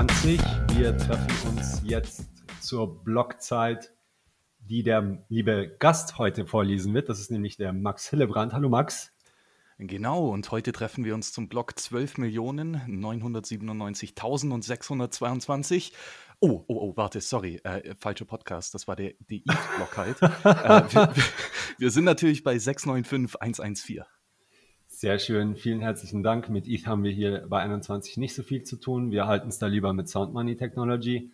21. Wir treffen uns jetzt zur Blockzeit, die der liebe Gast heute vorlesen wird. Das ist nämlich der Max Hillebrand. Hallo Max. Genau, und heute treffen wir uns zum Block 12.997.622. Oh, oh, oh, warte, sorry, äh, falscher Podcast, das war der DI-Block halt. äh, wir, wir, sind natürlich bei 695.114. Sehr schön, vielen herzlichen Dank. Mit ETH haben wir hier bei 21 nicht so viel zu tun. Wir halten es da lieber mit Sound Money Technology.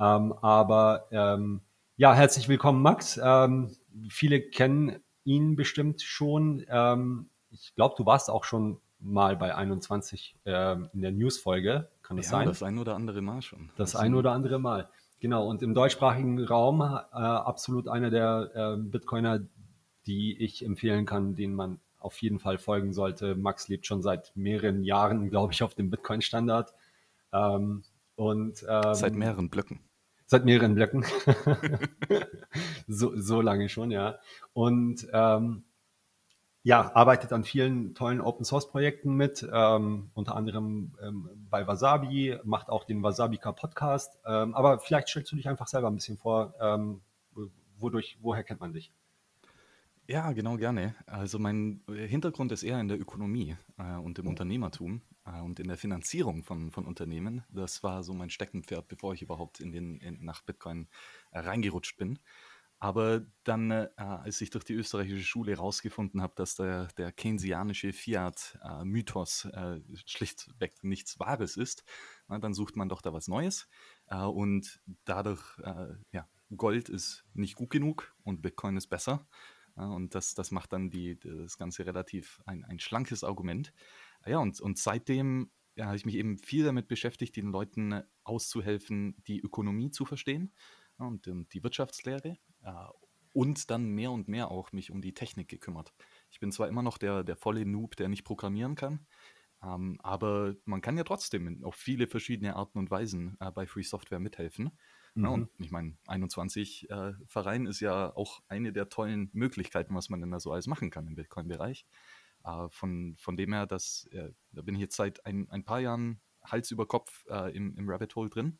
Ähm, aber ähm, ja, herzlich willkommen, Max. Ähm, viele kennen ihn bestimmt schon. Ähm, ich glaube, du warst auch schon mal bei 21 äh, in der News-Folge. Kann das ja, sein? Das ein oder andere Mal schon. Das, das ein oder andere Mal. Genau. Und im deutschsprachigen Raum äh, absolut einer der äh, Bitcoiner, die ich empfehlen kann, den man auf jeden Fall folgen sollte. Max lebt schon seit mehreren Jahren, glaube ich, auf dem Bitcoin-Standard. Ähm, und ähm, seit mehreren Blöcken. Seit mehreren Blöcken. so, so lange schon, ja. Und ähm, ja, arbeitet an vielen tollen Open Source Projekten mit, ähm, unter anderem ähm, bei Wasabi, macht auch den Wasabika Podcast. Ähm, aber vielleicht stellst du dich einfach selber ein bisschen vor, ähm, wodurch, woher kennt man dich? Ja, genau, gerne. Also mein Hintergrund ist eher in der Ökonomie äh, und im Unternehmertum äh, und in der Finanzierung von, von Unternehmen. Das war so mein Steckenpferd, bevor ich überhaupt in den, in, nach Bitcoin äh, reingerutscht bin. Aber dann, äh, als ich durch die österreichische Schule herausgefunden habe, dass der, der keynesianische Fiat-Mythos äh, schlichtweg nichts Wahres ist, na, dann sucht man doch da was Neues. Äh, und dadurch, äh, ja, Gold ist nicht gut genug und Bitcoin ist besser. Und das, das macht dann die, das Ganze relativ ein, ein schlankes Argument. Ja, und, und seitdem ja, habe ich mich eben viel damit beschäftigt, den Leuten auszuhelfen, die Ökonomie zu verstehen und, und die Wirtschaftslehre äh, und dann mehr und mehr auch mich um die Technik gekümmert. Ich bin zwar immer noch der, der volle Noob, der nicht programmieren kann, ähm, aber man kann ja trotzdem auf viele verschiedene Arten und Weisen äh, bei Free Software mithelfen. Mhm. Ja, und ich meine, 21 äh, Verein ist ja auch eine der tollen Möglichkeiten, was man denn da so alles machen kann im Bitcoin-Bereich. Äh, von, von dem her, dass, äh, da bin ich jetzt seit ein, ein paar Jahren Hals über Kopf äh, im, im Rabbit Hole drin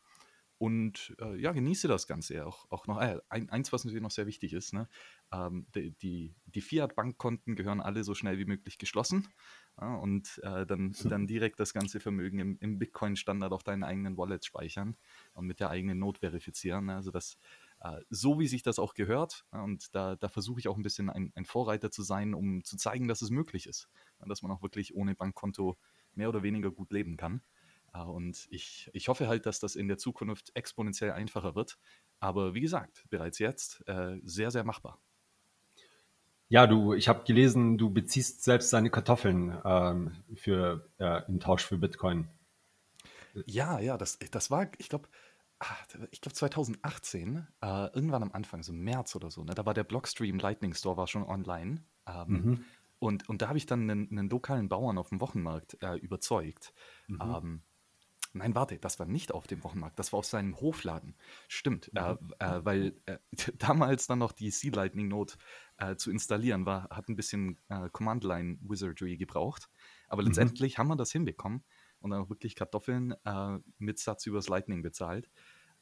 und äh, ja, genieße das Ganze auch, auch noch. Äh, ein, eins, was natürlich noch sehr wichtig ist, ne? Ähm, die, die, Fiat-Bankkonten gehören alle so schnell wie möglich geschlossen ja, und äh, dann, dann direkt das ganze Vermögen im, im Bitcoin-Standard auf deinen eigenen Wallet speichern und mit der eigenen Note verifizieren. Ne? Also das, äh, so wie sich das auch gehört. und da, da versuche ich auch ein bisschen ein, ein, Vorreiter zu sein, um zu zeigen, dass es möglich ist. dass man auch wirklich ohne Bankkonto mehr oder weniger gut leben kann. Ah, und ich, ich hoffe halt, dass das in der Zukunft exponentiell einfacher wird. Aber wie gesagt, bereits jetzt äh, sehr, sehr machbar. Ja, du, ich habe gelesen, du beziehst selbst deine Kartoffeln ähm, für, äh, im Tausch für Bitcoin. Ja, ja, das, das war, ich glaube, ah, ich glaube 2018, äh, irgendwann am Anfang, so im März oder so, ne, da war der Blockstream Lightning Store war schon online. Ähm, mhm. und, und da habe ich dann einen, einen, lokalen Bauern auf dem Wochenmarkt äh, überzeugt. Mhm. Ähm, Nein, warte, das war nicht auf dem Wochenmarkt, das war auf seinem Hofladen. Stimmt, äh, mhm. äh, äh, weil äh, damals dann noch die Sea Lightning Note äh, zu installieren war, hat ein bisschen äh, Command Line Wizardry gebraucht. Aber mhm. letztendlich haben wir das hinbekommen und dann auch wirklich Kartoffeln mit Satz übers Lightning bezahlt.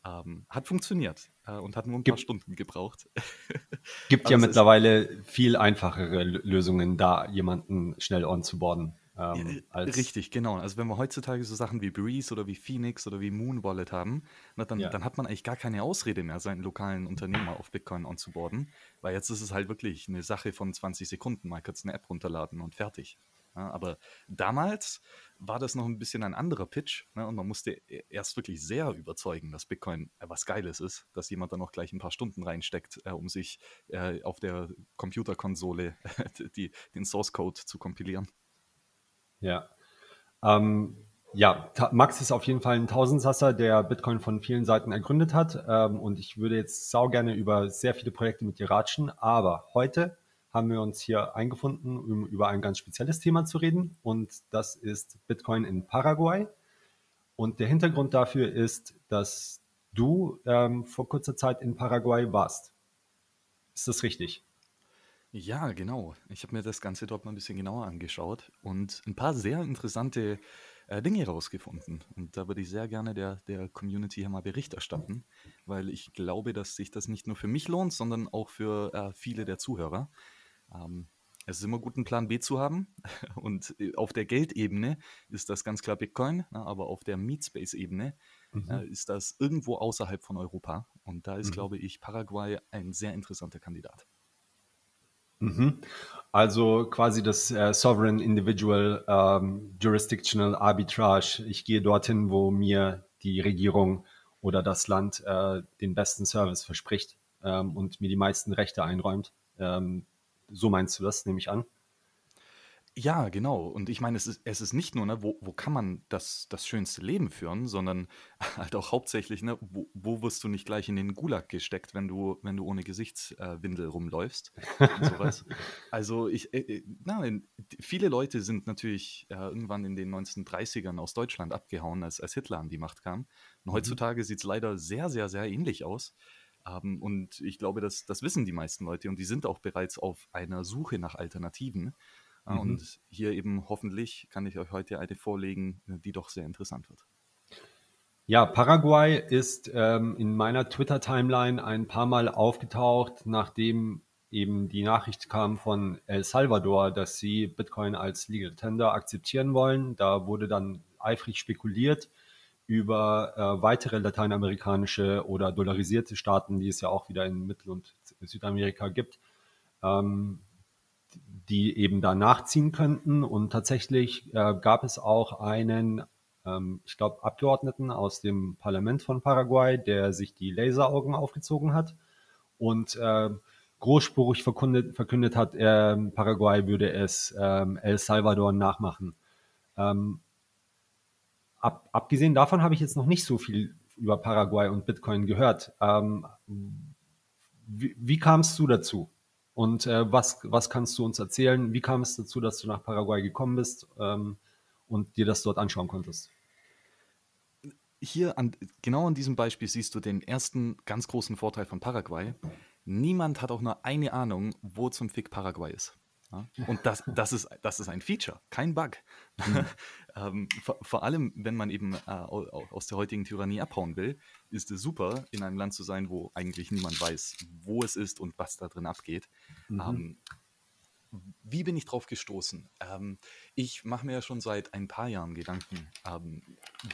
Ähm, hat funktioniert und hat nur ein Gibt, paar Stunden gebraucht. Gibt ja mittlerweile viel einfachere Lösungen, da jemanden schnell onzuboarden. Ähm, ja, richtig, genau. Also wenn wir heutzutage so Sachen wie Breeze oder wie Phoenix oder wie Moon Wallet haben, na, dann, ja. dann hat man eigentlich gar keine Ausrede mehr, seinen lokalen Unternehmer auf Bitcoin onzuboarden, weil jetzt ist es halt wirklich eine Sache von 20 Sekunden, mal kurz eine App runterladen und fertig. Ja, aber damals war das noch ein bisschen ein anderer Pitch ne, und man musste e, erst wirklich sehr überzeugen, dass Bitcoin äh, was Geiles ist, dass jemand da noch gleich ein paar Stunden reinsteckt, äh, um sich äh, auf der Computerkonsole die, den Source Code zu kompilieren. Ja. Ähm, ja, Max ist auf jeden Fall ein Tausendsasser, der Bitcoin von vielen Seiten ergründet hat. Ähm, und ich würde jetzt sau gerne über sehr viele Projekte mit dir ratschen. Aber heute haben wir uns hier eingefunden, um über ein ganz spezielles Thema zu reden. Und das ist Bitcoin in Paraguay. Und der Hintergrund dafür ist, dass du ähm, vor kurzer Zeit in Paraguay warst. Ist das richtig? Ja, genau. Ich habe mir das Ganze dort mal ein bisschen genauer angeschaut und ein paar sehr interessante äh, Dinge rausgefunden. Und da würde ich sehr gerne der, der Community hier mal Bericht erstatten, weil ich glaube, dass sich das nicht nur für mich lohnt, sondern auch für äh, viele der Zuhörer. Ähm, es ist immer gut, einen Plan B zu haben. Und äh, auf der Geldebene ist das ganz klar Bitcoin, ne, aber auf der Meatspace-Ebene mhm. äh, ist das irgendwo außerhalb von Europa. Und da ist, mhm. glaube ich, Paraguay ein sehr interessanter Kandidat. Mhm. Also quasi das äh, Sovereign Individual ähm, Jurisdictional Arbitrage. Ich gehe dorthin, wo mir die Regierung oder das Land äh, den besten Service verspricht ähm, und mir die meisten Rechte einräumt. Ähm, so meinst du das, nehme ich an? Ja, genau. Und ich meine, es ist, es ist nicht nur, ne, wo, wo kann man das, das schönste Leben führen, sondern halt auch hauptsächlich, ne, wo, wo wirst du nicht gleich in den Gulag gesteckt, wenn du, wenn du ohne Gesichtswindel rumläufst und sowas. also ich, äh, äh na, viele Leute sind natürlich äh, irgendwann in den 1930ern aus Deutschland abgehauen, als, als Hitler an die Macht kam. Und mhm. heutzutage sieht es leider sehr, sehr, sehr ähnlich aus. Um, und ich glaube, das, das wissen die meisten Leute und die sind auch bereits auf einer Suche nach Alternativen. Mhm. Und hier eben hoffentlich kann ich euch heute eine vorlegen, die doch sehr interessant wird. Ja, Paraguay ist ähm, in meiner Twitter-Timeline ein paar Mal aufgetaucht, nachdem eben die Nachricht kam von El Salvador, dass sie Bitcoin als Legal Tender akzeptieren wollen. Da wurde dann eifrig spekuliert über äh, weitere lateinamerikanische oder dollarisierte Staaten, die es ja auch wieder in Mittel- und Südamerika gibt. Ähm, die eben da nachziehen könnten. Und tatsächlich äh, gab es auch einen, ähm, ich glaube, Abgeordneten aus dem Parlament von Paraguay, der sich die Laseraugen aufgezogen hat und äh, großspurig verkündet, verkündet hat, äh, Paraguay würde es ähm, El Salvador nachmachen. Ähm, ab, abgesehen davon habe ich jetzt noch nicht so viel über Paraguay und Bitcoin gehört. Ähm, wie, wie kamst du dazu? Und äh, was, was kannst du uns erzählen? Wie kam es dazu, dass du nach Paraguay gekommen bist ähm, und dir das dort anschauen konntest? Hier an, genau an diesem Beispiel siehst du den ersten ganz großen Vorteil von Paraguay. Niemand hat auch nur eine Ahnung, wo zum Fick Paraguay ist. Ja? Und das, das, ist, das ist ein Feature, kein Bug. Mhm. ähm, vor, vor, allem, wenn man eben äh, aus der heutigen Tyrannie abhauen will, ist es super, in einem Land zu sein, wo eigentlich niemand weiß, wo es ist und was da drin abgeht. Mhm. Ähm, wie bin ich drauf gestoßen? Ähm, ich mache mir ja schon seit ein paar Jahren Gedanken, ähm,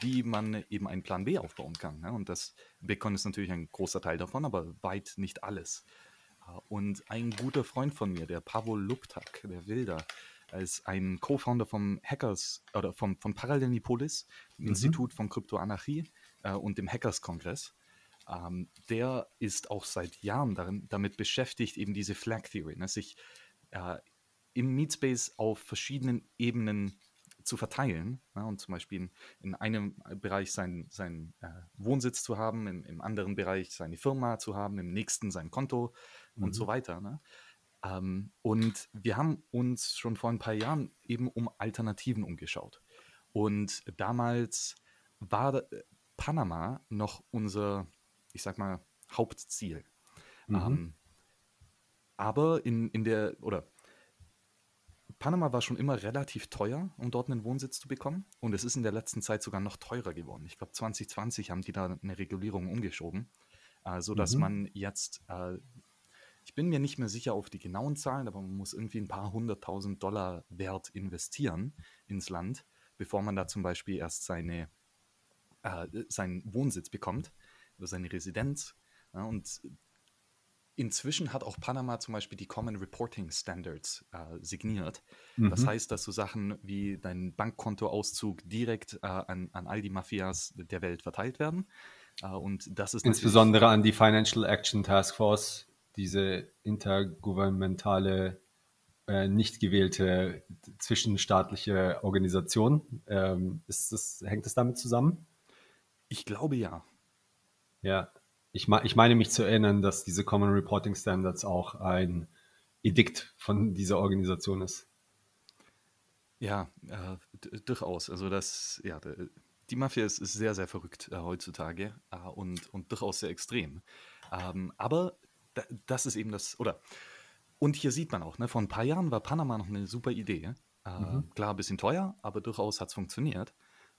wie man eben einen Plan B aufbauen kann. Ne? Und das Bitcoin ist natürlich ein großer Teil davon, aber weit nicht alles. Und ein guter Freund von mir, der Pavol Luptak, der Wilder, als ein Co-Founder vom Hackers oder vom, von Parallelipolis, dem mhm. Institut von Kryptoanarchie äh, und dem Hackers-Kongress. Ähm, der ist auch seit Jahren darin, damit beschäftigt, eben diese Flag Theory, ne, sich äh, im Meatspace auf verschiedenen Ebenen zu verteilen ja, und zum Beispiel in, in einem Bereich seinen sein, äh, Wohnsitz zu haben, im, im, anderen Bereich seine Firma zu haben, im nächsten sein Konto mhm. und so weiter. Ne? Ähm, und wir haben uns schon vor ein paar Jahren eben um Alternativen umgeschaut. Und damals war äh, Panama noch unser, ich sag mal, Hauptziel. Mhm. Ähm, aber in, in der, oder Panama war schon immer relativ teuer, um dort einen Wohnsitz zu bekommen. Und es ist in der letzten Zeit sogar noch teurer geworden. Ich glaube, 2020 haben die da eine Regulierung umgeschoben, äh, sodass mhm. man jetzt, äh, ich bin mir nicht mehr sicher auf die genauen Zahlen, aber man muss irgendwie ein paar hunderttausend Dollar Wert investieren ins Land, bevor man da zum Beispiel erst seine, äh, seinen Wohnsitz bekommt oder seine Residenz. Ja, und Inzwischen hat auch Panama zum Beispiel die Common Reporting Standards äh, signiert. Mhm. Das heißt, dass so Sachen wie dein Bankkontoauszug direkt äh, an, an all die Mafias der Welt verteilt werden. Äh, und das ist insbesondere an die Financial Action Task Force, diese intergouvernementale, äh, nicht gewählte zwischenstaatliche Organisation. Ähm, ist das, hängt das damit zusammen? Ich glaube ja. Ja, ich, ich meine mich zu erinnern, dass diese Common Reporting Standards auch ein Edikt von dieser Organisation ist. Ja, äh, durchaus. Also das, ja, die Mafia ist, ist sehr, sehr verrückt äh, heutzutage äh, und, und durchaus sehr extrem. Ähm, aber das ist eben das, oder, und hier sieht man auch, ne, vor ein paar Jahren war Panama noch eine super Idee. Äh, mhm. Klar, ein bisschen teuer, aber durchaus hat es funktioniert.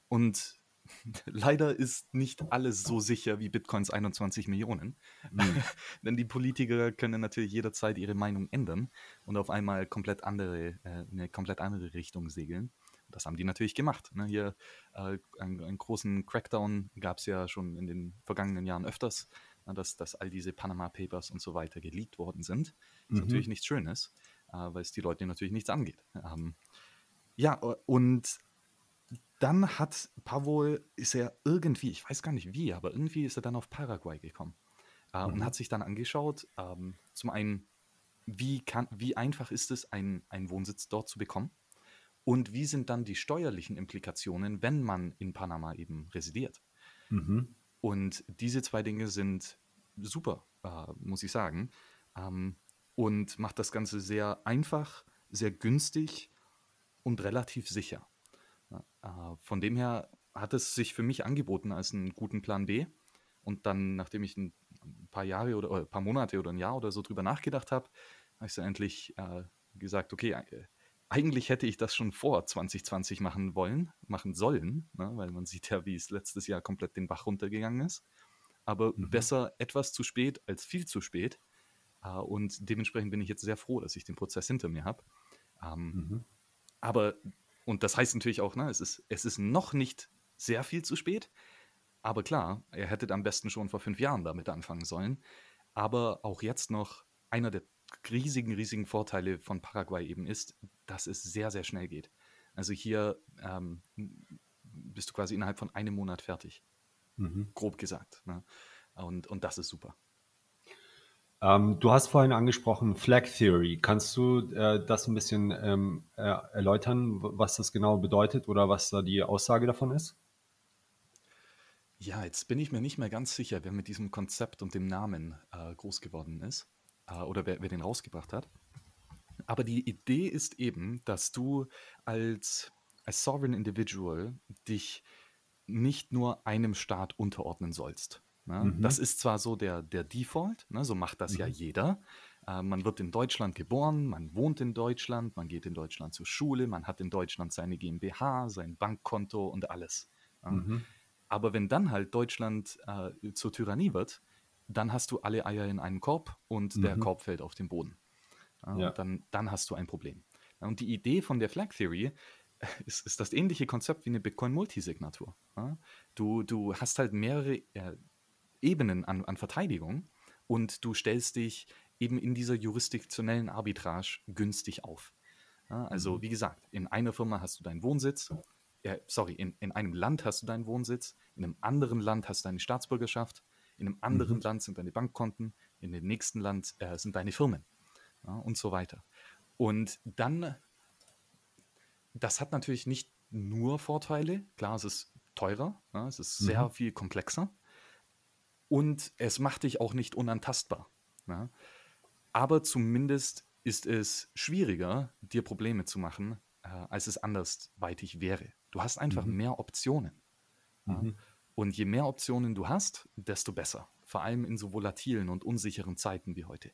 und leider ist nicht alles so sicher wie Bitcoins 21 Millionen. Mhm. Denn die Politiker können natürlich jederzeit ihre Meinung ändern und auf einmal komplett andere, äh, eine komplett andere Richtung segeln. Das haben die natürlich gemacht. Ne? Hier äh, einen, einen, großen Crackdown gab es ja schon in den vergangenen Jahren öfters? Dass, dass all diese Panama Papers und so weiter geleakt worden sind. Das ist mhm. natürlich nichts Schönes, äh, weil es die Leute natürlich nichts angeht. Ähm, ja, und dann hat Pavol, ist er irgendwie, ich weiß gar nicht wie, aber irgendwie ist er dann auf Paraguay gekommen äh, mhm. und hat sich dann angeschaut, ähm, zum einen, wie, kann, wie einfach ist es, einen Wohnsitz dort zu bekommen und wie sind dann die steuerlichen Implikationen, wenn man in Panama eben residiert. Mhm. Und diese zwei Dinge sind super, äh, muss ich sagen, ähm, und macht das Ganze sehr einfach, sehr günstig und relativ sicher. Äh, von dem her hat es sich für mich angeboten als einen guten Plan B. Und dann, nachdem ich ein paar Jahre oder, oder ein paar Monate oder ein Jahr oder so drüber nachgedacht habe, habe ich dann endlich äh, gesagt, okay, äh, eigentlich hätte ich das schon vor 2020 machen wollen, machen sollen, ne, weil man sieht ja, wie es letztes Jahr komplett den Bach runtergegangen ist. Aber mhm. besser etwas zu spät als viel zu spät. Äh, und dementsprechend bin ich jetzt sehr froh, dass ich den Prozess hinter mir habe. Ähm, mhm. Aber und das heißt natürlich auch, ne, es, ist, es ist noch nicht sehr viel zu spät. Aber klar, er hätte am besten schon vor fünf Jahren damit anfangen sollen. Aber auch jetzt noch einer der riesigen, riesigen Vorteile von Paraguay eben ist, dass es sehr, sehr schnell geht. Also hier ähm, bist du quasi innerhalb von einem Monat fertig. Mhm. Grob gesagt. Ne? Und, und das ist super. Ähm, du hast vorhin angesprochen Flag Theory. Kannst du äh, das ein bisschen ähm, äh, erläutern, was das genau bedeutet oder was da die Aussage davon ist? Ja, jetzt bin ich mir nicht mehr ganz sicher, wer mit diesem Konzept und dem Namen äh, groß geworden ist äh, oder wer, wer den rausgebracht hat. Aber die Idee ist eben, dass du als, als Sovereign Individual dich nicht nur einem Staat unterordnen sollst. Ne? Mhm. Das ist zwar so der, der Default, ne? so macht das mhm. ja jeder. Äh, man wird in Deutschland geboren, man wohnt in Deutschland, man geht in Deutschland zur Schule, man hat in Deutschland seine GmbH, sein Bankkonto und alles. Ja? Mhm. Aber wenn dann halt Deutschland äh, zur Tyrannie wird, dann hast du alle Eier in einem Korb und der mhm. Korb fällt auf den Boden. Ja. Dann, dann hast du ein Problem. Und die Idee von der Flag Theory ist, ist das ähnliche Konzept wie eine Bitcoin-Multisignatur. Ja? Du, du hast halt mehrere äh, Ebenen an, an Verteidigung und du stellst dich eben in dieser jurisdiktionellen Arbitrage günstig auf. Ja, also mhm. wie gesagt, in einer Firma hast du deinen Wohnsitz, äh, sorry, in, in einem Land hast du deinen Wohnsitz, in einem anderen Land hast du deine Staatsbürgerschaft, in einem anderen mhm. Land sind deine Bankkonten, in dem nächsten Land äh, sind deine Firmen ja, und so weiter. Und dann, das hat natürlich nicht nur Vorteile, klar, es ist teurer, ja, es ist sehr mhm. viel komplexer, und es macht dich auch nicht unantastbar. Ja? Aber zumindest ist es schwieriger, dir Probleme zu machen, äh, als es andersweitig wäre. Du hast einfach mhm. mehr Optionen. Ja? Mhm. Und je mehr Optionen du hast, desto besser. Vor allem in so volatilen und unsicheren Zeiten wie heute.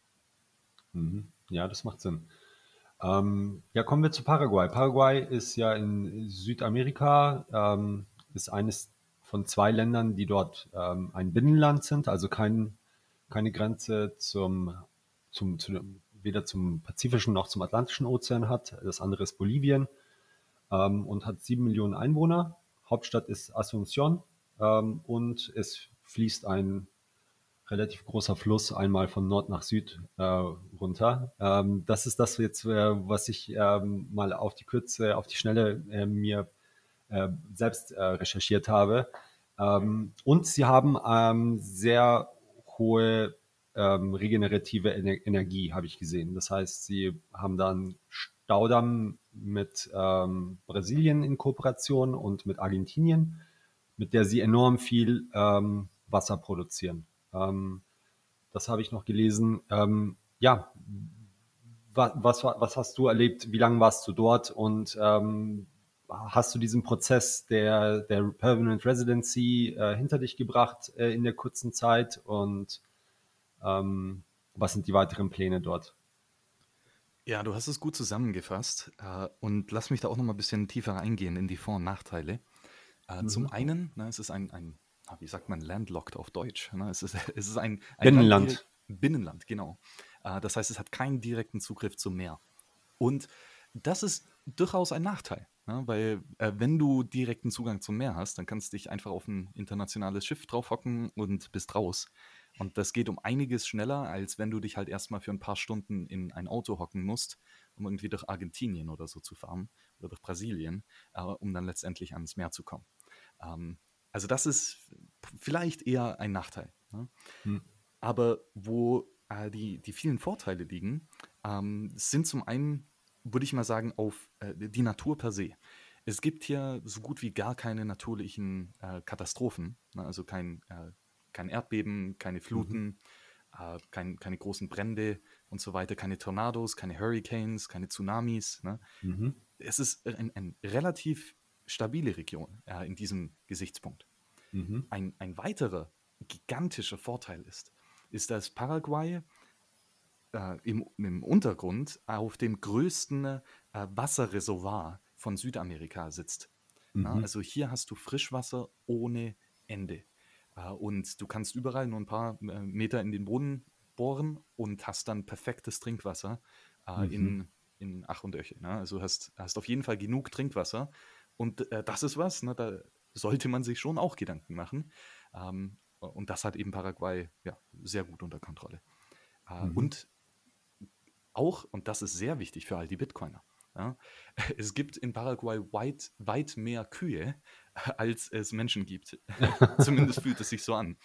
Mhm. Ja, das macht Sinn. Ähm, ja, kommen wir zu Paraguay. Paraguay ist ja in Südamerika, ähm, ist eines von zwei Ländern, die dort ähm, ein Binnenland sind, also kein, keine Grenze zum, zum, zu, weder zum Pazifischen noch zum Atlantischen Ozean hat. Das andere ist Bolivien ähm, und hat sieben Millionen Einwohner. Hauptstadt ist Asunción ähm, und es fließt ein relativ großer Fluss einmal von Nord nach Süd äh, runter. Ähm, das ist das jetzt, äh, was ich ähm, mal auf die Kürze, auf die Schnelle äh, mir äh, selbst äh, recherchiert habe. Ähm, und sie haben ähm, sehr hohe ähm, regenerative Ener Energie, habe ich gesehen. Das heißt, sie haben dann Staudamm mit ähm, Brasilien in Kooperation und mit Argentinien, mit der sie enorm viel Wasser produzieren. Ähm, das habe ich noch gelesen. ja, was, was, was, hast du erlebt? Wie lange warst du dort? Und ähm, hast du diesen Prozess der, der Permanent Residency äh, hinter dich gebracht äh, in der kurzen Zeit und ähm, was sind die weiteren Pläne dort? Ja, du hast es gut zusammengefasst äh, und lass mich da auch noch mal ein bisschen tiefer reingehen in die Vor- und Nachteile. Äh, mhm. Zum einen, ne, es ist ein, ein, wie sagt man, landlocked auf Deutsch. Ne? Es, ist, es ist ein, ein Binnenland. Land, Binnenland, genau. Äh, das heißt, es hat keinen direkten Zugriff zum Meer. Und das ist durchaus ein Nachteil. Ne? Weil äh, wenn du direkten Zugang zum Meer hast, dann kannst du dich einfach auf ein internationales Schiff draufhocken und bist raus. Und das geht um einiges schneller, als wenn du dich halt erstmal für ein paar Stunden in ein Auto hocken musst, um irgendwie durch Argentinien oder so zu fahren oder durch Brasilien, äh, um dann letztendlich ans Meer zu kommen. Ähm, also das ist vielleicht eher ein Nachteil. Ne? Hm. Aber wo äh, die, die vielen Vorteile liegen, ähm, sind zum einen, würde ich mal sagen, auf äh, die Natur per se. Es gibt hier so gut wie gar keine natürlichen äh, Katastrophen, ne? also kein, äh, kein Erdbeben, keine Fluten, mhm. Äh, kein, keine großen Brände und so weiter, keine Tornados, keine Hurricanes, keine Tsunamis. Ne? Mhm. Es ist ein, ein relativ stabile Region äh, in diesem Gesichtspunkt. Mhm. Ein, ein weiterer gigantischer Vorteil ist, ist, dass Paraguay äh, im, im Untergrund auf dem größten äh, Wasserreservoir von Südamerika sitzt. Mhm. Ja, also hier hast du Frischwasser ohne Ende. Äh, und du kannst überall nur ein paar äh, Meter in den Boden bohren und hast dann perfektes Trinkwasser äh, mhm. in, in Ach und Öche. Ne? Also hast, hast auf jeden Fall genug Trinkwasser. Und äh, das ist was, ne? da sollte man sich schon auch Gedanken machen. Ähm, und das hat eben Paraguay ja, sehr gut unter Kontrolle. Äh, mhm. Und auch, und das ist sehr wichtig für all die Bitcoiner, ja, es gibt in Paraguay weit, weit mehr Kühe, als es Menschen gibt. Zumindest fühlt es sich so an.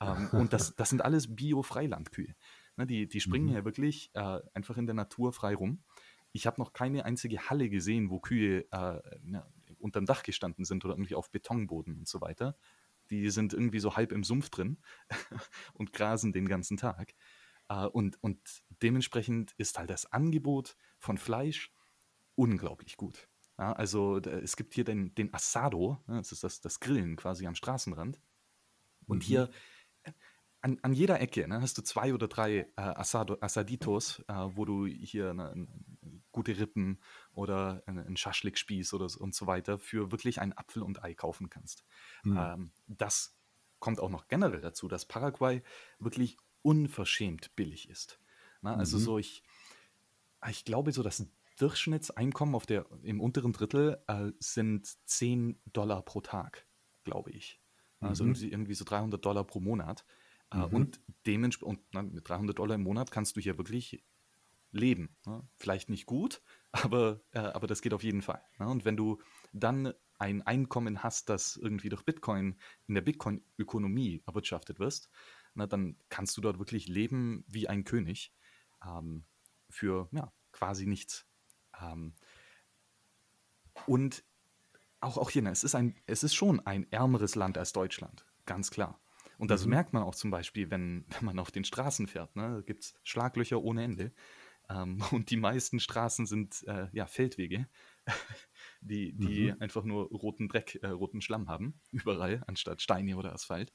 Ähm, und das, das sind alles Bio-Freilandkühe. Ne, die, die springen mhm. ja wirklich äh, einfach in der Natur frei rum. Ich habe noch keine einzige Halle gesehen, wo Kühe äh, ja, unterm Dach gestanden sind oder irgendwie auf Betonboden und so weiter. Die sind irgendwie so halb im Sumpf drin und grasen den ganzen Tag. Uh, und, und dementsprechend ist halt das Angebot von Fleisch unglaublich gut. Ja, also es gibt hier den, den Asado, ne, das ist das, das Grillen quasi am Straßenrand. Und mhm. hier äh, an, an jeder Ecke ne, hast du zwei oder drei äh, Asado, Asaditos, äh, wo du hier ne, gute Rippen oder einen Schaschlikspieß oder so und so weiter für wirklich ein Apfel und Ei kaufen kannst. Mhm. Ähm, das kommt auch noch generell dazu, dass Paraguay wirklich unverschämt billig ist. Na, also mhm. so ich, ich glaube so das Durchschnittseinkommen auf der, im unteren Drittel äh, sind 10 Dollar pro Tag, glaube ich. Also mhm. irgendwie, so 300 Dollar pro Monat. Äh, mhm. Und dementsprechend, mit 300 Dollar im Monat kannst du hier wirklich leben. Ne? Vielleicht nicht gut, aber, äh, aber das geht auf jeden Fall. Ne? Und wenn du dann ein Einkommen hast, das irgendwie durch Bitcoin in der Bitcoin-Ökonomie erwirtschaftet wirst, na, dann kannst du dort wirklich leben wie ein König ähm, für ja, quasi nichts. Ähm, und auch, auch hier, ne, es ist, ein, es ist schon ein ärmeres Land als Deutschland, ganz klar. Und das mhm. merkt man auch zum Beispiel, wenn, wenn man auf den Straßen fährt. Ne? Da gibt es Schlaglöcher ohne Ende. Ähm, und die meisten Straßen sind äh, ja, Feldwege, die, die mhm. einfach nur roten Dreck, äh, roten Schlamm haben, überall, anstatt Steine oder Asphalt.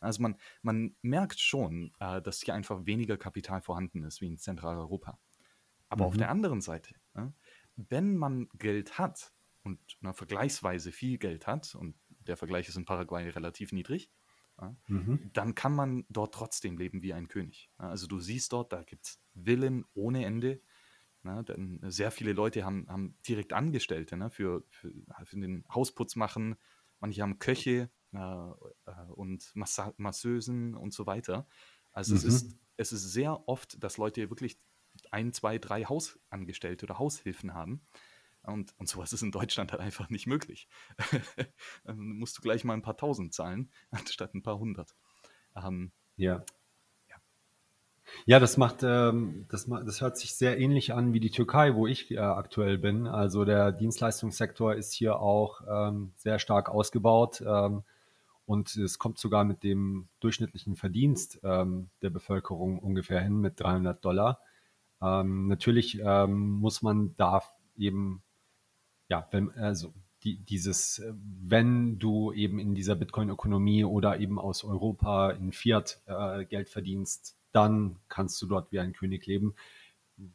Also man, man merkt schon, äh, dass hier einfach weniger Kapital vorhanden ist wie in Zentraleuropa. Aber mhm. auf der anderen Seite, wenn man Geld hat und na, vergleichsweise viel Geld hat, und der Vergleich ist in Paraguay relativ niedrig, ja, mhm. dann kann man dort trotzdem leben wie ein König. Ja, also du siehst dort, da gibt es Villen ohne Ende. Na, denn sehr viele Leute haben, haben direkt Angestellte ne, für, für, für, den Hausputz machen. Manche haben Köche äh, äh, und Massa Masseusen und so weiter. Also mhm. es, ist, es ist sehr oft, dass Leute wirklich ein, zwei, drei Hausangestellte oder Haushilfen haben. Und, und sowas ist in Deutschland halt einfach nicht möglich. Dann musst du gleich mal ein paar tausend zahlen, anstatt ein paar hundert. Ähm, ja. ja. Ja, das macht, ähm, das, das hört sich sehr ähnlich an wie die Türkei, wo ich äh, aktuell bin. Also der Dienstleistungssektor ist hier auch ähm, sehr stark ausgebaut. Ähm, und es kommt sogar mit dem durchschnittlichen Verdienst ähm, der Bevölkerung ungefähr hin mit 300 Dollar. Ähm, natürlich ähm, muss man da eben, ja, wenn, also die, dieses, wenn du eben in dieser Bitcoin-Ökonomie oder eben aus Europa in Fiat äh, Geld verdienst, dann kannst du dort wie ein König leben.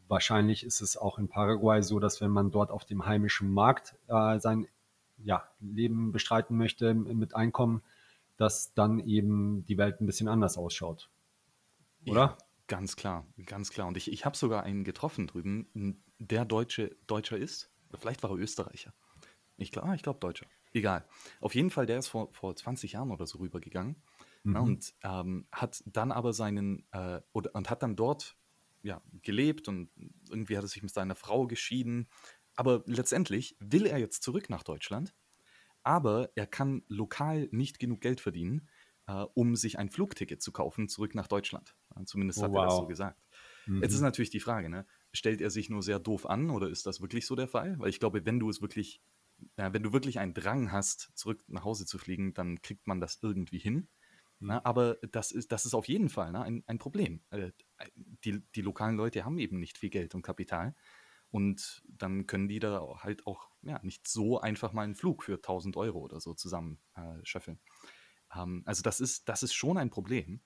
Wahrscheinlich ist es auch in Paraguay so, dass wenn man dort auf dem heimischen Markt äh, sein, ja, Leben bestreiten möchte mit Einkommen, dass dann eben die Welt ein bisschen anders ausschaut. Oder? Ja, ganz klar, ganz klar. Und ich, ich habe sogar einen getroffen drüben, der Deutsche, Deutscher ist. Vielleicht war er Österreicher. Ich glaube, ich glaube Deutscher. Egal. Auf jeden Fall, der ist vor, vor 20 Jahren oder so rübergegangen ne, mhm. ja, und ähm, hat dann aber seinen, äh, oder, und hat dann dort ja, gelebt und irgendwie hat er sich mit seiner Frau geschieden. Aber letztendlich will er jetzt zurück nach Deutschland, aber er kann lokal nicht genug Geld verdienen, äh, um sich ein Flugticket zu kaufen zurück nach Deutschland. Zumindest hat wow. er das so gesagt. Mhm. Jetzt ist natürlich die Frage, ne? Stellt er sich nur sehr doof an oder ist das wirklich so der Fall? Weil ich glaube, wenn du es wirklich, äh, wenn du wirklich einen Drang hast, zurück nach Hause zu fliegen, dann kriegt man das irgendwie hin. Na, ne? aber das ist, das ist auf jeden Fall ne, ein, ein Problem. Äh, die, die lokalen Leute haben eben nicht viel Geld und Kapital. Und dann können die da halt auch ja, nicht so einfach mal einen Flug für 1000 Euro oder so zusammen äh, scheffeln. Ähm, also das ist, das ist schon ein Problem.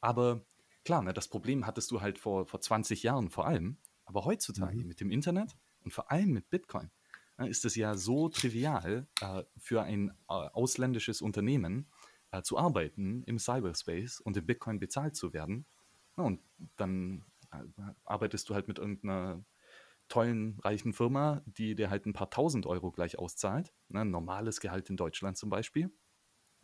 Aber klar, ne, das Problem hattest du halt vor, vor 20 Jahren vor allem. Aber heutzutage mhm. mit dem Internet und vor allem mit Bitcoin äh, ist es ja so trivial äh, für ein äh, ausländisches Unternehmen äh, zu arbeiten im Cyberspace und in Bitcoin bezahlt zu werden. Ja, und dann äh, arbeitest du halt mit irgendeiner tollen, reichen Firma, die dir halt ein paar tausend Euro gleich auszahlt. Ne, normales Gehalt in Deutschland zum Beispiel.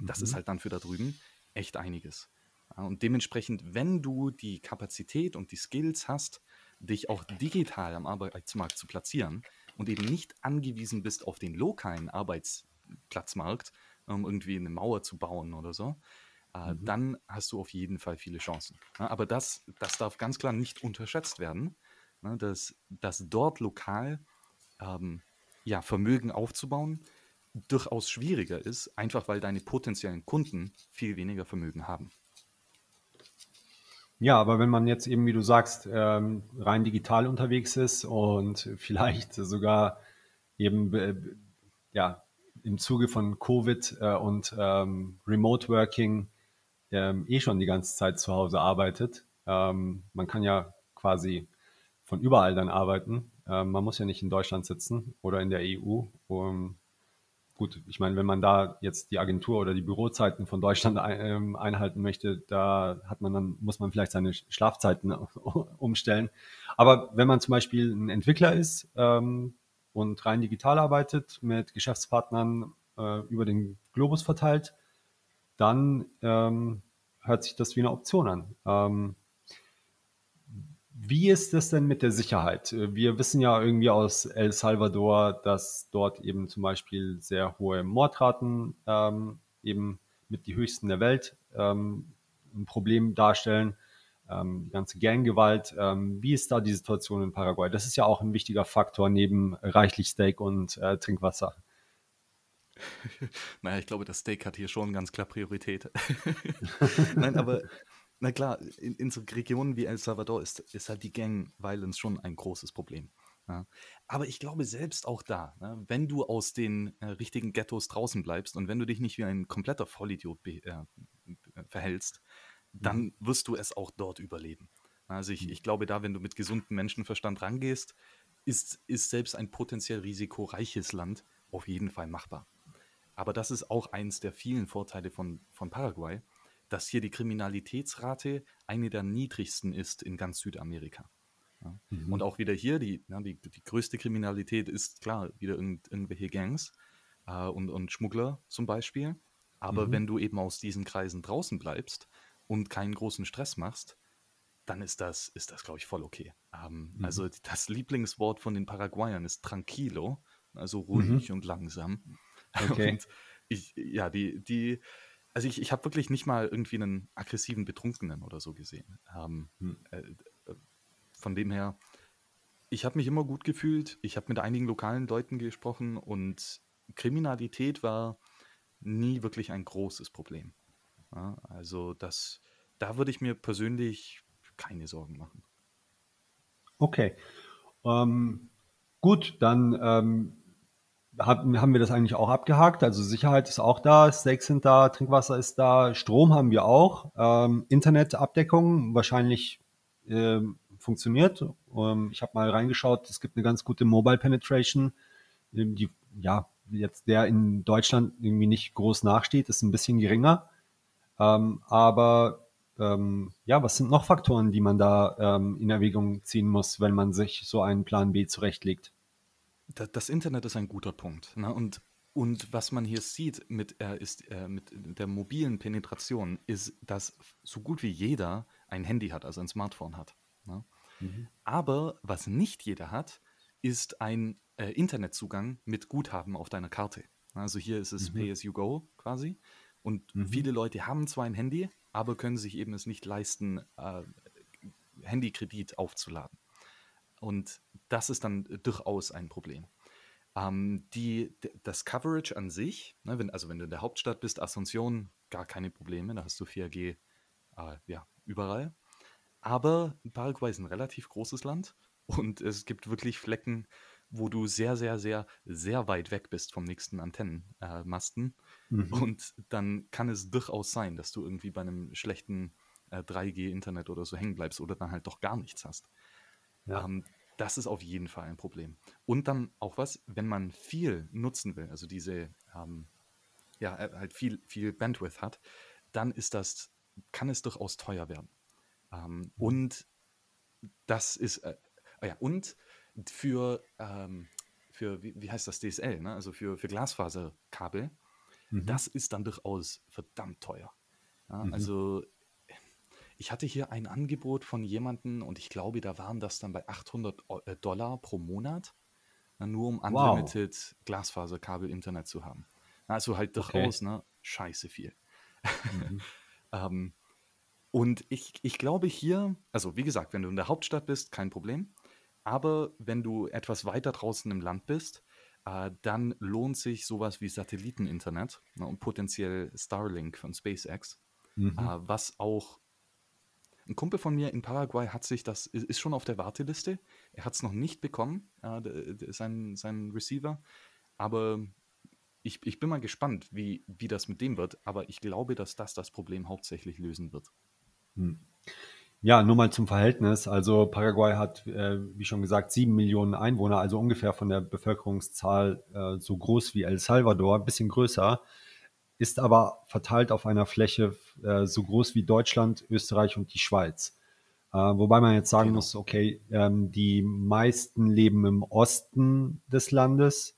Das mhm. ist halt dann für da drüben echt einiges. Und dementsprechend, wenn du die Kapazität und die Skills hast, dich auch digital am Arbeitsmarkt zu platzieren und eben nicht angewiesen bist auf den lokalen Arbeitsplatzmarkt, um irgendwie eine Mauer zu bauen oder so, äh, mhm. dann hast du auf jeden Fall viele Chancen. aber das, das darf ganz klar nicht unterschätzt werden, ne, dass, dass dort lokal ähm, ja, Vermögen aufzubauen durchaus schwieriger ist, einfach weil deine potenziellen Kunden viel weniger Vermögen haben. Ja, aber wenn man jetzt eben, wie du sagst, ähm, rein digital unterwegs ist und vielleicht sogar eben äh, ja, im Zuge von Covid äh, und ähm, Remote Working ähm, eh schon die ganze Zeit zu Hause arbeitet. Man kann ja quasi von überall dann arbeiten. Man muss ja nicht in Deutschland sitzen oder in der EU. Gut, ich meine, wenn man da jetzt die Agentur oder die Bürozeiten von Deutschland ähm, einhalten möchte, da hat man dann, muss man vielleicht seine Schlafzeiten umstellen. Aber wenn man zum Beispiel ein Entwickler ist ähm, und rein digital arbeitet, mit Geschäftspartnern äh, über den Globus verteilt, dann ähm, hört sich das wie eine Option an. Ähm, wie ist es denn mit der Sicherheit? Wir wissen ja irgendwie aus El Salvador, dass dort eben zum Beispiel sehr hohe Mordraten ähm, eben mit die höchsten der Welt ähm, ein Problem darstellen. Ähm, die ganze Ganggewalt. Ähm, wie ist da die Situation in Paraguay? Das ist ja auch ein wichtiger Faktor neben reichlich Steak und äh, Trinkwasser. naja, ich glaube, das Steak hat hier schon ganz klar Priorität. Nein, aber na klar, in, in so Regionen wie El Salvador ist, ist halt die Gang-Violence schon ein großes Problem. Ja. Aber ich glaube selbst auch da, ne, wenn du aus den äh, richtigen Ghettos draußen bleibst und wenn du dich nicht wie ein kompletter Vollidiot äh, äh, verhältst, dann mhm. wirst du es auch dort überleben. Also ich, mhm. ich glaube da, wenn du mit gesundem Menschenverstand rangehst, ist, ist selbst ein potenziell risikoreiches Land auf jeden Fall machbar. Aber das ist auch eins der vielen Vorteile von, von Paraguay, dass hier die Kriminalitätsrate eine der niedrigsten ist in ganz Südamerika. Ja. Mhm. Und auch wieder hier, die, ja, die, die, größte Kriminalität ist klar, wieder irgend, irgendwelche Gangs äh, und, und Schmuggler zum Beispiel. Aber mhm. wenn du eben aus diesen Kreisen draußen bleibst und keinen großen Stress machst, dann ist das, ist das glaube ich, voll okay. Ähm, mhm. Also das Lieblingswort von den Paraguayern ist tranquilo, also ruhig mhm. und langsam. Okay. Und ich, ja, die, die, also ich, ich habe wirklich nicht mal irgendwie einen aggressiven Betrunkenen oder so gesehen. Ähm, hm. äh, äh, von dem her, ich habe mich immer gut gefühlt. Ich habe mit einigen lokalen Leuten gesprochen und Kriminalität war nie wirklich ein großes Problem. Ja, also das, da würde ich mir persönlich keine Sorgen machen. Okay. Ähm, gut, dann ähm, haben, wir das eigentlich auch abgehakt. Also Sicherheit ist auch da, Steaks sind da, Trinkwasser ist da, Strom haben wir auch, ähm, Internetabdeckung wahrscheinlich ähm, funktioniert. Ähm, ich habe mal reingeschaut, es gibt eine ganz gute Mobile Penetration, ähm, die ja jetzt der in Deutschland irgendwie nicht groß nachsteht, ist ein bisschen geringer. Ähm, aber ähm, ja, was sind noch Faktoren, die man da ähm, in Erwägung ziehen muss, wenn man sich so einen Plan B zurechtlegt? Das Internet ist ein guter Punkt. Ne? Und, und was man hier sieht mit, äh, ist, äh, mit der mobilen Penetration, ist, dass so gut wie jeder ein Handy hat, also ein Smartphone hat. Ne? Mhm. Aber was nicht jeder hat, ist ein äh, Internetzugang mit Guthaben auf deiner Karte. Also hier ist es mhm. Pay as you go quasi. Und mhm. viele Leute haben zwar ein Handy, aber können sich eben es nicht leisten, äh, Handykredit aufzuladen. Und das ist dann durchaus ein Problem. Ähm, die, das Coverage an sich, ne, wenn, also wenn du in der Hauptstadt bist, Asunción, gar keine Probleme, da hast du 4G äh, ja, überall. Aber Paraguay ist ein relativ großes Land und es gibt wirklich Flecken, wo du sehr, sehr, sehr, sehr weit weg bist vom nächsten Antennenmasten. Äh, mhm. Und dann kann es durchaus sein, dass du irgendwie bei einem schlechten äh, 3G-Internet oder so hängen bleibst oder dann halt doch gar nichts hast. Ja. Ähm, das ist auf jeden Fall ein Problem. Und dann auch was, wenn man viel nutzen will, also diese, ähm, ja, äh, halt viel, viel Bandwidth hat, dann ist das, kann es durchaus teuer werden. Ähm, mhm. und das ist, äh, ah ja, und für, ähm, für wie, wie, heißt das, DSL, ne? also für, für Glasfaserkabel, mhm. das ist dann durchaus verdammt teuer. Ja, mhm. Also ich hatte hier ein Angebot von jemandem und ich glaube, da waren das dann bei 800 äh, Dollar pro Monat, nur um Unlimited wow. Glasfaserkabel-Internet zu haben. Also halt durchaus, okay. ne, scheiße viel. Mhm. ähm, und ich, ich glaube hier, also wie gesagt, wenn du in der Hauptstadt bist, kein Problem. Aber wenn du etwas weiter draußen im Land bist, äh, dann lohnt sich sowas wie Satelliteninternet ne, und potenziell Starlink von SpaceX, mhm. äh, was auch ein Kumpel von mir in Paraguay hat sich das, ist schon auf der Warteliste. Er hat es noch nicht bekommen, äh, sein, sein Receiver. Aber ich, ich bin mal gespannt, wie, wie das mit dem wird. Aber ich glaube, dass das das Problem hauptsächlich lösen wird. Hm. Ja, nur mal zum Verhältnis. Also Paraguay hat, äh, wie schon gesagt, sieben Millionen Einwohner, also ungefähr von der Bevölkerungszahl äh, so groß wie El Salvador, ein bisschen größer, ist aber verteilt auf einer Fläche äh, so groß wie Deutschland, Österreich und die Schweiz. Äh, wobei man jetzt sagen muss, okay, ähm, die meisten leben im Osten des Landes,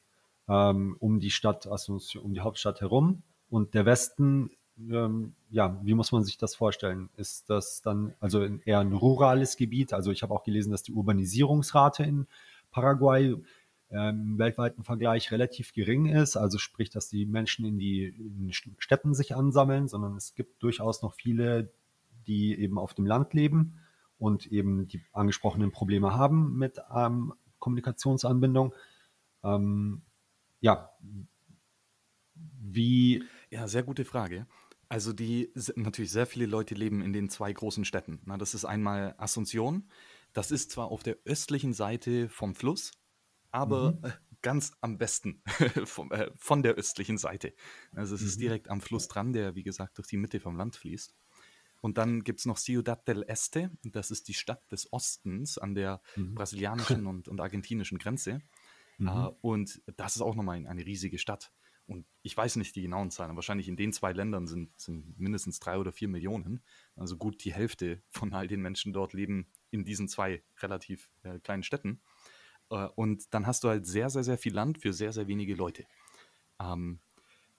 ähm, um die Stadt, also um die Hauptstadt herum. Und der Westen ähm, ja, wie muss man sich das vorstellen? Ist das dann also eher ein rurales Gebiet? Also ich habe auch gelesen, dass die Urbanisierungsrate in Paraguay im weltweiten Vergleich relativ gering ist. Also sprich, dass die Menschen in die in Städten sich ansammeln, sondern es gibt durchaus noch viele, die eben auf dem Land leben und eben die angesprochenen Probleme haben mit ähm, Kommunikationsanbindung. Ähm, ja, wie. Ja, sehr gute Frage. Also die natürlich sehr viele Leute leben in den zwei großen Städten. Na, das ist einmal Asunción. Das ist zwar auf der östlichen Seite vom Fluss, aber mhm. ganz am besten vom, äh, von der östlichen Seite. Also es mhm. ist direkt am Fluss dran, der wie gesagt durch die Mitte vom Land fließt. Und dann gibt es noch Ciudad del Este, das ist die Stadt des Ostens an der mhm. brasilianischen und, und argentinischen Grenze. Uh, und das ist auch nochmal eine riesige Stadt. Und ich weiß nicht die genauen Zahlen, wahrscheinlich in den zwei Ländern sind, sind mindestens drei oder vier Millionen. Also gut die Hälfte von all den Menschen dort leben in diesen zwei relativ äh, kleinen Städten. Äh, und dann hast du halt sehr, sehr, sehr viel Land für sehr, sehr wenige Leute. Ähm,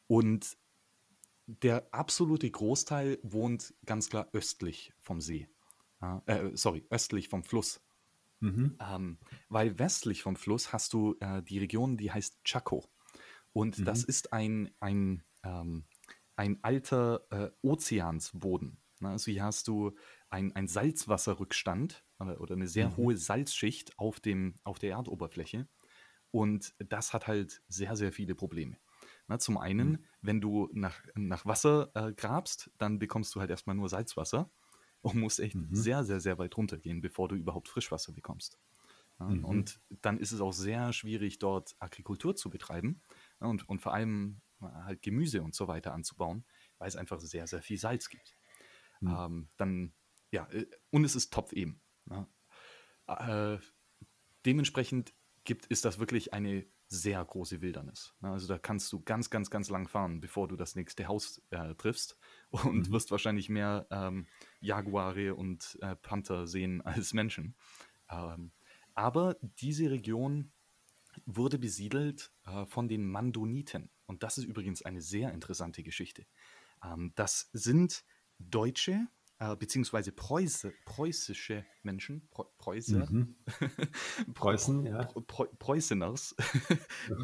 und der absolute Großteil wohnt ganz klar östlich vom See. Äh, sorry, östlich vom Fluss. Mhm. Ähm, weil westlich vom Fluss hast du äh, die Region, die heißt Chaco. Und mhm. das ist ein, ein, ähm, ein alter äh, Ozeansboden. Ne? Also hier hast du ein, ein Salzwasserrückstand oder, oder eine sehr mhm. hohe Salzschicht auf, dem, auf der Erdoberfläche. Und das hat halt sehr, sehr viele Probleme. Na, zum einen, mhm. wenn du nach, nach Wasser äh, grabst, dann bekommst du halt erstmal nur Salzwasser und musst echt mhm. sehr, sehr, sehr weit runtergehen, bevor du überhaupt Frischwasser bekommst. Ja, mhm. Und dann ist es auch sehr schwierig, dort Agrikultur zu betreiben, Ne, und, und vor allem äh, halt Gemüse und so weiter anzubauen, weil es einfach sehr, sehr viel Salz gibt. Mhm. Ähm, dann, ja, äh, und es ist Topf eben. Ne? Äh, dementsprechend gibt, ist das wirklich eine sehr große Wildnis. Ne? Also da kannst du ganz, ganz, ganz lang fahren, bevor du das nächste Haus äh, triffst und mhm. wirst wahrscheinlich mehr ähm, Jaguare und äh, Panther sehen als Menschen. Ähm, aber diese Region wurde besiedelt äh, von den Mandoniten. Und das ist übrigens eine sehr interessante Geschichte. Ähm, das sind Deutsche, äh, beziehungsweise Preuße, preußische Menschen, Preuße, mhm. Preußen, ja. Preu Preußeners,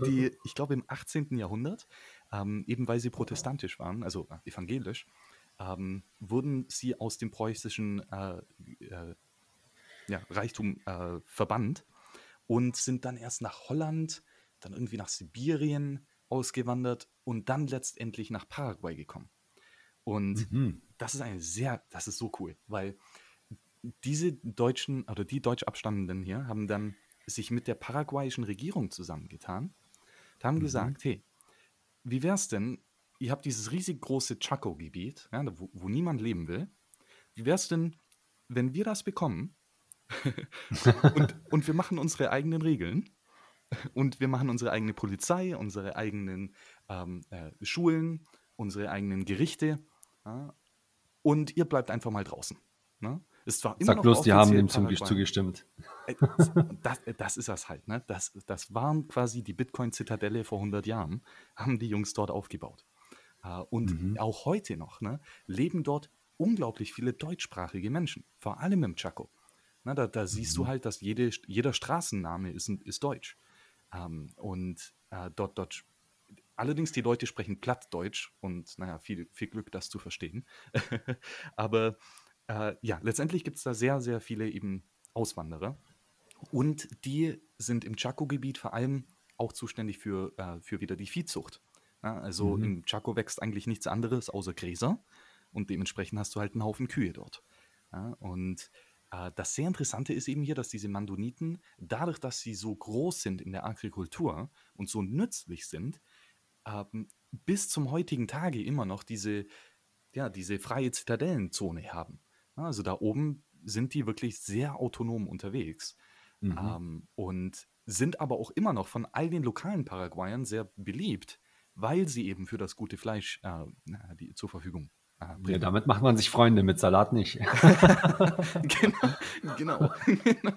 die, ich glaube, im 18. Jahrhundert, ähm, eben weil sie protestantisch waren, also äh, evangelisch, ähm, wurden sie aus dem preußischen äh, äh, ja, Reichtum äh, verbannt und sind dann erst nach Holland, dann irgendwie nach Sibirien ausgewandert und dann letztendlich nach Paraguay gekommen. Und mhm. das ist eine sehr, das ist so cool, weil diese Deutschen oder die deutsch Abstammenden hier haben dann sich mit der paraguayischen Regierung zusammengetan. Und haben mhm. gesagt, hey, wie wäre es denn, ihr habt dieses riesig große Chaco-Gebiet, ja, wo, wo, niemand leben will, wie wäre es denn, wenn wir das bekommen? Und, und wir machen unsere eigenen Regeln. Und wir machen unsere eigene Polizei, unsere eigenen ähm, äh, Schulen, unsere eigenen Gerichte ja? Und ihr bleibt einfach mal draußen. Ne? Es war immer Sag bloß, die haben dem zugestimmt. Äh, das, das, ist das halt. Ne? Das, das waren quasi die Bitcoin-Zitadelle vor 100 Jahren, haben die Jungs dort aufgebaut. Äh, und mhm. auch heute noch ne, leben dort unglaublich viele deutschsprachige Menschen, vor allem im Chaco. Na, da, da siehst mhm. du halt, dass jede, jeder Straßenname ist, ist deutsch. Ähm, und äh, dort, dort Allerdings, die Leute sprechen Plattdeutsch und naja, viel, viel Glück, das zu verstehen. Aber äh, ja, letztendlich gibt es da sehr, sehr viele eben Auswanderer. Und die sind im Chaco-Gebiet vor allem auch zuständig für, äh, für wieder die Viehzucht. Ja, also mhm. im Chaco wächst eigentlich nichts anderes außer Gräser und dementsprechend hast du halt einen Haufen Kühe dort. Ja, und äh, das sehr Interessante ist eben hier, dass diese Mandoniten, dadurch, dass sie so groß sind in der Agrikultur und so nützlich sind, ähm, bis zum heutigen Tage immer noch diese, ja, diese freie Zitadellenzone haben. Also da oben sind die wirklich sehr autonom unterwegs mhm. ähm, und sind aber auch immer noch von all den lokalen Paraguayern sehr beliebt, weil sie eben für das gute Fleisch äh, die, zur Verfügung äh, bringen. Ja, damit macht man sich Freunde, mit Salat nicht. genau, genau. genau.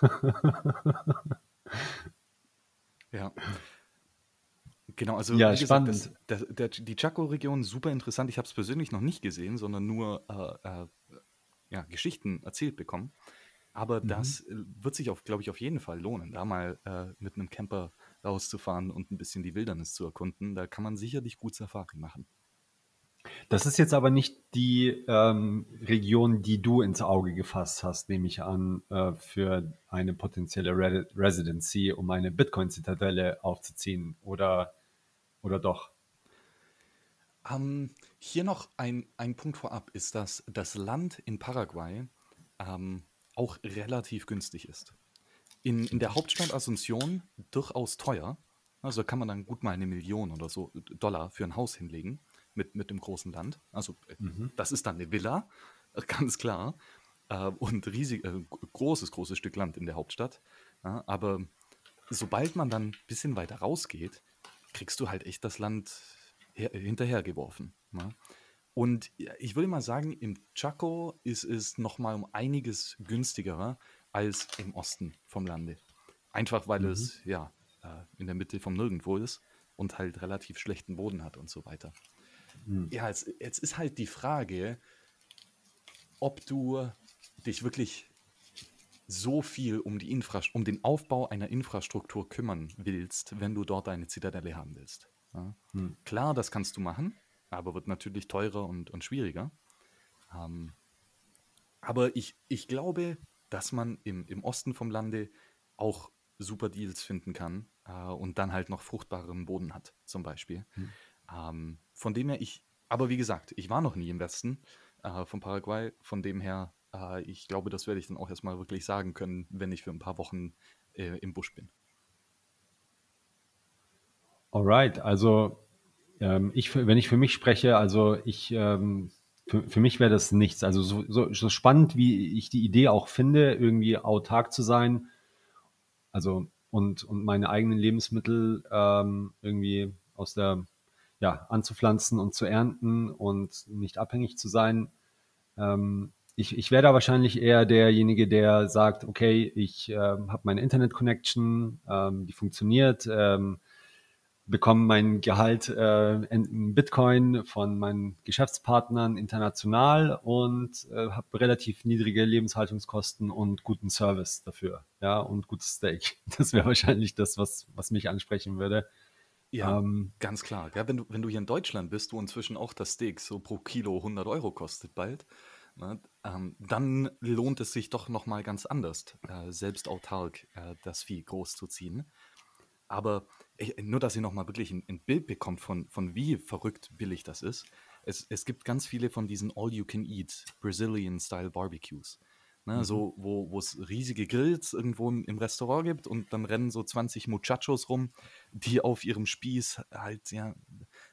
ja. Genau, also ja, spannend. Gesagt, das, das, der, die Chaco-Region super interessant. Ich habe es persönlich noch nicht gesehen, sondern nur äh, äh, ja, Geschichten erzählt bekommen. Aber mhm. das äh, wird sich, glaube ich, auf jeden Fall lohnen, da mal äh, mit einem Camper rauszufahren und ein bisschen die Wildernis zu erkunden. Da kann man sicherlich gut Safari machen. Das ist jetzt aber nicht die ähm, Region, die du ins Auge gefasst hast, nehme ich an, äh, für eine potenzielle Re Residency, um eine Bitcoin-Zitadelle aufzuziehen. Oder oder doch? Ähm, hier noch ein, ein Punkt vorab ist, dass das Land in Paraguay ähm, auch relativ günstig ist. In, in der Hauptstadt Asunción durchaus teuer. Also kann man dann gut mal eine Million oder so Dollar für ein Haus hinlegen mit, mit dem großen Land. Also äh, mhm. das ist dann eine Villa, ganz klar. Äh, und riesig, äh, großes, großes Stück Land in der Hauptstadt. Ja, aber sobald man dann ein bisschen weiter rausgeht, kriegst du halt echt das Land hinterhergeworfen. Ne? Und ich würde mal sagen, im Chaco ist es nochmal um einiges günstiger als im Osten vom Lande. Einfach weil mhm. es ja äh, in der Mitte vom Nirgendwo ist und halt relativ schlechten Boden hat und so weiter. Mhm. Ja, jetzt, jetzt ist halt die Frage, ob du dich wirklich so viel um, die um den Aufbau einer Infrastruktur kümmern willst, wenn du dort eine Zitadelle haben willst. Ja? Hm. Klar, das kannst du machen, aber wird natürlich teurer und, und schwieriger. Ähm, aber ich, ich glaube, dass man im, im Osten vom Lande auch super Deals finden kann äh, und dann halt noch fruchtbaren Boden hat, zum Beispiel. Hm. Ähm, von dem her, ich, aber wie gesagt, ich war noch nie im Westen äh, von Paraguay, von dem her äh, ich glaube, das werde ich dann auch erstmal wirklich sagen können, wenn ich für ein paar Wochen äh, im Busch bin. Alright, also ähm, ich, wenn ich für mich spreche, also ich, ähm, für, für mich wäre das nichts. Also so, so, so spannend, wie ich die Idee auch finde, irgendwie autark zu sein. Also und, und meine eigenen Lebensmittel ähm, irgendwie aus der, ja, anzupflanzen und zu ernten und nicht abhängig zu sein. Ähm, ich, ich wäre da wahrscheinlich eher derjenige, der sagt, okay, ich äh, habe meine Internet-Connection, ähm, die funktioniert, ähm, bekomme mein Gehalt äh, in Bitcoin von meinen Geschäftspartnern international und äh, habe relativ niedrige Lebenshaltungskosten und guten Service dafür, ja, und gutes Steak. Das wäre wahrscheinlich das, was, was mich ansprechen würde. Ja, ähm, ganz klar. Ja, wenn, du, wenn du hier in Deutschland bist, wo inzwischen auch das Steak so pro Kilo 100 Euro kostet bald, ne, ähm, dann lohnt es sich doch nochmal ganz anders, äh, selbst autark äh, das Vieh großzuziehen. Aber ich, nur, dass ihr nochmal wirklich ein, ein, Bild bekommt von, von wie verrückt billig das ist. Es, es gibt ganz viele von diesen All-You-Can-Eat Brazilian-Style Barbecues. Ne, mhm. So, wo es riesige Grills irgendwo im, im, Restaurant gibt und dann rennen so 20 Muchachos rum, die auf ihrem Spieß halt ja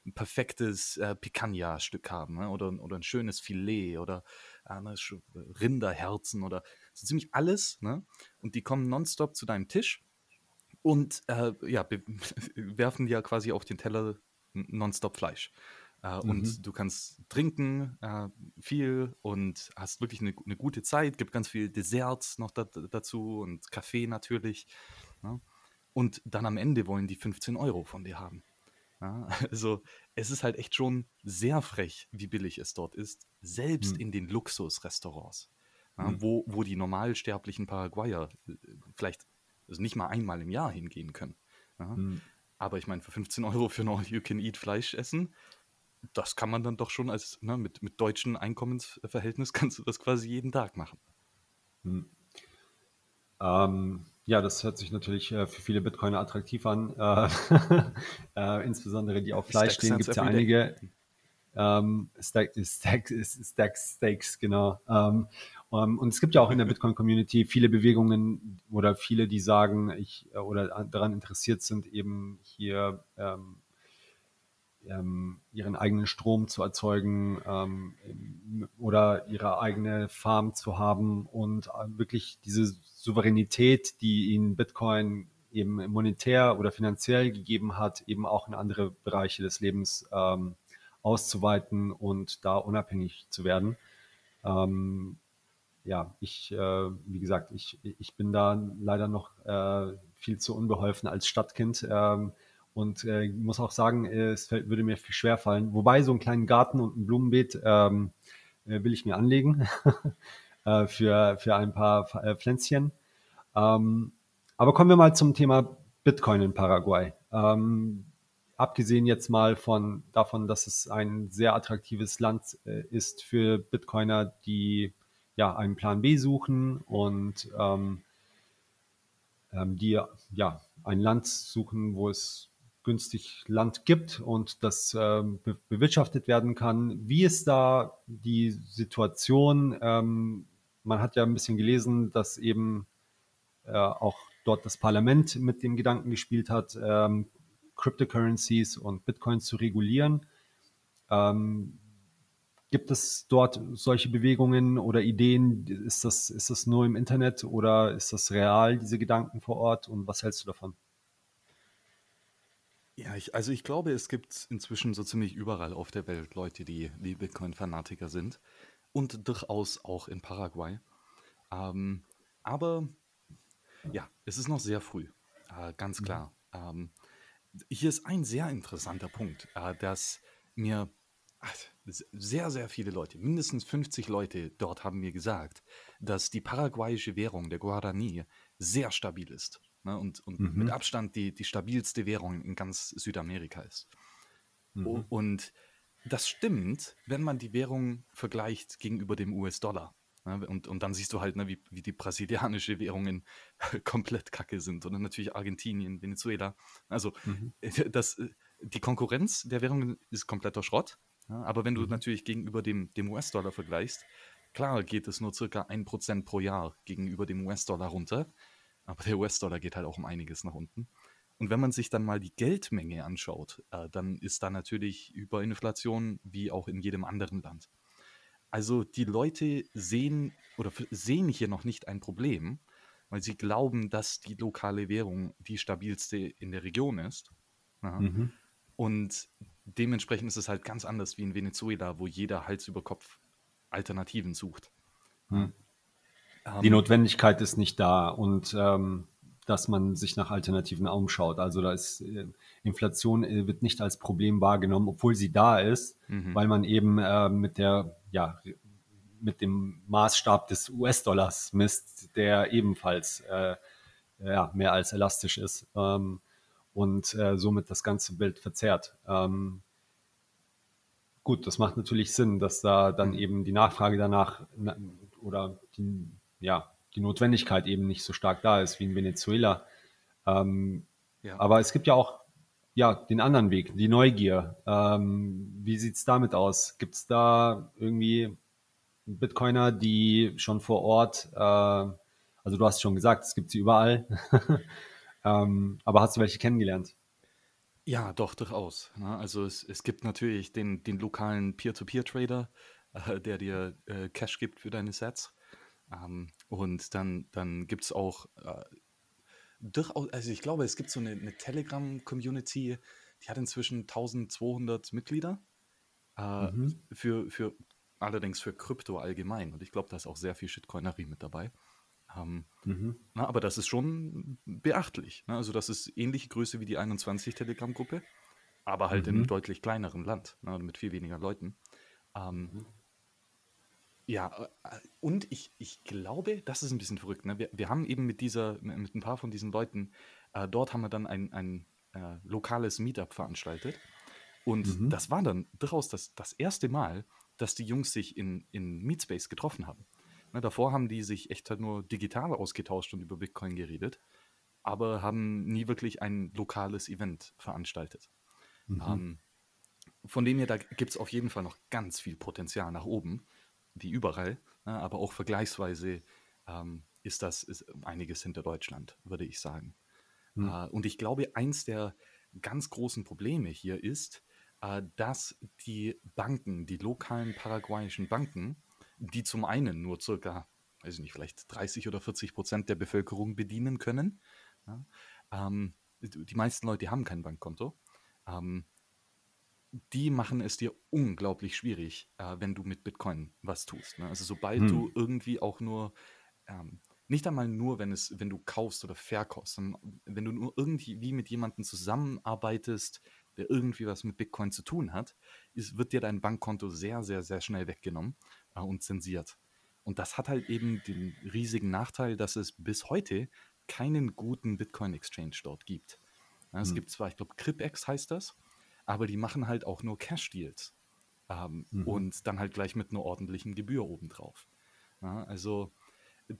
ein perfektes äh, Picanha-Stück haben ne? oder, oder ein schönes Filet oder äh, ne, Rinderherzen oder so ziemlich alles. Ne? Und die kommen nonstop zu deinem Tisch und äh, ja, werfen dir quasi auf den Teller nonstop Fleisch. Äh, mhm. Und du kannst trinken äh, viel und hast wirklich eine, eine, gute Zeit. Gibt ganz viel Desserts noch da, dazu und Kaffee natürlich. Ne? Und dann am Ende wollen die 15 Euro von dir haben. Ja? Also es ist halt echt schon sehr frech, wie billig es dort ist, selbst mhm. in den Luxusrestaurants. Ja, mhm. wo, wo die normalsterblichen Paraguayer äh, vielleicht also nicht mal einmal im Jahr hingehen können. Ja? Mhm. Aber ich meine, für 15 Euro für ein All-You-Can-Eat-Fleisch essen, das kann man dann doch schon als, ne, mit, mit deutschen Einkommensverhältnis kannst du das quasi jeden Tag machen. Mhm. Ähm, ja, das hört sich natürlich äh, für viele Bitcoiner attraktiv an. Äh, äh, insbesondere die auf Fleisch stehen, gibt es ja einige. Ähm, Stack, Stack, Stack Steaks, genau. Ähm, um, ähm, und es gibt ja auch in der Bitcoin-Community viele Bewegungen oder viele, die sagen, ich äh, oder daran interessiert sind, eben hier ähm, ähm, ihren eigenen Strom zu erzeugen ähm, oder ihre eigene Farm zu haben und äh, wirklich diese Souveränität, die ihnen Bitcoin eben monetär oder finanziell gegeben hat, eben auch in andere Bereiche des Lebens ähm, auszuweiten und da unabhängig zu werden. Ähm, ja, ich, äh, wie gesagt, ich, ich bin da leider noch äh, viel zu unbeholfen als Stadtkind ähm, und äh, muss auch sagen, es fällt, würde mir schwer fallen. Wobei so einen kleinen Garten und ein Blumenbeet ähm, äh, will ich mir anlegen äh, für, für ein paar äh, Pflänzchen. Ähm, aber kommen wir mal zum Thema Bitcoin in Paraguay. Ähm, abgesehen jetzt mal von davon, dass es ein sehr attraktives Land äh, ist für Bitcoiner, die ja einen Plan B suchen und ähm, ähm, die ja ein Land suchen, wo es günstig Land gibt und das ähm, be bewirtschaftet werden kann. Wie ist da die Situation? Ähm, man hat ja ein bisschen gelesen, dass eben äh, auch dort das Parlament mit dem Gedanken gespielt hat, ähm, Cryptocurrencies und Bitcoins zu regulieren. Ähm, gibt es dort solche Bewegungen oder Ideen? Ist das, ist das nur im Internet oder ist das real, diese Gedanken vor Ort? Und was hältst du davon? Ja, ich, also ich glaube, es gibt inzwischen so ziemlich überall auf der Welt Leute, die, die Bitcoin-Fanatiker sind. Und durchaus auch in Paraguay. Ähm, aber ja, es ist noch sehr früh, äh, ganz mhm. klar. Mhm. Ähm, hier ist ein sehr interessanter Punkt, äh, dass mir ach, sehr, sehr viele Leute, mindestens 50 Leute dort haben mir gesagt, dass die paraguayische Währung, der Guarani, sehr stabil ist. Ne, und, und mhm. mit Abstand die, die stabilste Währung in ganz Südamerika ist. Mhm. Und das stimmt, wenn man die Währung vergleicht gegenüber dem US-Dollar. Ne, und, und dann siehst du halt, ne, wie, wie die brasilianische Währungen komplett kacke sind. Oder natürlich Argentinien, Venezuela. Also mhm. das, die Konkurrenz der Währungen ist kompletter Schrott. Ja, aber wenn du mhm. natürlich gegenüber dem, dem US-Dollar vergleichst, klar geht es nur circa 1% pro Jahr gegenüber dem US-Dollar runter. Aber der US-Dollar geht halt auch um einiges nach unten. Und wenn man sich dann mal die Geldmenge anschaut, äh, dann ist da natürlich Überinflation wie auch in jedem anderen Land. Also die Leute sehen oder sehen hier noch nicht ein Problem, weil sie glauben, dass die lokale Währung die stabilste in der Region ist. Ja. Mhm. Und dementsprechend ist es halt ganz anders wie in Venezuela, wo jeder Hals über Kopf Alternativen sucht. Mhm. Die ähm, Notwendigkeit ist nicht da und ähm, dass man sich nach Alternativen umschaut. Also da ist äh, Inflation äh, wird nicht als Problem wahrgenommen, obwohl sie da ist, mhm. weil man eben äh, mit der ja mit dem Maßstab des US-Dollars misst, der ebenfalls äh, ja, mehr als elastisch ist ähm, und äh, somit das ganze Bild verzerrt. Ähm, gut, das macht natürlich Sinn, dass da dann mhm. eben die Nachfrage danach oder die, ja, die Notwendigkeit eben nicht so stark da ist wie in Venezuela. Ähm, ja. Aber es gibt ja auch ja, den anderen Weg, die Neugier. Ähm, wie sieht es damit aus? Gibt es da irgendwie Bitcoiner, die schon vor Ort, äh, also du hast schon gesagt, es gibt sie überall, ähm, aber hast du welche kennengelernt? Ja, doch, durchaus. Ne? Also es, es gibt natürlich den, den lokalen Peer-to-Peer-Trader, äh, der dir äh, Cash gibt für deine Sets. Ähm, und dann, dann gibt es auch äh, durchaus, also ich glaube, es gibt so eine, eine Telegram-Community, die hat inzwischen 1200 Mitglieder. Äh, mhm. für, für allerdings für Krypto allgemein. Und ich glaube, da ist auch sehr viel Shitcoinerie mit dabei. Ähm, mhm. na, aber das ist schon beachtlich. Ne? Also das ist ähnliche Größe wie die 21 Telegram-Gruppe, aber halt mhm. in einem deutlich kleineren Land, ne? mit viel weniger Leuten. Ähm, mhm. Ja, äh, und ich, ich glaube, das ist ein bisschen verrückt. Ne? Wir, wir haben eben mit dieser, mit ein paar von diesen Leuten, äh, dort haben wir dann ein, ein äh, lokales Meetup veranstaltet. Und mhm. das war dann durchaus das, das erste Mal, dass die Jungs sich in, in Meetspace getroffen haben. Ne, davor haben die sich echt halt nur digital ausgetauscht und über Bitcoin geredet, aber haben nie wirklich ein lokales Event veranstaltet. Mhm. Ähm, von dem her, da gibt es auf jeden Fall noch ganz viel Potenzial nach oben, wie überall, ne, aber auch vergleichsweise ähm, ist das ist einiges hinter Deutschland, würde ich sagen. Mhm. Äh, und ich glaube, eins der ganz großen Probleme hier ist, äh, dass die Banken, die lokalen paraguayischen Banken, die zum einen nur circa, weiß ich nicht, vielleicht 30 oder 40 Prozent der Bevölkerung bedienen können. Ja, ähm, die meisten Leute haben kein Bankkonto. Ähm, die machen es dir unglaublich schwierig, äh, wenn du mit Bitcoin was tust. Ne? Also sobald hm. du irgendwie auch nur, ähm, nicht einmal nur, wenn es, wenn du kaufst oder verkaufst, sondern wenn du nur irgendwie mit jemandem zusammenarbeitest, der irgendwie was mit Bitcoin zu tun hat, ist, wird dir dein Bankkonto sehr, sehr, sehr schnell weggenommen äh, und zensiert. Und das hat halt eben den riesigen Nachteil, dass es bis heute keinen guten Bitcoin-Exchange dort gibt. Ja, es mhm. gibt zwar, ich glaube, Cripex heißt das, aber die machen halt auch nur Cash-Deals. Ähm, mhm. Und dann halt gleich mit einer ordentlichen Gebühr obendrauf. Ja, also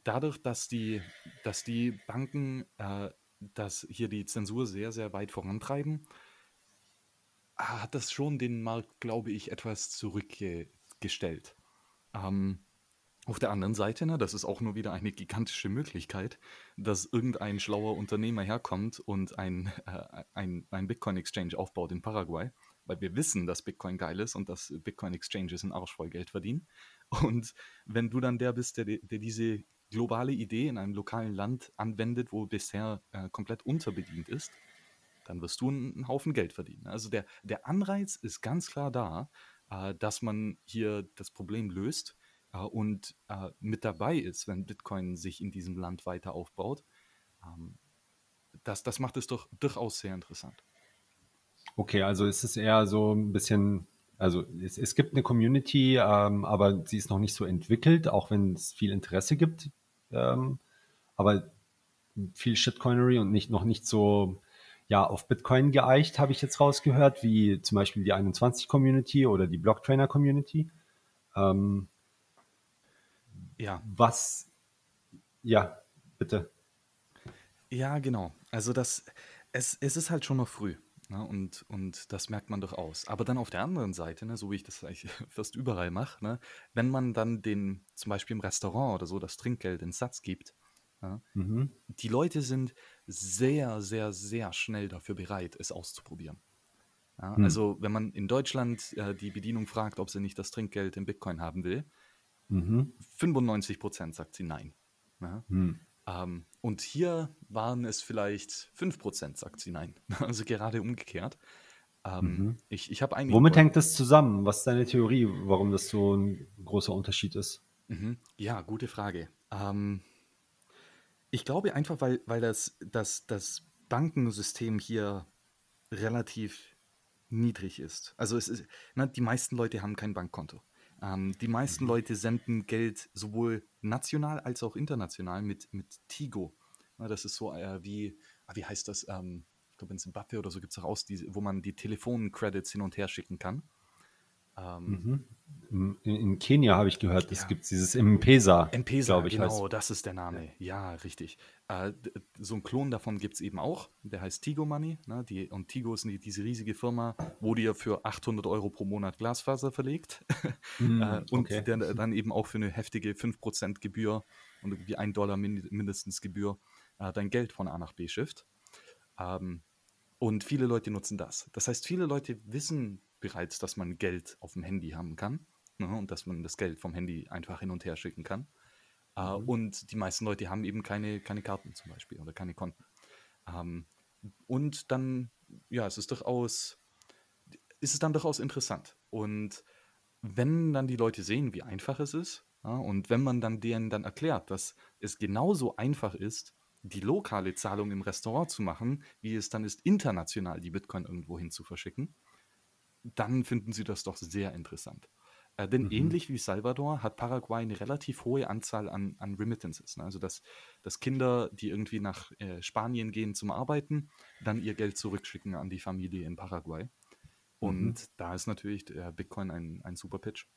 dadurch, dass die, dass die Banken äh, dass hier die Zensur sehr, sehr weit vorantreiben, hat das schon den Markt, glaube ich, etwas zurückgestellt. Ähm, auf der anderen Seite, ne, das ist auch nur wieder eine gigantische Möglichkeit, dass irgendein schlauer Unternehmer herkommt und ein, äh, ein, ein Bitcoin-Exchange aufbaut in Paraguay, weil wir wissen, dass Bitcoin geil ist und dass Bitcoin-Exchanges ein Arsch voll Geld verdienen. Und wenn du dann der bist, der, der diese globale Idee in einem lokalen Land anwendet, wo bisher äh, komplett unterbedient ist, dann wirst du einen Haufen Geld verdienen. Also der, der Anreiz ist ganz klar da, äh, dass man hier das Problem löst und äh, mit dabei ist, wenn Bitcoin sich in diesem Land weiter aufbaut. Ähm, das, das macht es doch durchaus sehr interessant. Okay, also ist es eher so ein bisschen, also es, es gibt eine Community, ähm, aber sie ist noch nicht so entwickelt, auch wenn es viel Interesse gibt. Ähm, aber viel Shitcoinery und nicht, noch nicht so ja auf Bitcoin geeicht, habe ich jetzt rausgehört, wie zum Beispiel die 21-Community oder die Blocktrainer-Community. Ähm, ja. Was, ja, bitte. Ja, genau. Also das, es, es ist halt schon noch früh. Ne? Und, und das merkt man doch aus. Aber dann auf der anderen Seite, ne, so wie ich das eigentlich fast überall mache, ne, wenn man dann den, zum Beispiel im Restaurant oder so, das Trinkgeld in Satz gibt, ja, mhm. die Leute sind sehr, sehr, sehr schnell dafür bereit, es auszuprobieren. Ja, hm. Also wenn man in Deutschland äh, die Bedienung fragt, ob sie nicht das Trinkgeld in Bitcoin haben will, mhm. 95 Prozent sagt sie nein. Ja? Hm. Ähm, und hier waren es vielleicht 5%, sagt sie nein. Also gerade umgekehrt. Ähm, Mhm. ich ich habe einige Womit hängt das zusammen? Was ist deine Theorie, warum das so ein großer Unterschied ist? Mhm. Ja, gute Frage. Ähm, ich glaube einfach, weil, weil das, das, das Bankensystem hier relativ niedrig ist. Also es ist, na, die meisten Leute haben kein Bankkonto. Ähm, die meisten Mhm. Leute senden Geld sowohl national als auch international mit, mit Tigo. Na, das ist so äh, wie, ah, wie heißt das? Ähm, ich glaube, in Zimbabwe oder so gibt es auch aus, die, wo man die Telefoncredits hin und her schicken kann. Ähm, Mhm. In, in Kenia habe ich gehört, es Ja. gibt dieses M-Pesa, M-Pesa, glaube ich, genau, heißt. das ist der Name. Ja, richtig. Äh, so ein Klon davon gibt es eben auch. Der heißt Tigo Money. Ne? Die, und Tigo ist die, diese riesige Firma, wo dir für 800 Euro pro Monat Glasfaser verlegt. Mhm, äh, und okay. der dann eben auch für eine heftige 5% Gebühr und irgendwie 1 Dollar min mindestens Gebühr äh, dein Geld von A nach B schifft. Ähm, und viele Leute nutzen das. Das heißt, viele Leute wissen bereits, dass man Geld auf dem Handy haben kann ne, und dass man das Geld vom Handy einfach hin und her schicken kann. Äh, Mhm. und die meisten Leute haben eben keine, keine Karten zum Beispiel oder keine Konten. Ähm, und dann, ja, es ist durchaus, ist es dann durchaus interessant. Und wenn dann die Leute sehen, wie einfach es ist, ja, und wenn man dann denen dann erklärt, dass es genauso einfach ist, die lokale Zahlung im Restaurant zu machen, wie es dann ist, international die Bitcoin irgendwo hin zu verschicken, dann finden sie das doch sehr interessant. Äh, denn Mhm. ähnlich wie Salvador hat Paraguay eine relativ hohe Anzahl an, an Remittances. Ne? Also, dass, dass Kinder, die irgendwie nach äh, Spanien gehen zum Arbeiten, dann ihr Geld zurückschicken an die Familie in Paraguay. Und Mhm. da ist natürlich der Bitcoin ein, ein super Pitch.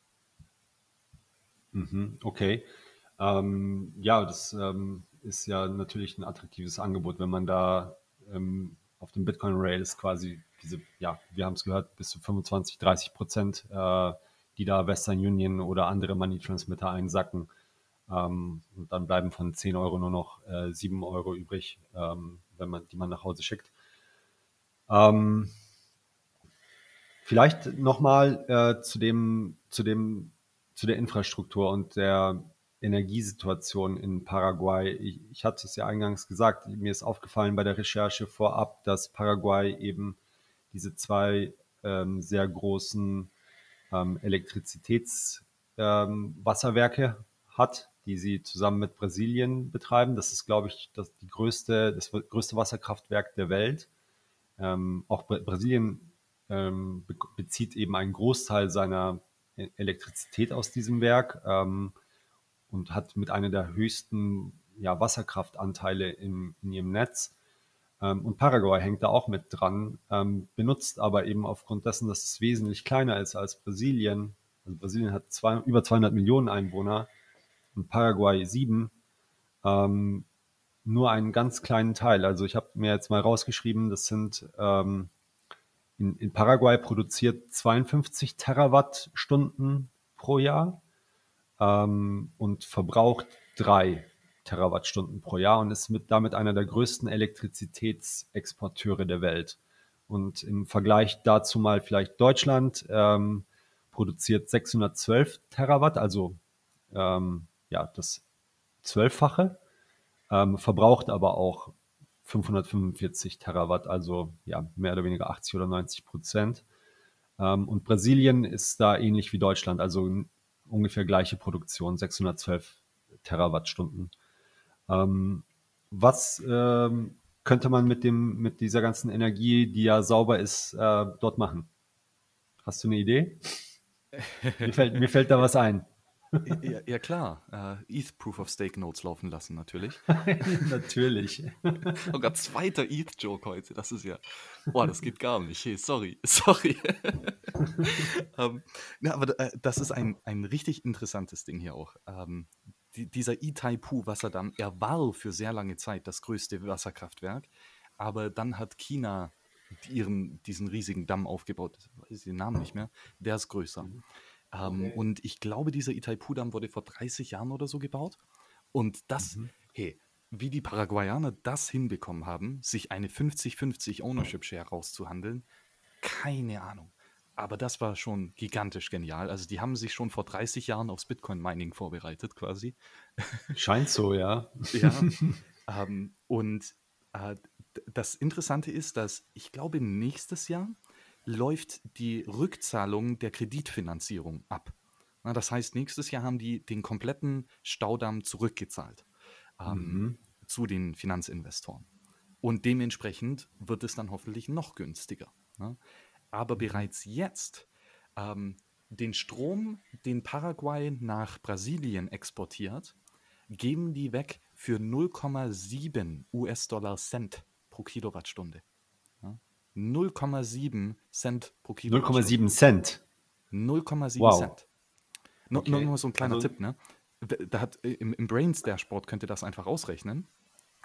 Mhm, okay. Ähm, ja, das ähm, ist ja natürlich ein attraktives Angebot, wenn man da ähm, auf dem Bitcoin Rails quasi diese, ja, wir haben es gehört, bis zu 25, 30 Prozent, äh, die da Western Union oder andere Money Transmitter einsacken. Ähm, und dann bleiben von 10 Euro nur noch äh, 7 Euro übrig, ähm, wenn man, die man nach Hause schickt. Ähm, Vielleicht nochmal äh, zu dem, zu dem, zu der Infrastruktur und der Energiesituation in Paraguay. Ich, ich hatte es ja eingangs gesagt, mir ist aufgefallen bei der Recherche vorab, dass Paraguay eben diese zwei ähm, sehr großen ähm, Elektrizitätswasserwerke ähm, hat, die sie zusammen mit Brasilien betreiben. Das ist, glaube ich, das, die größte, das größte Wasserkraftwerk der Welt. Ähm, auch Bra- Brasilien ähm, be bezieht eben einen Großteil seiner E- Elektrizität aus diesem Werk ähm, und hat mit einer der höchsten ja, Wasserkraftanteile im, in ihrem Netz. Ähm, und Paraguay hängt da auch mit dran, ähm, benutzt aber eben aufgrund dessen, dass es wesentlich kleiner ist als Brasilien. Also Brasilien hat zwei, über 200 Millionen Einwohner und Paraguay sieben, ähm, nur einen ganz kleinen Teil. Also ich habe mir jetzt mal rausgeschrieben, das sind ähm, in, in Paraguay produziert 52 Terawattstunden pro Jahr ähm, und verbraucht drei Terawattstunden pro Jahr und ist mit, damit einer der größten Elektrizitätsexporteure der Welt. Und im Vergleich dazu mal vielleicht Deutschland ähm, produziert 612 Terawatt, also ähm, ja, das Zwölffache, ähm, verbraucht aber auch 545 Terawatt, also ja, mehr oder weniger 80 oder 90 Prozent. Ähm, und Brasilien ist da ähnlich wie Deutschland, also ungefähr gleiche Produktion, 612 Terawattstunden. Ähm, was ähm, könnte man mit dem, mit dieser ganzen Energie, die ja sauber ist, äh, dort machen? Hast du eine Idee? Mir fällt, mir fällt da was ein. Ja, ja klar, äh, ETH Proof of Stake Notes laufen lassen natürlich. Natürlich. Sogar zweiter ETH-Joke heute, das ist ja, boah, das geht gar nicht. Hey, sorry, sorry. ähm, ja, aber äh, das ist ein, ein richtig interessantes Ding hier auch. Ähm, die, dieser Itaipu-Wasserdamm, er war für sehr lange Zeit das größte Wasserkraftwerk, aber dann hat China ihren, diesen riesigen Damm aufgebaut, ich weiß den Namen nicht mehr, der ist größer. Ähm, Okay. Und ich glaube, dieser Itaipu-Damm wurde vor 30 Jahren oder so gebaut. Und das, Mhm. hey, wie die Paraguayaner das hinbekommen haben, sich eine 50-50 Ownership Share rauszuhandeln, keine Ahnung. aber das war schon gigantisch genial. Also die haben sich schon vor 30 Jahren aufs Bitcoin-Mining vorbereitet quasi. Scheint so, ja. Ja. ähm, und äh, das Interessante ist, dass ich glaube, nächstes Jahr läuft die Rückzahlung der Kreditfinanzierung ab. Na, das heißt, nächstes Jahr haben die den kompletten Staudamm zurückgezahlt ähm, mhm. zu den Finanzinvestoren. Und dementsprechend wird es dann hoffentlich noch günstiger. Ne? Aber mhm. bereits jetzt ähm, den Strom, den Paraguay nach Brasilien exportiert, geben die weg für 0,7 US-Dollar Cent pro Kilowattstunde. Ja? 0,7 Cent pro Kilowattstunde. 0,7 Cent. 0,7 wow. Cent. No, okay. Nur so ein kleiner also, Tipp, ne? Da hat, im, im Brains Dashboard könnt ihr das einfach ausrechnen.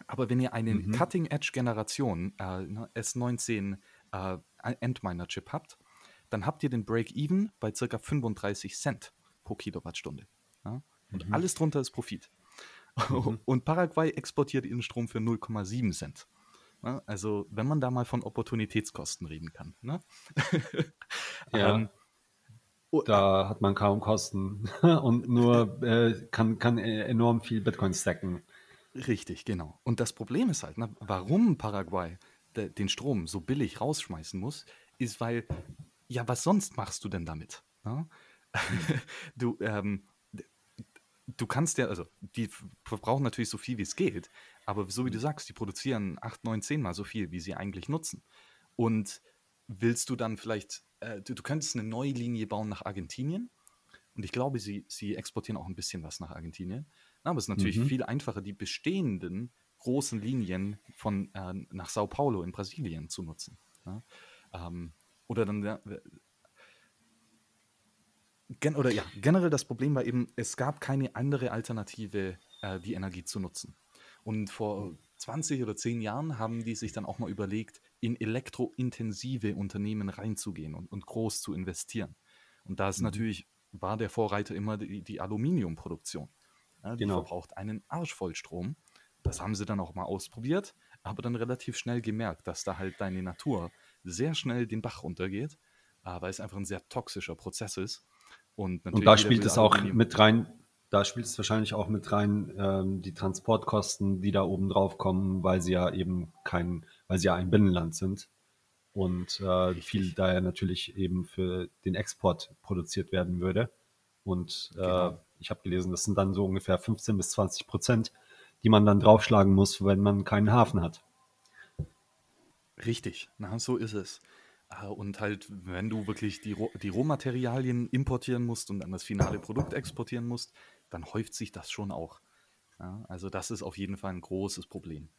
Aber wenn ihr eine mhm. Cutting-Edge-Generation äh, ne, S19 äh, Endminer-Chip habt, dann habt ihr den Break-Even bei ca. 35 Cent pro Kilowattstunde. Ja? Und mhm. alles drunter ist Profit. Mhm. Und Paraguay exportiert ihren Strom für 0,7 Cent. Ja? Also, wenn man da mal von Opportunitätskosten reden kann. Ne? ja. ähm, da hat man kaum Kosten und nur äh, kann, kann enorm viel Bitcoin stacken. Richtig, genau. Und das Problem ist halt, ne, warum Paraguay de, den Strom so billig rausschmeißen muss, ist, weil, ja, was sonst machst du denn damit? Ne? du, ähm, du kannst ja, also die verbrauchen natürlich so viel, wie es geht, aber so wie du mhm. sagst, die produzieren 8, 9, 10 mal so viel, wie sie eigentlich nutzen. Und willst du dann vielleicht äh, du, du, könntest eine neue Linie bauen nach Argentinien. Und ich glaube, sie, sie exportieren auch ein bisschen was nach Argentinien. Aber es ist natürlich mhm. viel einfacher, die bestehenden großen Linien von äh, nach Sao Paulo in Brasilien zu nutzen. Ja? Ähm, oder dann gen oder ja, generell das Problem war eben, es gab keine andere Alternative, äh, die Energie zu nutzen. Und vor 20 oder 10 Jahren haben die sich dann auch mal überlegt, in elektrointensive Unternehmen reinzugehen und, und groß zu investieren. Und da ist mhm. natürlich, war der Vorreiter immer die, die Aluminiumproduktion. Ja, die genau. verbraucht einen Arsch voll Strom. Das haben sie dann auch mal ausprobiert, aber dann relativ schnell gemerkt, dass da halt deine Natur sehr schnell den Bach runtergeht, weil es einfach ein sehr toxischer Prozess ist. Und, und da spielt es auch mit rein, da spielt es wahrscheinlich auch mit rein, ähm, die Transportkosten, die da oben drauf kommen, weil sie ja eben kein, weil sie ja ein Binnenland sind und äh, viel daher natürlich eben für den Export produziert werden würde. Und äh, genau. ich habe gelesen, das sind dann so ungefähr 15 bis 20 Prozent, die man dann draufschlagen muss, wenn man keinen Hafen hat. Richtig, na, so ist es. Äh, und halt, wenn du wirklich die, die Rohmaterialien importieren musst und dann das finale Produkt exportieren musst, dann häuft sich das schon auch. Ja, also das ist auf jeden Fall ein großes Problem.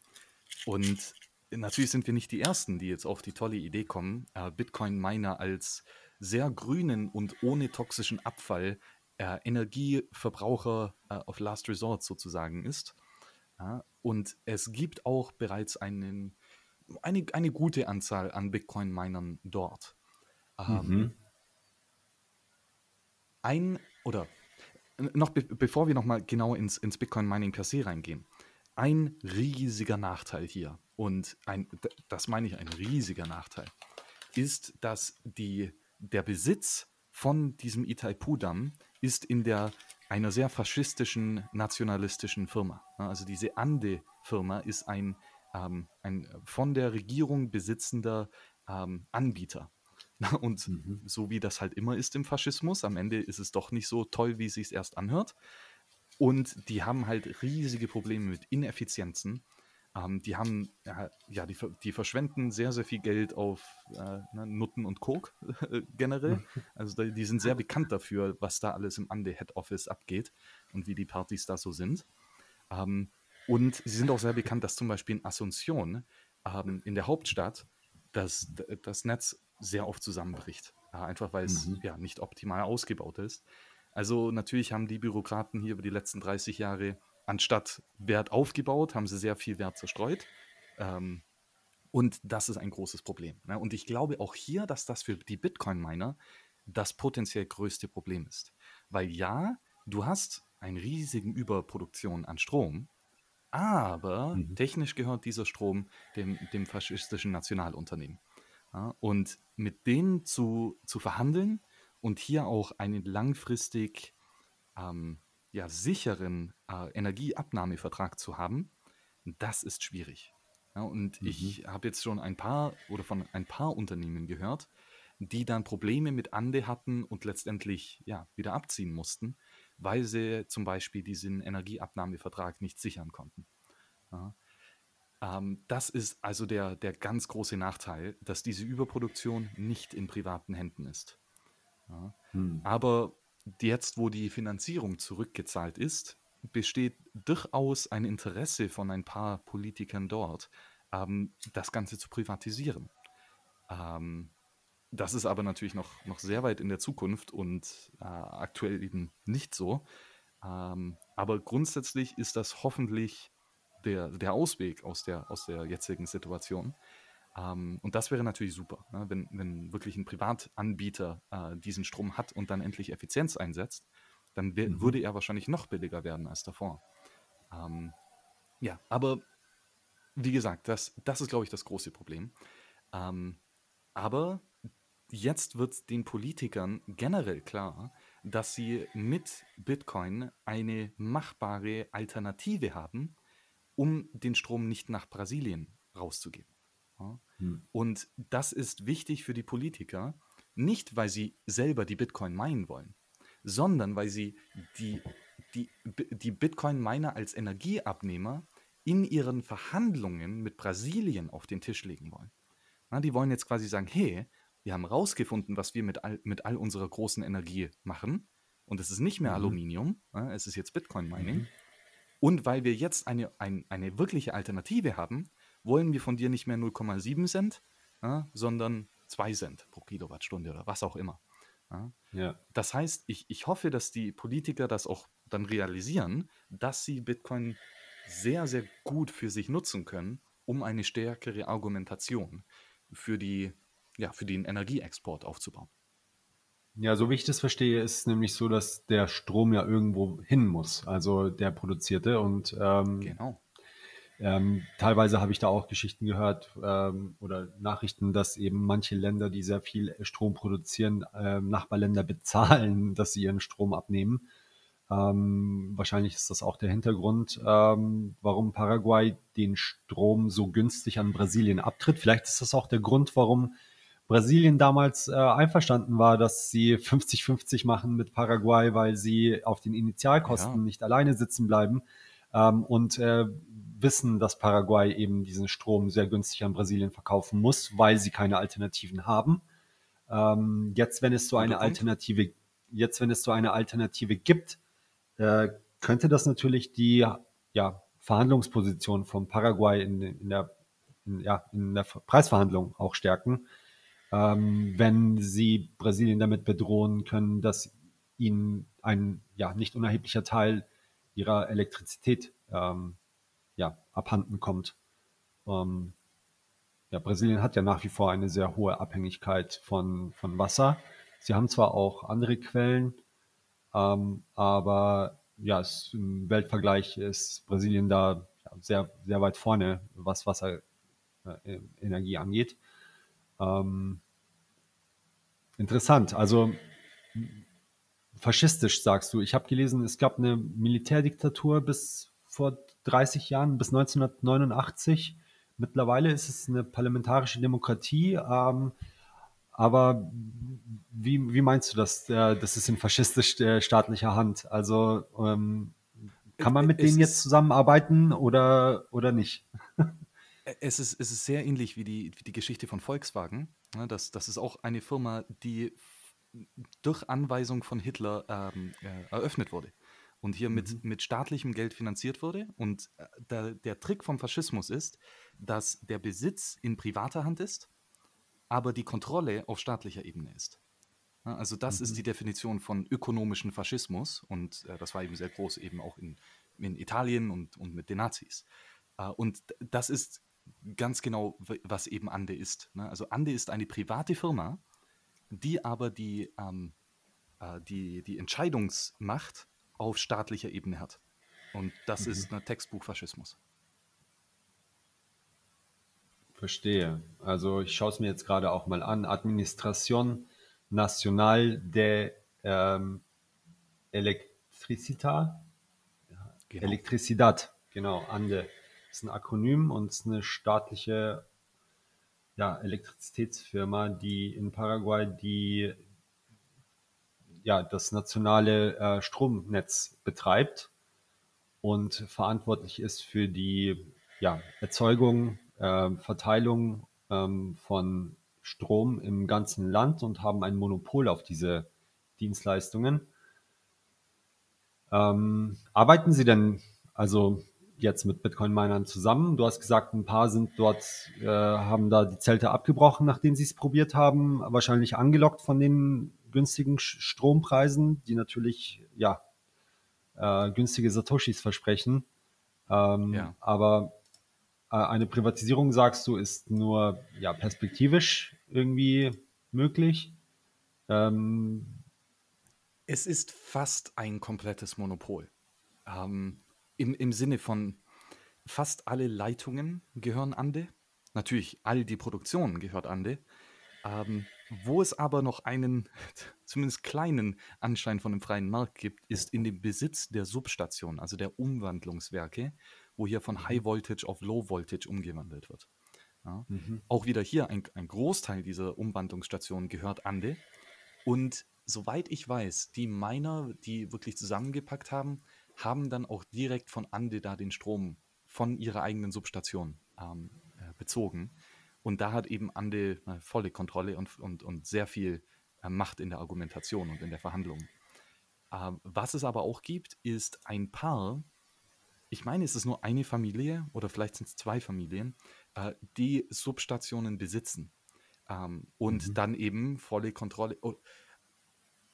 Und natürlich sind wir nicht die Ersten, die jetzt auf die tolle Idee kommen, äh, Bitcoin-Miner als sehr grünen und ohne toxischen Abfall äh, Energieverbraucher äh, of Last Resort sozusagen ist. Ja, und es gibt auch bereits einen, eine, eine gute Anzahl an Bitcoin-Minern dort. Ähm, mhm. Ein oder noch be bevor wir nochmal genau ins, ins Bitcoin-Mining per se reingehen, ein riesiger Nachteil hier, und ein, das meine ich ein riesiger Nachteil, ist, dass die, der Besitz von diesem Itaipu-Damm ist in der einer sehr faschistischen, nationalistischen Firma. Also diese Ande-Firma ist ein, ähm, ein von der Regierung besitzender ähm, Anbieter. Und mhm. so wie das halt immer ist im Faschismus, am Ende ist es doch nicht so toll, wie es sich erst anhört. Und die haben halt riesige Probleme mit Ineffizienzen. Ähm, die haben, ja, ja die, die, verschwenden sehr, sehr viel Geld auf äh, ne, Nutten und Coke äh, generell. Also die sind sehr bekannt dafür, was da alles im Ande Head Office abgeht und wie die Partys da so sind. Ähm, und sie sind auch sehr bekannt, dass zum Beispiel in Asunción, ähm, in der Hauptstadt, das, das Netz sehr oft zusammenbricht. Einfach weil es mhm. ja nicht optimal ausgebaut ist. Also natürlich haben die Bürokraten hier über die letzten 30 Jahre anstatt Wert aufgebaut, haben sie sehr viel Wert zerstreut. Ähm, und das ist ein großes Problem. Ne? Und ich glaube auch hier, dass das für die Bitcoin-Miner das potenziell größte Problem ist. Weil ja, du hast eine riesige Überproduktion an Strom, aber mhm. technisch gehört dieser Strom dem, dem faschistischen Nationalunternehmen. Ja, und mit denen zu, zu verhandeln und hier auch einen langfristig ähm, ja, sicheren äh, Energieabnahmevertrag zu haben, das ist schwierig. Ja, und Mhm. ich habe jetzt schon ein paar oder von ein paar Unternehmen gehört, die dann Probleme mit Ande hatten und letztendlich ja, wieder abziehen mussten, weil sie zum Beispiel diesen Energieabnahmevertrag nicht sichern konnten. Ja. Ähm, das ist also der, der ganz große Nachteil, dass diese Überproduktion nicht in privaten Händen ist. Ja. Hm. Aber jetzt, wo die Finanzierung zurückgezahlt ist, besteht durchaus ein Interesse von ein paar Politikern dort, ähm, das Ganze zu privatisieren. Ähm, das ist aber natürlich noch, noch sehr weit in der Zukunft und äh, aktuell eben nicht so. Ähm, aber grundsätzlich ist das hoffentlich der, der Ausweg aus der, aus der jetzigen Situation. Ähm, und das wäre natürlich super, ne? wenn, wenn wirklich ein Privatanbieter äh, diesen Strom hat und dann endlich Effizienz einsetzt, dann Mhm. würde er wahrscheinlich noch billiger werden als davor. Ähm, ja, aber wie gesagt, das, das ist, glaube ich, das große Problem. Ähm, aber jetzt wird den Politikern generell klar, dass sie mit Bitcoin eine machbare Alternative haben, um den Strom nicht nach Brasilien rauszugeben. Ja? Hm. Und das ist wichtig für die Politiker, nicht weil sie selber die Bitcoin meinen wollen, sondern weil sie die, die, die Bitcoin-Miner als Energieabnehmer in ihren Verhandlungen mit Brasilien auf den Tisch legen wollen. Na, die wollen jetzt quasi sagen, hey, wir haben rausgefunden, was wir mit all, mit all unserer großen Energie machen. Und es ist nicht mehr Mhm. Aluminium, ja, es ist jetzt Bitcoin-Mining. Mhm. Und weil wir jetzt eine, ein, eine wirkliche Alternative haben, wollen wir von dir nicht mehr 0,7 Cent, ja, sondern 2 Cent pro Kilowattstunde oder was auch immer. Ja. Ja. Das heißt, ich, ich hoffe, dass die Politiker das auch dann realisieren, dass sie Bitcoin sehr, sehr gut für sich nutzen können, um eine stärkere Argumentation für, die, ja, für den Energieexport aufzubauen. Ja, so wie ich das verstehe, ist es nämlich so, dass der Strom ja irgendwo hin muss, also der produzierte. Und ähm, Genau. ähm, teilweise habe ich da auch Geschichten gehört ähm, oder Nachrichten, dass eben manche Länder, die sehr viel Strom produzieren, ähm, Nachbarländer bezahlen, dass sie ihren Strom abnehmen. Ähm, wahrscheinlich ist das auch der Hintergrund, ähm, warum Paraguay den Strom so günstig an Brasilien abtritt. Vielleicht ist das auch der Grund, warum Brasilien damals äh, einverstanden war, dass sie 50-50 machen mit Paraguay, weil sie auf den Initialkosten Ja. nicht alleine sitzen bleiben ähm, und äh, wissen, dass Paraguay eben diesen Strom sehr günstig an Brasilien verkaufen muss, weil sie keine Alternativen haben. Ähm, jetzt, wenn es so eine. Alternative, jetzt, wenn es so eine Alternative gibt, äh, könnte das natürlich die ja, Verhandlungsposition von Paraguay in, in, der, in, ja, in der Preisverhandlung auch stärken, ähm, wenn sie Brasilien damit bedrohen können, dass ihnen ein ja, nicht unerheblicher Teil ihrer Elektrizität ähm, ja, abhanden kommt. Ähm, ja, Brasilien hat ja nach wie vor eine sehr hohe Abhängigkeit von, von Wasser. Sie haben zwar auch andere Quellen, ähm, aber ja, es, im Weltvergleich ist Brasilien da ja, sehr, sehr weit vorne, was Wasserenergie angeht. Ähm, interessant. Also faschistisch sagst du. Ich habe gelesen, es gab eine Militärdiktatur bis vor 30 Jahren, bis 1989. Mittlerweile ist es eine parlamentarische Demokratie. Ähm, aber wie, wie meinst du das? Das ist in faschistisch staatlicher Hand. Also ähm, kann man mit Es denen jetzt zusammenarbeiten oder, oder nicht? Es ist, es ist sehr ähnlich wie die, wie die Geschichte von Volkswagen. Ne, Das, das ist auch eine Firma, die durch Anweisung von Hitler ähm, äh, eröffnet wurde und hier mit, mit staatlichem Geld finanziert wurde. Und äh, der, der Trick vom Faschismus ist, dass der Besitz in privater Hand ist, aber die Kontrolle auf staatlicher Ebene ist. Also das ist die Definition von ökonomischen Faschismus und äh, das war eben sehr groß eben auch in, in Italien und, und mit den Nazis. Äh, und das ist ganz genau, was eben Ande ist. Ne? Also Ande ist eine private Firma, die aber die, ähm, äh, die, die Entscheidungsmacht auf staatlicher Ebene hat. Und das ist ein Textbuchfaschismus. Verstehe. Also ich schaue es mir jetzt gerade auch mal an. Administración Nacional de ähm, Electricita. Genau. Electricidad, genau, ANDE. Ist ein Akronym und ist eine staatliche ja, Elektrizitätsfirma, die in Paraguay die ja, das nationale äh, Stromnetz betreibt und verantwortlich ist für die ja, Erzeugung, äh, Verteilung ähm, von Strom im ganzen Land und haben ein Monopol auf diese Dienstleistungen. Ähm, arbeiten Sie denn also jetzt mit Bitcoin-Minern zusammen? Du hast gesagt, ein paar sind dort, äh, haben da die Zelte abgebrochen, nachdem sie es probiert haben, wahrscheinlich angelockt von den günstigen Strompreisen, die natürlich ja äh, günstige Satoshis versprechen. Ähm, ja. Aber äh, eine Privatisierung, sagst du, ist nur ja, perspektivisch irgendwie möglich. Ähm, es ist fast ein komplettes Monopol. Ähm, im, Im Sinne von fast alle Leitungen gehören Ande. Natürlich, all die Produktion gehört Ande. Ähm, wo es aber noch einen, zumindest kleinen Anschein von einem freien Markt gibt, ist in dem Besitz der Substation, also der Umwandlungswerke, wo hier von High Voltage auf Low Voltage umgewandelt wird. Ja. Mhm. Auch wieder hier ein, ein Großteil dieser Umwandlungsstationen gehört Ande. Und soweit ich weiß, die Miner, die wirklich zusammengepackt haben, haben dann auch direkt von Ande da den Strom von ihrer eigenen Substation ähm, äh, bezogen. Und da hat eben Ande äh, volle Kontrolle und, und, und sehr viel äh, Macht in der Argumentation und in der Verhandlung. Äh, was es aber auch gibt, ist ein Paar, ich meine, es ist nur eine Familie oder vielleicht sind es zwei Familien, die Substationen besitzen ähm, und mhm. dann eben volle Kontrolle.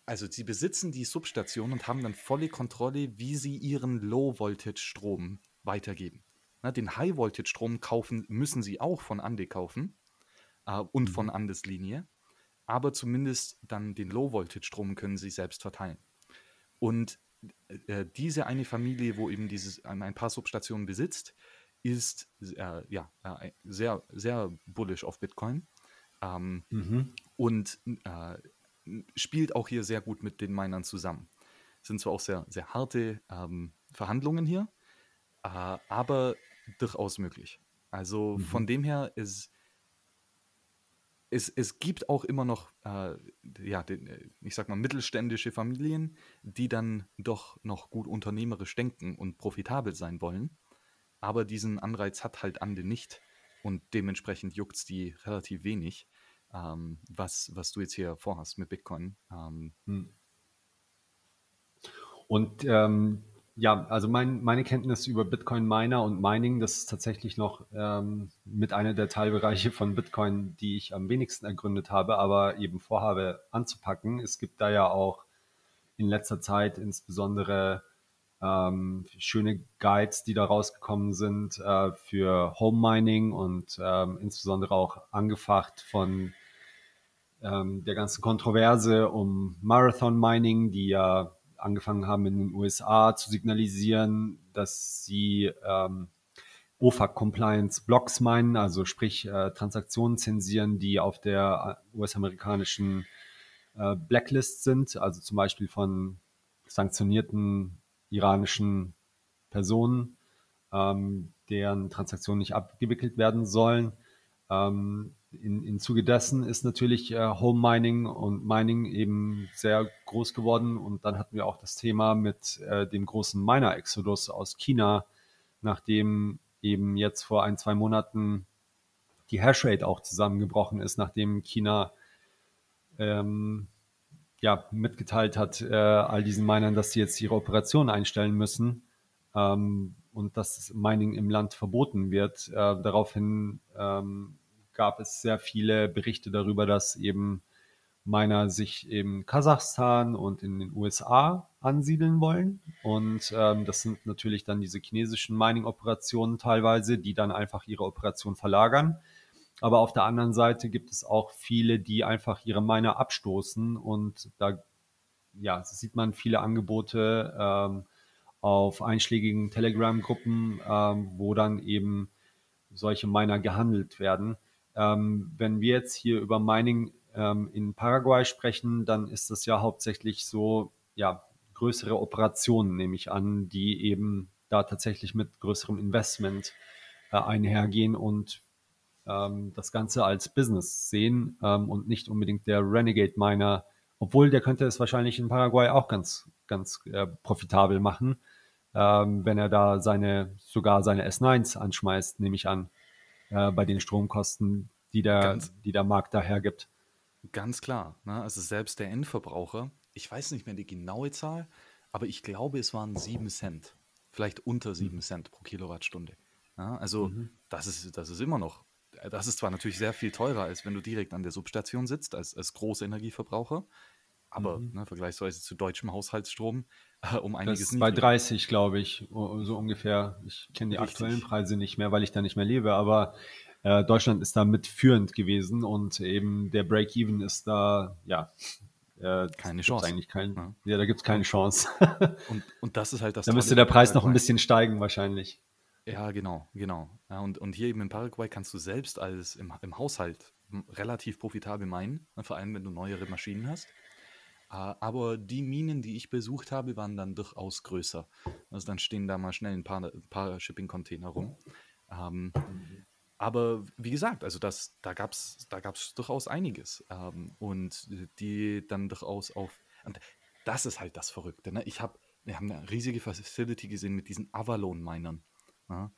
Also sie besitzen die Substation und haben dann volle Kontrolle, wie sie ihren Low-Voltage-Strom weitergeben. Na, den High-Voltage-Strom kaufen müssen sie auch von Ande kaufen äh, und von mhm. Andes Linie, aber zumindest dann den Low-Voltage-Strom können sie selbst verteilen. Und äh, äh diese eine Familie, wo eben dieses ein paar Substationen besitzt, ist äh, ja äh, sehr sehr bullish auf Bitcoin ähm, mhm. und äh, spielt auch hier sehr gut mit den Minern zusammen. Sind zwar auch sehr, sehr harte ähm, Verhandlungen hier, äh, aber durchaus möglich. Also mhm. von dem her ist es, es gibt auch immer noch, äh, ja, den, äh, ich sag mal, mittelständische Familien, die dann doch noch gut unternehmerisch denken und profitabel sein wollen. Aber diesen Anreiz hat halt Ande nicht und dementsprechend juckt es die relativ wenig ähm, was, was du jetzt hier vorhast mit Bitcoin. Ähm, hm. Und ähm, ja, also mein, meine Kenntnis über Bitcoin Miner und Mining, das ist tatsächlich noch ähm, mit einer der Teilbereiche von Bitcoin, die ich am wenigsten ergründet habe, aber eben vorhabe anzupacken. Es gibt da ja auch in letzter Zeit insbesondere ähm, schöne Guides, die da rausgekommen sind äh, für Home Mining und ähm, insbesondere auch angefacht von ähm, der ganzen Kontroverse um Marathon Mining, die ja angefangen haben in den USA zu signalisieren, dass sie ähm, OFAC-Compliance Blocks meinen, also sprich äh, Transaktionen zensieren, die auf der äh, US-amerikanischen äh, Blacklist sind, also zum Beispiel von sanktionierten iranischen Personen, ähm, deren Transaktionen nicht abgewickelt werden sollen. Ähm, in, in Zuge dessen ist natürlich äh, Home Mining und Mining eben sehr groß geworden. Und dann hatten wir auch das Thema mit äh, dem großen Miner-Exodus aus China, nachdem eben jetzt vor ein, zwei Monaten die Hashrate auch zusammengebrochen ist, nachdem China ähm, ja, mitgeteilt hat, äh, all diesen Minern, dass sie jetzt ihre Operation einstellen müssen ähm, und dass Mining im Land verboten wird. Äh, daraufhin ähm, gab es sehr viele Berichte darüber, dass eben Miner sich in Kasachstan und in den USA ansiedeln wollen. Und ähm, das sind natürlich dann diese chinesischen Mining-Operationen teilweise, die dann einfach ihre Operation verlagern. Aber auf der anderen Seite gibt es auch viele, die einfach ihre Miner abstoßen und da ja, sieht man viele Angebote ähm, auf einschlägigen Telegram-Gruppen, ähm, wo dann eben solche Miner gehandelt werden. Ähm, wenn wir jetzt hier über Mining ähm, in Paraguay sprechen, dann ist das ja hauptsächlich so, ja, größere Operationen, nehme ich an, die eben da tatsächlich mit größerem Investment äh, einhergehen und ähm, das Ganze als Business sehen ähm, und nicht unbedingt der Renegade Miner, obwohl der könnte es wahrscheinlich in Paraguay auch ganz, ganz äh, profitabel machen, ähm, wenn er da seine, sogar seine S9s anschmeißt, nehme ich an, äh, bei den Stromkosten, die der, ganz, die der Markt da hergibt. Ganz klar. Ne? Also selbst der Endverbraucher, ich weiß nicht mehr die genaue Zahl, aber ich glaube, es waren 7 Cent. Vielleicht unter 7 mhm. Cent pro Kilowattstunde. Ja, also mhm. das, ist, das ist immer noch das ist zwar natürlich sehr viel teurer, als wenn du direkt an der Substation sitzt, als, als Großenergieverbraucher, aber mhm. ne, vergleichsweise zu deutschem Haushaltsstrom äh, um einiges das ist Bei 30, glaube ich, so ungefähr. Ich kenne die Richtig. aktuellen Preise nicht mehr, weil ich da nicht mehr lebe, aber äh, Deutschland ist da mitführend gewesen und eben der Break-Even ist da, ja, äh, keine Chance. Eigentlich kein, ja. ja da gibt es keine Chance. und, und das ist halt das. Da müsste der Preis noch ein bisschen steigen wahrscheinlich. Ja, genau, genau. Ja, und, und hier eben in Paraguay kannst du selbst als im, im Haushalt relativ profitabel meinen, ne, vor allem wenn du neuere Maschinen hast. Uh, aber die Minen, die ich besucht habe, waren dann durchaus größer. Also dann stehen da mal schnell ein paar, paar Shipping-Container rum. Um, ähm, aber wie gesagt, also das, da gab es da gab's durchaus einiges. Ähm, und die dann durchaus auf. Und das ist halt das Verrückte. Ne? Ich hab, wir haben eine riesige Facility gesehen mit diesen Avalon-Minern. Ja?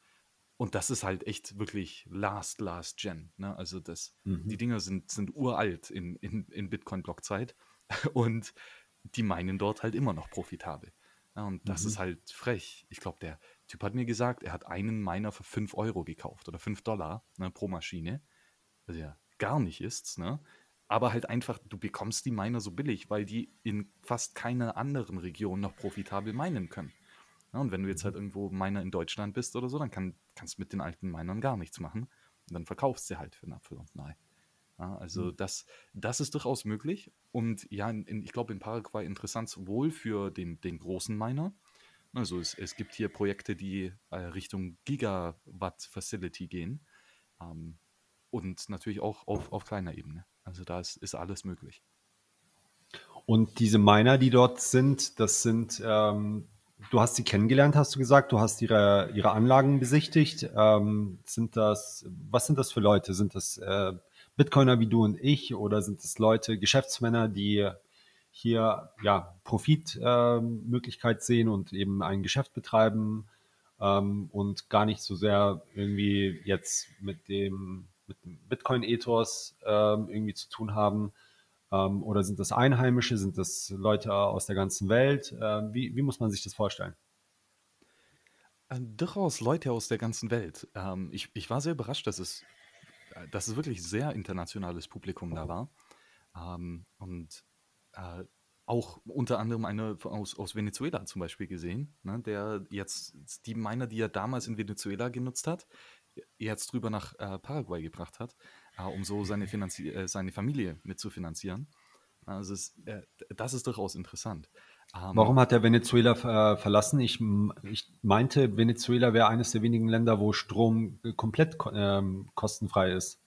Und das ist halt echt wirklich last, last gen. Ne? Also das, mhm. die Dinger sind, sind uralt in, in, in Bitcoin-Blockzeit und die meinen dort halt immer noch profitabel. Ja, und das mhm. ist halt frech. Ich glaube, der Typ hat mir gesagt, er hat einen Miner für 5 Euro gekauft oder 5 Dollar ne, pro Maschine. Was ja gar nicht ist, ne? Aber halt einfach, du bekommst die Miner so billig, weil die in fast keiner anderen Region noch profitabel meinen können. Ja, und wenn du jetzt halt irgendwo Miner in Deutschland bist oder so, dann kann, kannst du mit den alten Minern gar nichts machen. Und dann verkaufst du sie halt für einen Apfel und ein Ei. Ja, also mhm. das, das ist durchaus möglich. Und ja, in, ich glaube in Paraguay interessant sowohl für den, den großen Miner. Also es, es gibt hier Projekte, die äh, Richtung Gigawatt Facility gehen. Ähm, und natürlich auch auf, auf kleiner Ebene. Also da ist, ist alles möglich. Und diese Miner, die dort sind, das sind ähm, Du hast sie kennengelernt, hast du gesagt. Du hast ihre, ihre Anlagen besichtigt. Ähm, sind das, was sind das für Leute? Sind das äh, Bitcoiner wie du und ich oder sind das Leute, Geschäftsmänner, die hier ja Profitmöglichkeit äh, sehen und eben ein Geschäft betreiben ähm, und gar nicht so sehr irgendwie jetzt mit dem, mit dem Bitcoin-Ethos äh, irgendwie zu tun haben? Ähm, oder sind das Einheimische? Sind das Leute aus der ganzen Welt? Ähm, wie, wie muss man sich das vorstellen? Äh, durchaus Leute aus der ganzen Welt. Ähm, ich, ich war sehr überrascht, dass es, äh, dass es wirklich sehr internationales Publikum da war. Ähm, und äh, auch unter anderem eine aus, aus Venezuela zum Beispiel gesehen, ne, der jetzt die Miner, die er damals in Venezuela genutzt hat, jetzt drüber nach äh, Paraguay gebracht hat, äh, um so seine, Finanzi äh, seine Familie mitzufinanzieren. Also es, äh, das ist durchaus interessant. Ähm, Warum hat er Venezuela äh, verlassen? Ich, ich, meinte, Venezuela wäre eines der wenigen Länder, wo Strom komplett ähm, kostenfrei ist.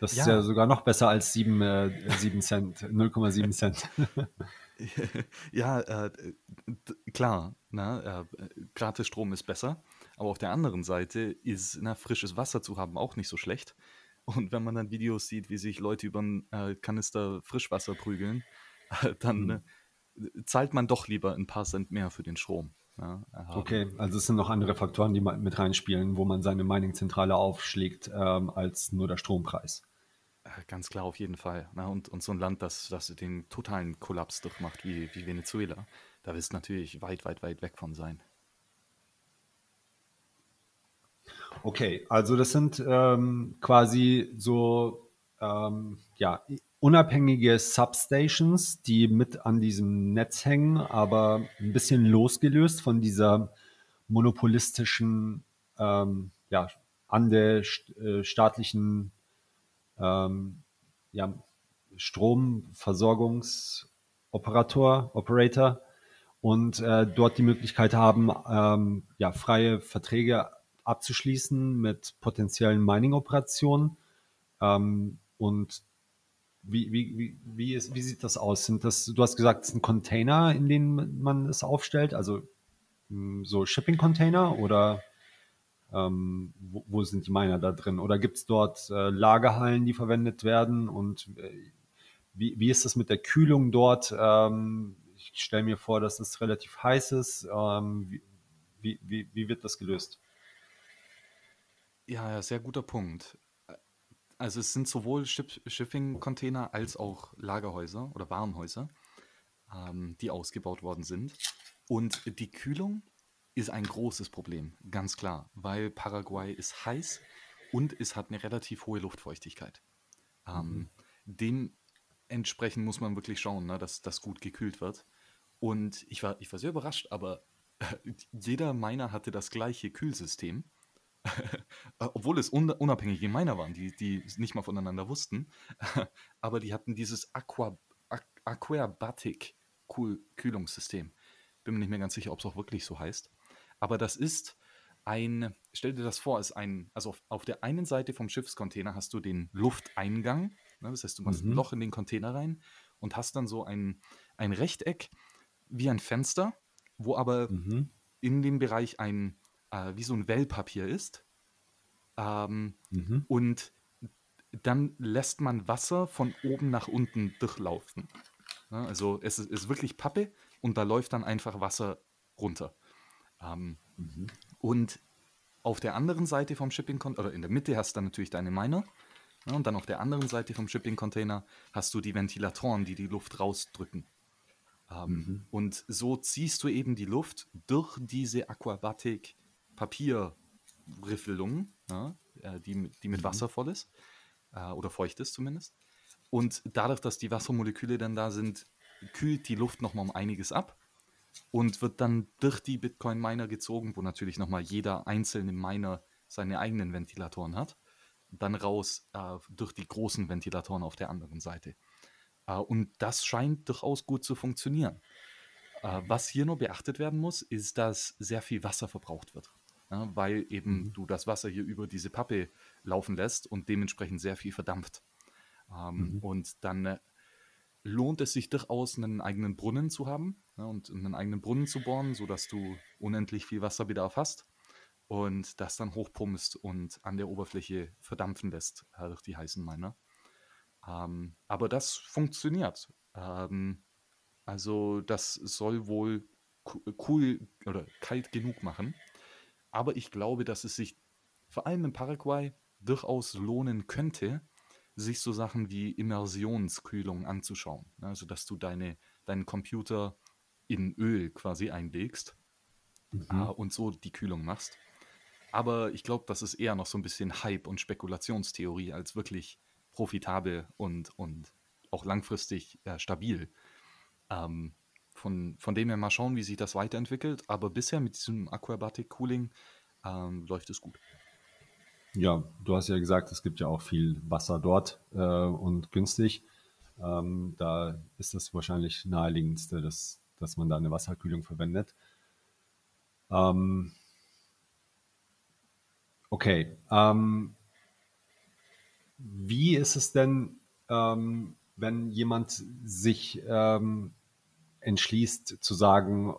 Das ja. ist ja sogar noch besser als 7, äh, 7 Cent, 0,7 Cent. ja, äh, klar, ne, äh, gratis Strom ist besser. Aber auf der anderen Seite ist na, frisches Wasser zu haben auch nicht so schlecht. Und wenn man dann Videos sieht, wie sich Leute über einen äh, Kanister Frischwasser prügeln, äh, dann mhm. Zahlt man doch lieber ein paar Cent mehr für den Strom. Ja, okay, also es sind noch andere Faktoren, die mit reinspielen, wo man seine Mining-Zentrale aufschlägt, ähm, als nur der Strompreis. Äh, ganz klar, auf jeden Fall. Na, und, und so ein Land, das, das den totalen Kollaps durchmacht wie, wie Venezuela, da wirst du natürlich weit, weit, weit weg von sein. Okay, also das sind ähm, quasi so ähm, ja, unabhängige Substations, die mit an diesem Netz hängen, aber ein bisschen losgelöst von dieser monopolistischen, ähm, ja, an der äh, staatlichen ähm, ja, Stromversorgungsoperator, Operator und äh, dort die Möglichkeit haben, ähm, ja, freie Verträge abzuschließen mit potenziellen Mining-Operationen. Ähm, und wie, wie, wie, wie, ist, wie sieht das aus? Sind das, du hast gesagt, es sind Container, in denen man es aufstellt, also hm, so Shipping-Container oder ähm, wo, wo, sind die Miner da drin? Oder gibt es dort äh, Lagerhallen, die verwendet werden? Und äh, wie, wie ist das mit der Kühlung dort? Ähm, ich stelle mir vor, dass es relativ heiß ist. Ähm, wie, wie, wie, wird das gelöst? Ja, sehr guter Punkt. Also es sind sowohl Shipping-Container als auch Lagerhäuser oder Warenhäuser, ähm, die ausgebaut worden sind. Und die Kühlung ist ein großes Problem, ganz klar, weil Paraguay ist heiß und es hat eine relativ hohe Luftfeuchtigkeit. Ähm, mhm. Dementsprechend muss man wirklich schauen, ne, dass das gut gekühlt wird. Und ich war, ich war sehr überrascht, aber jeder Miner hatte das gleiche Kühlsystem. Obwohl es un unabhängige Miner waren, die, die nicht mal voneinander wussten. aber die hatten dieses Aqua, Aquabatic Kühlungssystem. Bin mir nicht mehr ganz sicher, ob es auch wirklich so heißt. Aber das ist ein, stell dir das vor, ist ein, also auf, auf der einen Seite vom Schiffscontainer hast du den Lufteingang, ne, das heißt, du machst mhm. ein Loch in den Container rein und hast dann so ein, ein Rechteck wie ein Fenster, wo aber mhm. in dem Bereich ein, äh, wie so ein Wellpapier ist. Ähm, mhm. Und dann lässt man Wasser von oben nach unten durchlaufen. Ja, also es ist, ist, wirklich Pappe und da läuft dann einfach Wasser runter. Ähm, mhm. Und auf der anderen Seite vom Shipping Container, oder in der Mitte hast du dann natürlich deine Miner. Ja, und dann auf der anderen Seite vom Shipping Container hast du die Ventilatoren, die die Luft rausdrücken. Ähm, mhm. Und so ziehst du eben die Luft durch diese Aquabatic Papierriffelung, ja, äh, die, die mit mhm. Wasser voll ist, äh, oder feucht ist zumindest. Und dadurch, dass die Wassermoleküle dann da sind, kühlt die Luft nochmal um einiges ab und wird dann durch die Bitcoin-Miner gezogen, wo natürlich nochmal jeder einzelne Miner seine eigenen Ventilatoren hat, dann raus äh, durch die großen Ventilatoren auf der anderen Seite. Äh, und das scheint durchaus gut zu funktionieren. Äh, was hier nur beachtet werden muss, ist, dass sehr viel Wasser verbraucht wird. Ja, weil eben mhm. du das Wasser hier über diese Pappe laufen lässt und dementsprechend sehr viel verdampft. Ähm, mhm. Und dann äh, lohnt es sich durchaus, einen eigenen Brunnen zu haben ja, und einen eigenen Brunnen zu bohren, sodass du unendlich viel Wasserbedarf hast und das dann hochpumpst und an der Oberfläche verdampfen lässt äh, durch die heißen Miner. Ähm, aber das funktioniert. Ähm, also das soll wohl cool oder kalt genug machen. Aber ich glaube, dass es sich vor allem in Paraguay durchaus lohnen könnte, sich so Sachen wie Immersionskühlung anzuschauen. Also dass du deine, deinen Computer in Öl quasi einlegst mhm. äh, und so die Kühlung machst. Aber ich glaube, das ist eher noch so ein bisschen Hype und Spekulationstheorie als wirklich profitabel und, und auch langfristig äh, stabil. Ähm, von, von dem her mal schauen, wie sich das weiterentwickelt. Aber bisher mit diesem Aquabatic Cooling ähm, läuft es gut. Ja, du hast ja gesagt, es gibt ja auch viel Wasser dort äh, und günstig. Ähm, da ist das wahrscheinlich naheliegendste, dass, dass man da eine Wasserkühlung verwendet. Ähm, okay. Ähm, wie ist es denn, ähm, wenn jemand sich ähm, entschließt zu sagen,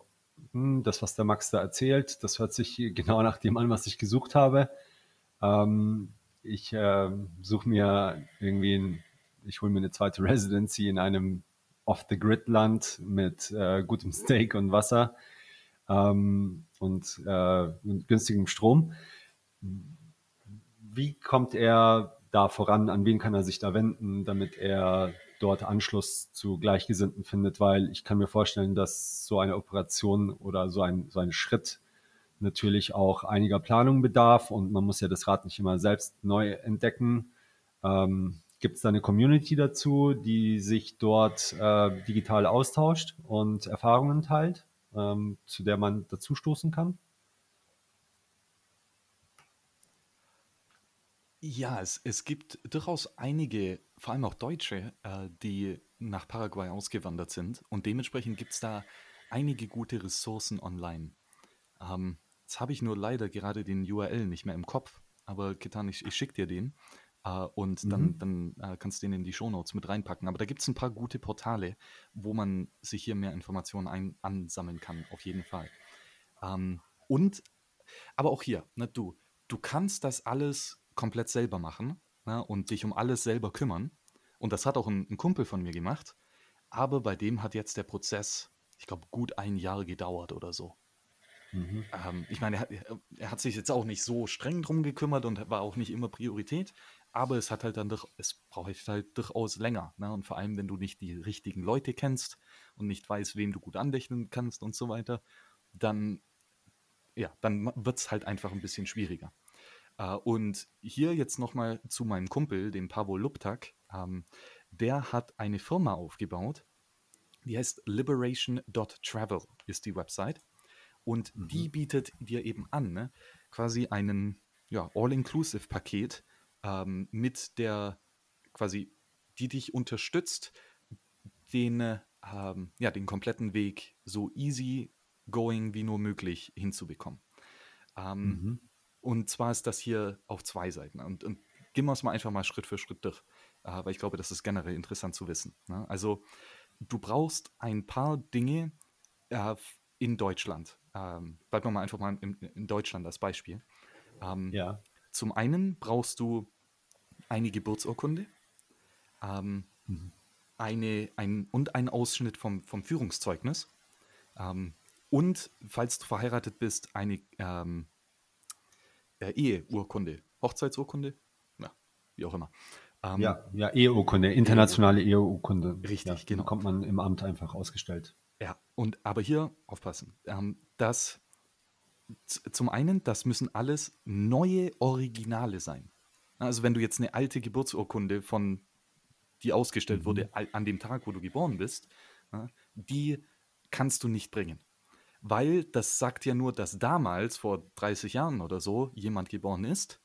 hm, das, was der Max da erzählt, das hört sich genau nach dem an, was ich gesucht habe. Ähm, ich äh, suche mir irgendwie, ein, ich hole mir eine zweite Residency in einem Off-the-Grid-Land mit äh, gutem Steak und Wasser ähm, und, äh, und günstigem Strom. Wie kommt er da voran? An wen kann er sich da wenden, damit er dort Anschluss zu Gleichgesinnten findet? Weil ich kann mir vorstellen, dass so eine Operation oder so ein, so ein Schritt natürlich auch einiger Planung bedarf und man muss ja das Rad nicht immer selbst neu entdecken. Ähm, Gibt es da eine Community dazu, die sich dort äh, digital austauscht und Erfahrungen teilt, ähm, zu der man dazustoßen kann? Ja, es, es gibt durchaus einige, vor allem auch Deutsche, äh, die nach Paraguay ausgewandert sind und dementsprechend gibt es da einige gute Ressourcen online. Ähm, Jetzt habe ich nur leider gerade den URL nicht mehr im Kopf, aber Ketan, ich, ich schicke dir den. Uh, und mhm. dann, dann uh, kannst du den in die Shownotes mit reinpacken. Aber da gibt es ein paar gute Portale, wo man sich hier mehr Informationen ein, ansammeln kann, auf jeden Fall. Ähm, und, aber auch hier, ne, du, du kannst das alles komplett selber machen ne, und dich um alles selber kümmern. Und das hat auch ein, ein Kumpel von mir gemacht. Aber bei dem hat jetzt der Prozess, ich glaube, gut ein Jahr gedauert oder so. Mhm. Ähm, ich meine, er, er, hat sich jetzt auch nicht so streng drum gekümmert und war auch nicht immer Priorität, aber es hat halt dann doch, es braucht halt durchaus länger. Ne? Und vor allem, wenn du nicht die richtigen Leute kennst und nicht weißt, wem du gut andächnen kannst und so weiter, dann, ja, dann wird es halt einfach ein bisschen schwieriger. Äh, und hier jetzt nochmal zu meinem Kumpel, dem Pavo Luptak. Ähm, der hat eine Firma aufgebaut, die heißt liberation.travel ist die Website. Und mhm. die bietet dir eben an, ne, quasi einen ja, All-Inclusive-Paket ähm, mit der quasi, die dich unterstützt, den, ähm, ja, den kompletten Weg so easy going wie nur möglich hinzubekommen. Ähm, mhm. Und zwar ist das hier auf zwei Seiten. Und, und gehen wir es mal einfach mal Schritt für Schritt durch, äh, weil ich glaube, das ist generell interessant zu wissen. Ne? Also, du brauchst ein paar Dinge äh, in Deutschland ähm, bleiben wir mal einfach mal in, in Deutschland als Beispiel. Ähm, ja. Zum einen brauchst du eine Geburtsurkunde ähm, mhm. eine, ein, und einen Ausschnitt vom, vom Führungszeugnis. Ähm, und falls du verheiratet bist, eine ähm, äh, Eheurkunde, Hochzeitsurkunde, ja, wie auch immer. Ähm, ja, ja, Eheurkunde, internationale Eheurkunde. Richtig, ja, genau. Kommt man im Amt einfach ausgestellt. Ja, und aber hier aufpassen. Ähm, dass zum einen, das müssen alles neue Originale sein. Also wenn du jetzt eine alte Geburtsurkunde von, die ausgestellt mhm. wurde an dem Tag, wo du geboren bist, die kannst du nicht bringen. Weil das sagt ja nur, dass damals, vor 30 Jahren oder so, jemand geboren ist.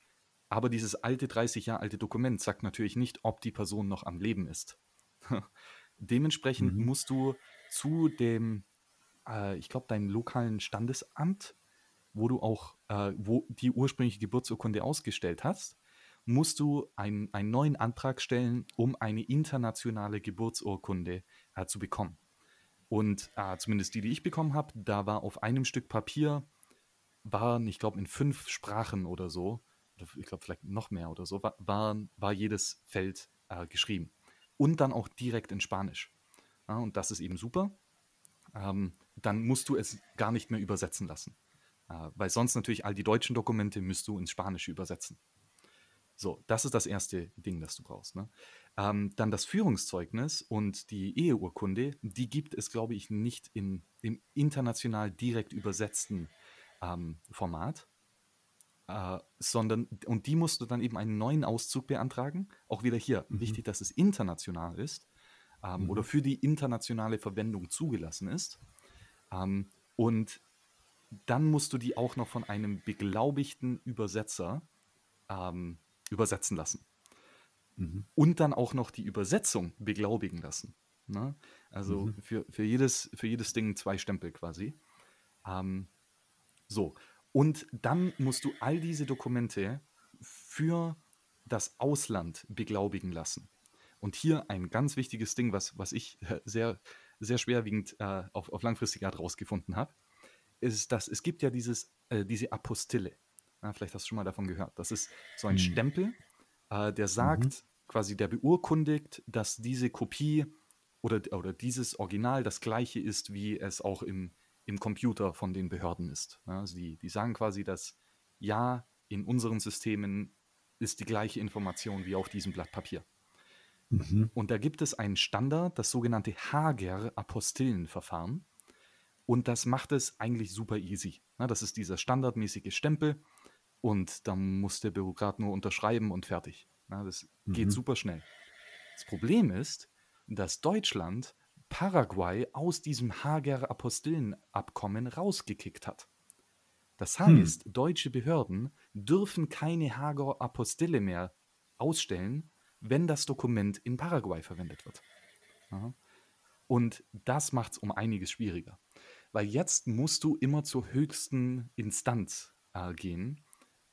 Aber dieses alte, 30 Jahre alte Dokument sagt natürlich nicht, ob die Person noch am Leben ist. Dementsprechend mhm. musst du zu dem äh, ich glaube, deinem lokalen Standesamt, wo du auch, äh, wo die ursprüngliche Geburtsurkunde ausgestellt hast, musst du ein, einen neuen Antrag stellen, um eine internationale Geburtsurkunde äh, zu bekommen. Und äh, zumindest die, die ich bekommen habe, da war auf einem Stück Papier, waren, ich glaube, in fünf Sprachen oder so, oder ich glaube vielleicht noch mehr oder so, war, war, war jedes Feld äh, geschrieben. Und dann auch direkt in Spanisch. Ja, und das ist eben super. Ähm, dann musst du es gar nicht mehr übersetzen lassen. Äh, weil sonst natürlich all die deutschen Dokumente müsst du ins Spanische übersetzen. So, das ist das erste Ding, das du brauchst. Ne? Ähm, dann das Führungszeugnis und die Eheurkunde, die gibt es, glaube ich, nicht in, im international direkt übersetzten ähm, Format, äh, sondern, und die musst du dann eben einen neuen Auszug beantragen. Auch wieder hier, mhm. wichtig, dass es international ist ähm, mhm. oder für die internationale Verwendung zugelassen ist. Ähm, und dann musst du die auch noch von einem beglaubigten Übersetzer ähm, übersetzen lassen. Mhm. Und dann auch noch die Übersetzung beglaubigen lassen. Ne? Also mhm. für, für, jedes, für jedes Ding zwei Stempel quasi. Ähm, so. Und dann musst du all diese Dokumente für das Ausland beglaubigen lassen. Und hier ein ganz wichtiges Ding, was, was ich sehr sehr schwerwiegend äh, auf, auf langfristige Art rausgefunden habe, ist, dass es gibt ja dieses, äh, diese Apostille. Ja, vielleicht hast du schon mal davon gehört. Das ist so ein mhm. Stempel, äh, der sagt, mhm. quasi, der beurkundigt, dass diese Kopie oder, oder dieses Original das gleiche ist, wie es auch im, im Computer von den Behörden ist. Ja, also die, die sagen quasi, dass ja, in unseren Systemen ist die gleiche Information wie auf diesem Blatt Papier. Mhm. Und da gibt es einen Standard, das sogenannte Hager-Apostillenverfahren. Und das macht es eigentlich super easy. das ist dieser standardmäßige Stempel und da muss der Bürokrat nur unterschreiben und fertig. das mhm. geht super schnell. Das Problem ist, dass Deutschland Paraguay aus diesem Hager-Apostillenabkommen rausgekickt hat. Das heißt, hm. deutsche Behörden dürfen keine Hager-Apostille mehr ausstellen, wenn das Dokument in Paraguay verwendet wird. Ja. Und das macht es um einiges schwieriger. weil jetzt musst du immer zur höchsten Instanz äh, gehen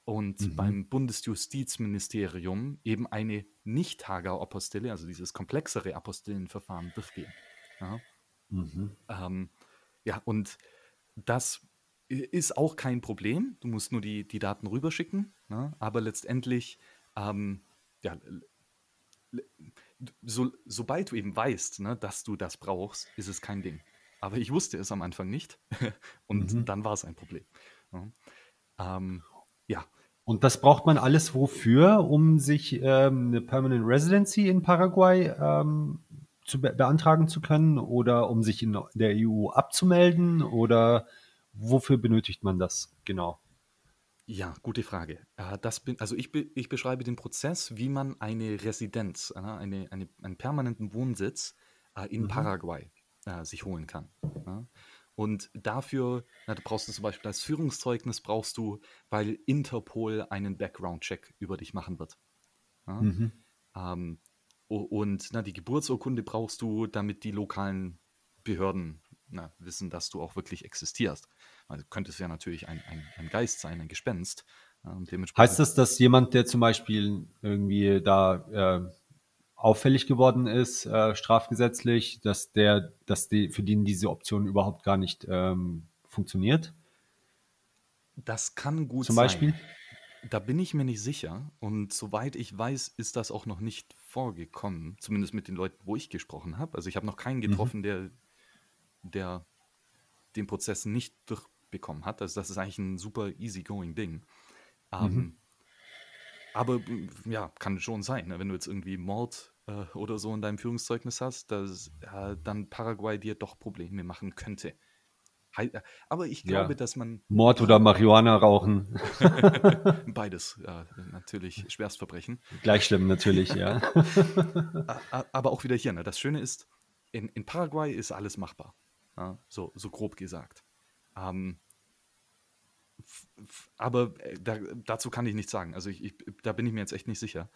und Mhm. beim Bundesjustizministerium eben eine Nicht-Hager-Apostille, also dieses komplexere Apostillenverfahren durchgehen. Ja? Mhm. Ähm, ja, und das ist auch kein Problem. Du musst nur die, die Daten rüberschicken. Ne? Aber letztendlich, ähm, ja, so, sobald du eben weißt, ne, dass du das brauchst, ist es kein Ding. Aber ich wusste es am Anfang nicht. und Mhm. dann war es ein Problem. Ja, ähm, ja. Und das braucht man alles wofür, um sich ähm, eine Permanent Residency in Paraguay ähm, zu be beantragen zu können oder um sich in der EU abzumelden oder wofür benötigt man das genau? Ja, gute Frage. Äh, Das bin, also ich, be, ich beschreibe den Prozess, wie man eine Residenz, äh, eine, eine, einen permanenten Wohnsitz äh, in Mhm. Paraguay sich holen kann. Und dafür, na, du brauchst du zum Beispiel als Führungszeugnis brauchst du, weil Interpol einen Background-Check über dich machen wird. Ja. Mhm. Ähm, und na, die Geburtsurkunde brauchst du, damit die lokalen Behörden na, wissen, dass du auch wirklich existierst. Also könnte es ja natürlich ein, ein, ein Geist sein, ein Gespenst. Ja, Heißt das, dass jemand, der zum Beispiel irgendwie da äh, auffällig geworden ist, äh, strafgesetzlich, dass der, dass die, für den diese Option überhaupt gar nicht ähm, funktioniert? das kann gut Zum sein. Beispiel? Da bin ich mir nicht sicher. Und soweit ich weiß, ist das auch noch nicht vorgekommen. Zumindest mit den Leuten, wo ich gesprochen habe. Also ich habe noch keinen Mhm. getroffen, der, der den Prozess nicht durchbekommen hat. Also das ist eigentlich ein super easygoing Ding. Ähm, Mhm. Aber m, ja, kann schon sein, ne? wenn du jetzt irgendwie Mord äh, oder so in deinem Führungszeugnis hast, dass äh, dann Paraguay dir doch Probleme machen könnte. Äh, Aber ich Ja. glaube, dass man Mord oder Marihuana rauchen? beides äh, natürlich Schwerstverbrechen. Gleich schlimm natürlich, ja. Aber auch wieder hier, ne? das Schöne ist, in, in Paraguay ist alles machbar. Ja? So, so grob gesagt. Ähm, aber äh, da, dazu kann ich nichts sagen. Also ich, ich, da bin ich mir jetzt echt nicht sicher.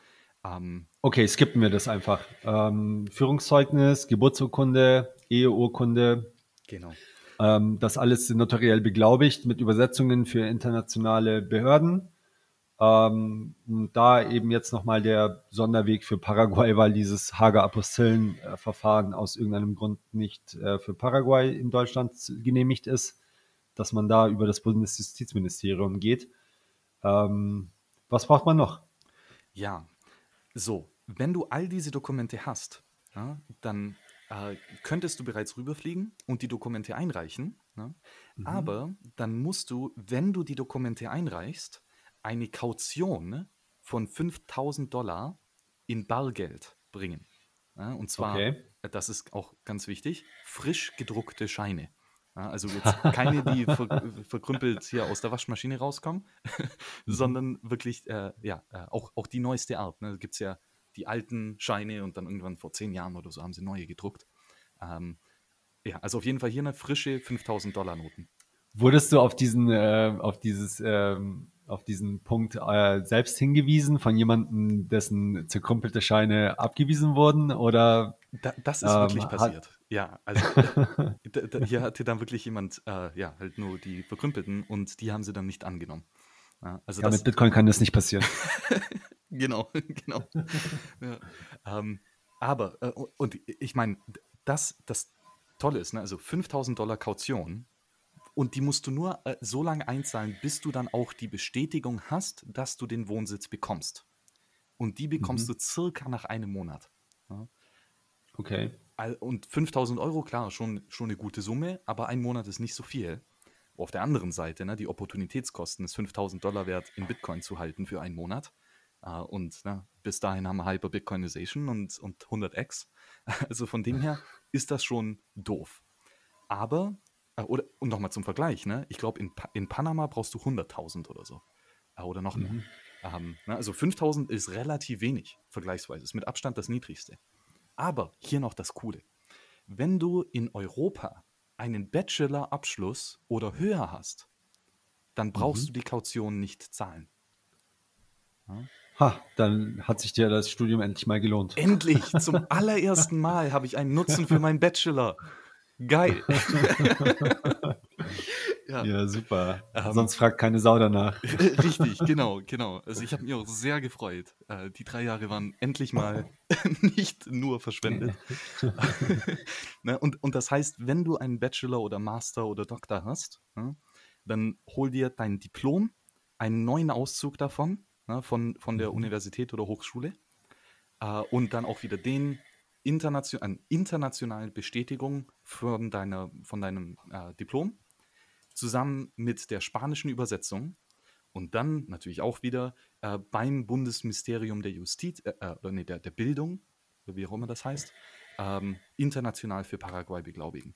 Ähm, Okay, skippen wir das einfach. Ähm, Führungszeugnis, Geburtsurkunde, Eheurkunde, genau. ähm, das alles notariell beglaubigt mit Übersetzungen für internationale Behörden. Ähm, und da eben jetzt nochmal der Sonderweg für Paraguay, weil dieses Hager Apostillen-Verfahren aus irgendeinem Grund nicht äh, für Paraguay in Deutschland genehmigt ist, dass man da über das Bundesjustizministerium geht. Ähm, was braucht man noch? Ja, so, wenn du all diese Dokumente hast, ja, dann äh, könntest du bereits rüberfliegen und die Dokumente einreichen. Ne? Aber dann musst du, wenn du die Dokumente einreichst, eine Kaution von 5000 Dollar in Bargeld bringen. Ja, und zwar, Okay. das ist auch ganz wichtig, frisch gedruckte Scheine. Ja, also jetzt keine, die ver verkrümpelt hier aus der Waschmaschine rauskommen, sondern wirklich, äh, ja, äh, auch, auch die neueste Art. Ne? Da gibt es ja die alten Scheine und dann irgendwann vor zehn Jahren oder so haben sie neue gedruckt. Ähm, ja, also auf jeden Fall hier eine frische 5000 Dollar Noten. Wurdest du auf diesen, äh, auf dieses, ähm, auf diesen Punkt äh, selbst hingewiesen von jemandem, dessen zerkrümpelte Scheine abgewiesen wurden? Oder Da, das ist Ähm, wirklich hat- passiert. Ja, also hier hatte dann wirklich jemand, äh, ja, halt nur die verkrümpelten und die haben sie dann nicht angenommen. Ja, also ja, das, mit Bitcoin kann das nicht passieren? Genau, genau. ja. ähm, aber, äh, und ich meine, das, das Tolle ist, ne, also 5000 Dollar Kaution und die musst du nur äh, so lange einzahlen, bis du dann auch die Bestätigung hast, dass du den Wohnsitz bekommst. Und die bekommst du circa nach einem Monat. Okay. Und 5000 Euro, klar, schon, schon eine gute Summe, aber ein Monat ist nicht so viel. Auf der anderen Seite, ne, die Opportunitätskosten ist 5000 Dollar wert, in Bitcoin zu halten für einen Monat. Äh, und ne, bis dahin haben wir Hyper-Bitcoinization und, und 100x. Also von dem her ist das schon doof. Aber, äh, oder, und nochmal zum Vergleich, ne, ich glaube, in, pa in Panama brauchst du 100.000 oder so. Äh, oder noch mehr. Mhm. Ähm, ne, also 5000 ist relativ wenig, vergleichsweise. Ist mit Abstand das niedrigste. Aber hier noch das Coole. Wenn du in Europa einen Bachelor-Abschluss oder höher hast, dann brauchst Mhm. du die Kaution nicht zahlen. Ha, dann hat sich dir das Studium endlich mal gelohnt. Endlich, zum allerersten Mal habe ich einen Nutzen für meinen Bachelor. Geil. ja. ja. super. Ähm, Sonst fragt keine Sau danach. Richtig, genau, genau. Also ich habe mich auch sehr gefreut. Äh, die drei Jahre waren endlich mal nicht nur verschwendet. ne? und, und das heißt, wenn du einen Bachelor oder Master oder Doktor hast, ne, dann hol dir dein Diplom, einen neuen Auszug davon, ne, von, von der mhm. Universität oder Hochschule äh, und dann auch wieder den internation an internationalen Bestätigung von, deiner, von deinem äh, Diplom zusammen mit der spanischen Übersetzung und dann natürlich auch wieder äh, beim Bundesministerium der Justiz, äh, äh, nee, der, der Bildung, wie auch immer das heißt, ähm, international für Paraguay beglaubigen.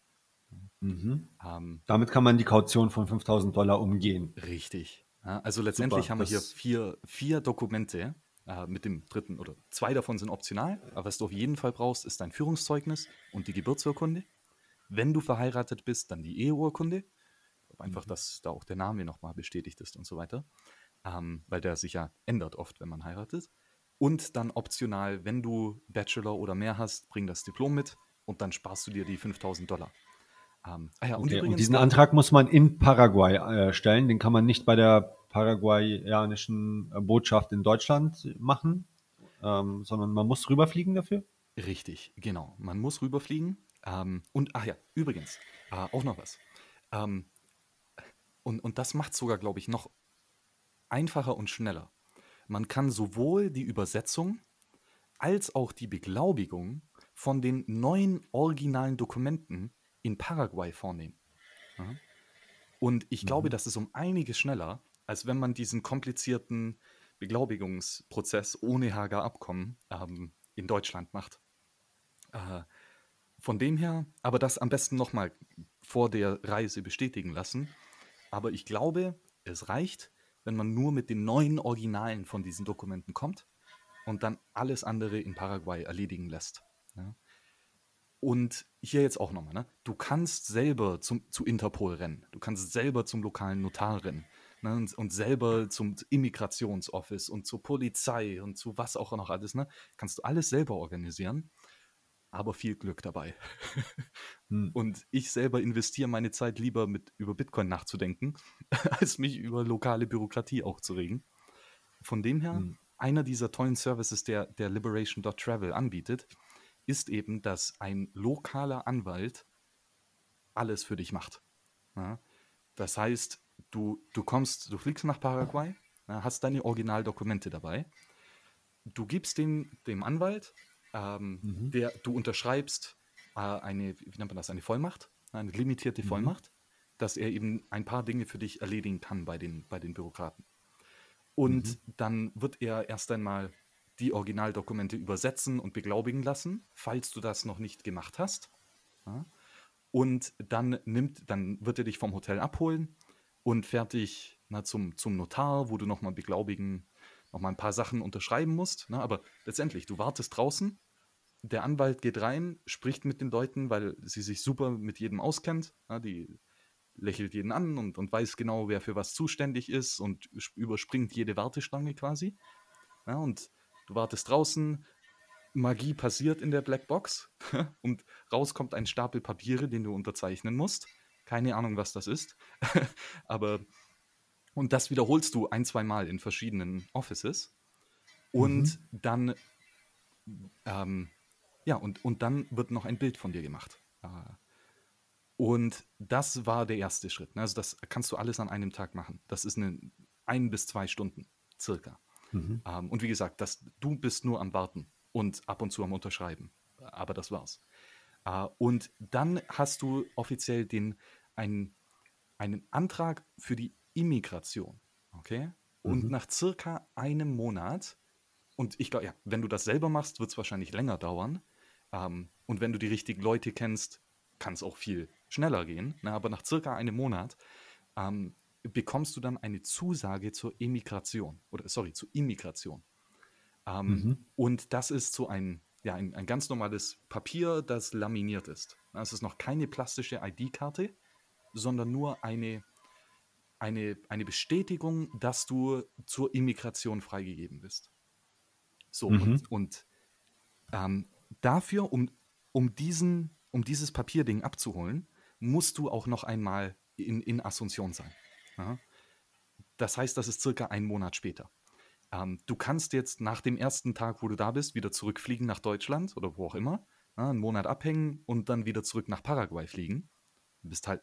Mhm. Ähm, Damit kann man die Kaution von 5000 Dollar umgehen. Richtig. Ja, also letztendlich Super, haben wir hier vier, vier Dokumente, äh, mit dem dritten oder zwei davon sind optional. Aber was du auf jeden Fall brauchst, ist dein Führungszeugnis und die Geburtsurkunde. Wenn du verheiratet bist, dann die Eheurkunde. Einfach, mhm. dass da auch der Name nochmal bestätigt ist und so weiter. Ähm, weil der sich ja ändert oft, wenn man heiratet. Und dann optional, wenn du Bachelor oder mehr hast, bring das Diplom mit und dann sparst du dir die 5000 Dollar. Ähm, ah ja, und, okay, und diesen Antrag muss man in Paraguay äh, stellen. Den kann man nicht bei der paraguayanischen äh, Botschaft in Deutschland machen, ähm, sondern man muss rüberfliegen dafür? Richtig, genau. Man muss rüberfliegen. Ähm, und, ach ja, übrigens, äh, auch noch was. Ähm, und, und das macht sogar, glaube ich, noch einfacher und schneller. Man kann sowohl die Übersetzung als auch die Beglaubigung von den neuen originalen Dokumenten in Paraguay vornehmen. Ja? Und ich glaube, mhm. das ist um einiges schneller, als wenn man diesen komplizierten Beglaubigungsprozess ohne Hager Abkommen ähm, in Deutschland macht. Äh, von dem her, aber das am besten nochmal vor der Reise bestätigen lassen. Aber ich glaube, es reicht, wenn man nur mit den neuen Originalen von diesen Dokumenten kommt und dann alles andere in Paraguay erledigen lässt. Ja. Und hier jetzt auch nochmal, ne? du kannst selber zum, zu Interpol rennen, du kannst selber zum lokalen Notar rennen, ne, und, und, selber zum Immigrationsoffice und zur Polizei und zu was auch noch alles, ne? Kannst du alles selber organisieren, aber viel Glück dabei. hm. Und ich selber investiere meine Zeit lieber mit über Bitcoin nachzudenken, als mich über lokale Bürokratie aufzuregen. Von dem her, hm. einer dieser tollen Services, der, der Liberation.travel anbietet, ist eben, dass ein lokaler Anwalt alles für dich macht. Ja? Das heißt, du, du kommst, du fliegst nach Paraguay, hast deine Originaldokumente dabei, du gibst dem, dem Anwalt, ähm, mhm. der du unterschreibst äh, eine, wie nennt man das, eine Vollmacht, eine limitierte mhm. Vollmacht, dass er eben ein paar Dinge für dich erledigen kann bei den, bei den Bürokraten. Und mhm. dann wird er erst einmal die Originaldokumente übersetzen und beglaubigen lassen, falls du das noch nicht gemacht hast. Ja? Und dann nimmt, dann wird er dich vom Hotel abholen und fertig na, zum, zum Notar, wo du nochmal beglaubigen, nochmal ein paar Sachen unterschreiben musst. Na, aber letztendlich, du wartest draußen, der Anwalt geht rein, spricht mit den Leuten, weil sie sich super mit jedem auskennt. Na, die lächelt jeden an und, und weiß genau, wer für was zuständig ist und überspringt jede Warteschlange quasi. Ja, und du wartest draußen, Magie passiert in der Blackbox und raus kommt ein Stapel Papiere, den du unterzeichnen musst. Keine Ahnung, was das ist. Aber und das wiederholst du ein, zwei Mal in verschiedenen Offices. Und mhm. dann, ähm, ja, und, und dann wird noch ein Bild von dir gemacht. Äh, und das war der erste Schritt. Ne? Also das kannst du alles an einem Tag machen. Das ist eine ein bis zwei Stunden circa. Mhm. Ähm, und wie gesagt, das, du bist nur am Warten und ab und zu am Unterschreiben. Aber das war's. Äh, und dann hast du offiziell den ein, einen Antrag für die Immigration. Okay? Und mhm. nach circa einem Monat, und ich glaube, ja, wenn du das selber machst, wird es wahrscheinlich länger dauern. Ähm, und wenn du die richtigen Leute kennst, kann es auch viel schneller gehen. Na, ne? aber nach circa einem Monat ähm, bekommst du dann eine Zusage zur Immigration. Oder sorry, zur Immigration. Ähm, mhm. Und das ist so ein, ja, ein, ein ganz normales Papier, das laminiert ist. Es ist noch keine plastische ID-Karte, sondern nur eine, eine, eine Bestätigung, dass du zur Immigration freigegeben bist. So, mhm. und, und ähm, dafür, um, um, diesen, um dieses Papierding abzuholen, musst du auch noch einmal in, in Asunción sein. Ja? Das heißt, das ist circa ein Monat später. Ähm, du kannst jetzt nach dem ersten Tag, wo du da bist, wieder zurückfliegen nach Deutschland oder wo auch immer, ja, einen Monat abhängen und dann wieder zurück nach Paraguay fliegen. Du bist halt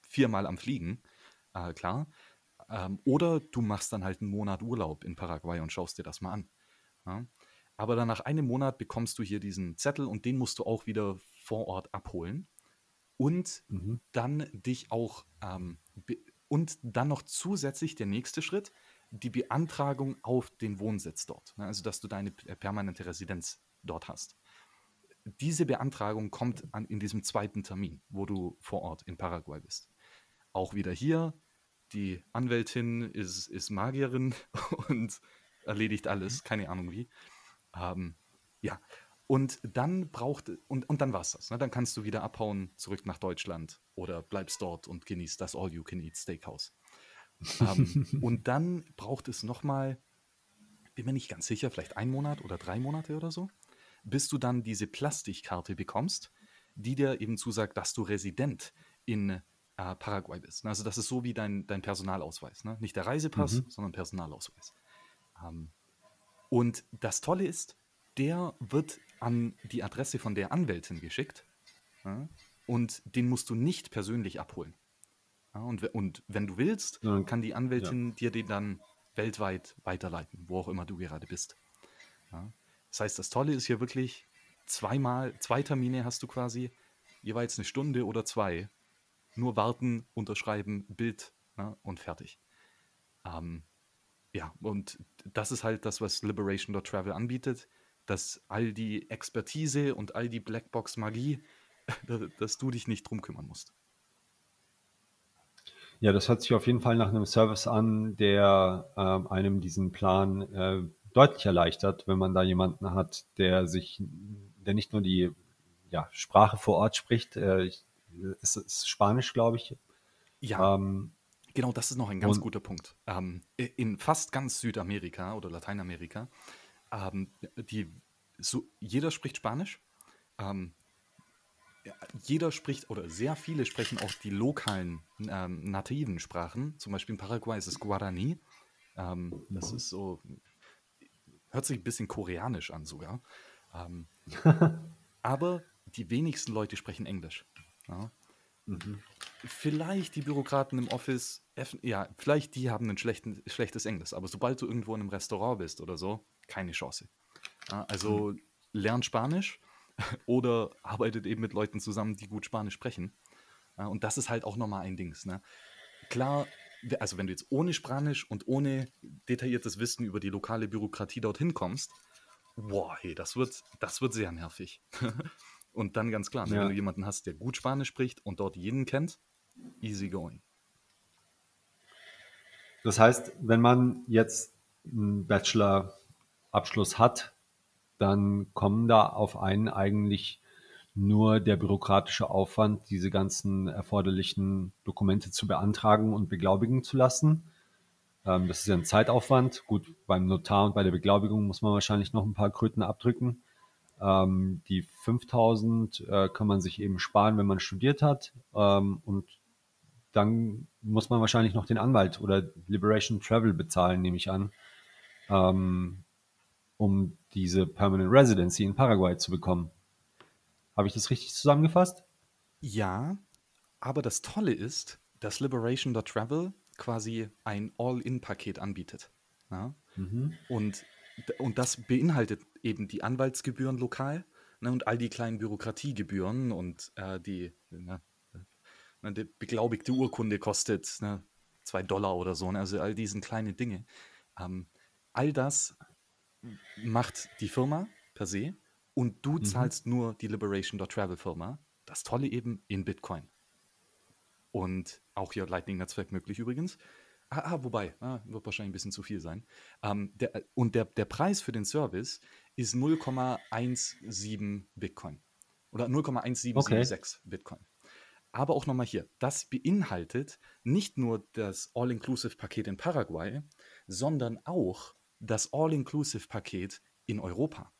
viermal am Fliegen, äh, klar. Ähm, oder du machst dann halt einen Monat Urlaub in Paraguay und schaust dir das mal an. Ja? Aber dann nach einem Monat bekommst du hier diesen Zettel und den musst du auch wieder vor Ort abholen. Und mhm. dann dich auch, ähm, und dann noch zusätzlich der nächste Schritt, die Beantragung auf den Wohnsitz dort. Ne? Also, dass du deine permanente Residenz dort hast. Diese Beantragung kommt an, in diesem zweiten Termin, wo du vor Ort in Paraguay bist. Auch wieder hier, die Anwältin ist, ist Magierin und erledigt alles, keine Ahnung wie. Ähm, ja, und dann braucht, und, und dann war es das. Ne? Dann kannst du wieder abhauen, zurück nach Deutschland oder bleibst dort und genießt das All-You-Can-Eat-Steakhouse. ähm, und dann braucht es nochmal, bin mir nicht ganz sicher, vielleicht ein Monat oder drei Monate oder so, bis du dann diese Plastikkarte bekommst, die dir eben zusagt, dass du Resident in äh, Paraguay bist. Also das ist so wie dein, dein Personalausweis. Ne? Nicht der Reisepass, mhm. sondern Personalausweis. Ähm, und das Tolle ist, der wird an die Adresse von der Anwältin geschickt ja, und den musst du nicht persönlich abholen. Ja, und, und, wenn du willst, ja. kann die Anwältin dir den dann weltweit weiterleiten, wo auch immer du gerade bist. Das heißt, das Tolle ist hier wirklich, zweimal, zwei Termine hast du quasi, jeweils eine Stunde oder zwei. Nur warten, unterschreiben, Bild und fertig. Ähm, ja, und das ist halt das, was Liberation.travel anbietet, dass all die Expertise und all die Blackbox-Magie, dass du dich nicht drum kümmern musst. Ja, das hört sich auf jeden Fall nach einem Service an, der äh, einem diesen Plan äh, deutlich erleichtert, wenn man da jemanden hat, der sich, der nicht nur die ja, Sprache vor Ort spricht, äh, es ist Spanisch, glaube ich. Ja. Ähm, Genau, das ist noch ein ganz guter Punkt. Ähm, in fast ganz Südamerika oder Lateinamerika, ähm, die, so, jeder spricht Spanisch. Ähm, jeder spricht oder sehr viele sprechen auch die lokalen ähm, nativen Sprachen. Zum Beispiel in Paraguay ist es Guarani. Ähm, das ist so, hört sich ein bisschen koreanisch an sogar. Aber die wenigsten Leute sprechen Englisch. Ja? Mhm. Vielleicht die Bürokraten im Office, ja, vielleicht die haben ein schlechtes Englisch, aber sobald du irgendwo in einem Restaurant bist oder so, keine Chance. Ja, also mhm. lern Spanisch oder arbeitet eben mit Leuten zusammen, die gut Spanisch sprechen. Ja, und das ist halt auch nochmal ein Dings. Ne? Klar, also wenn du jetzt ohne Spanisch und ohne detailliertes Wissen über die lokale Bürokratie dorthin kommst, boah, hey, das wird, das wird sehr nervig. Und dann ganz klar, ne, ja. wenn du jemanden hast, der gut Spanisch spricht und dort jeden kennt, easy going. Das heißt, wenn man jetzt einen Bachelor-Abschluss hat, dann kommen da auf einen eigentlich nur der bürokratische Aufwand, diese ganzen erforderlichen Dokumente zu beantragen und beglaubigen zu lassen. Ähm, das ist ja ein Zeitaufwand. Gut, beim Notar und bei der Beglaubigung muss man wahrscheinlich noch ein paar Kröten abdrücken. Ähm, die 5000 äh, kann man sich eben sparen, wenn man studiert hat. Ähm, und dann muss man wahrscheinlich noch den Anwalt oder Liberation Travel bezahlen, nehme ich an, ähm, um diese Permanent Residency in Paraguay zu bekommen. Habe ich das richtig zusammengefasst? Ja, aber das Tolle ist, dass Liberation.travel quasi ein All-In-Paket anbietet. Ja? Mhm. Und und das beinhaltet eben die Anwaltsgebühren lokal ne, und all die kleinen Bürokratiegebühren und äh, die, ne, ne, die beglaubigte Urkunde kostet ne, zwei Dollar oder so. Ne, also all diese kleinen Dinge. Ähm, all das macht die Firma per se und du mhm. zahlst nur die Liberation.travel Firma. Das Tolle eben in Bitcoin. Und auch hier Lightning-Netzwerk möglich übrigens. Ah, ah, wobei, ah, wird wahrscheinlich ein bisschen zu viel sein. Ähm, der, und der, der Preis für den Service ist 0,17 Bitcoin. Oder 0,1776 okay. Bitcoin. Aber auch nochmal hier, das beinhaltet nicht nur das All-Inclusive-Paket in Paraguay, sondern auch das All-Inclusive-Paket in Europa.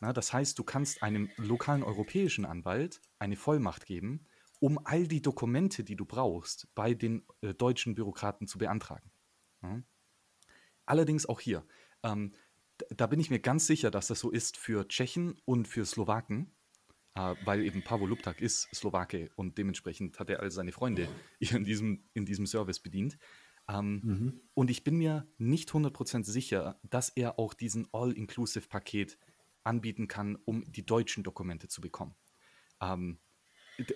Na, das heißt, du kannst einem lokalen europäischen Anwalt eine Vollmacht geben, um all die Dokumente, die du brauchst, bei den äh, deutschen Bürokraten zu beantragen. Ja. Allerdings auch hier, ähm, da bin ich mir ganz sicher, dass das so ist für Tschechen und für Slowaken, äh, weil eben Pavel Luptak ist Slowake und dementsprechend hat er all seine Freunde in diesem, in diesem Service bedient. Ähm, mhm. Und ich bin mir nicht 100% sicher, dass er auch diesen All-Inclusive-Paket anbieten kann, um die deutschen Dokumente zu bekommen. Ähm,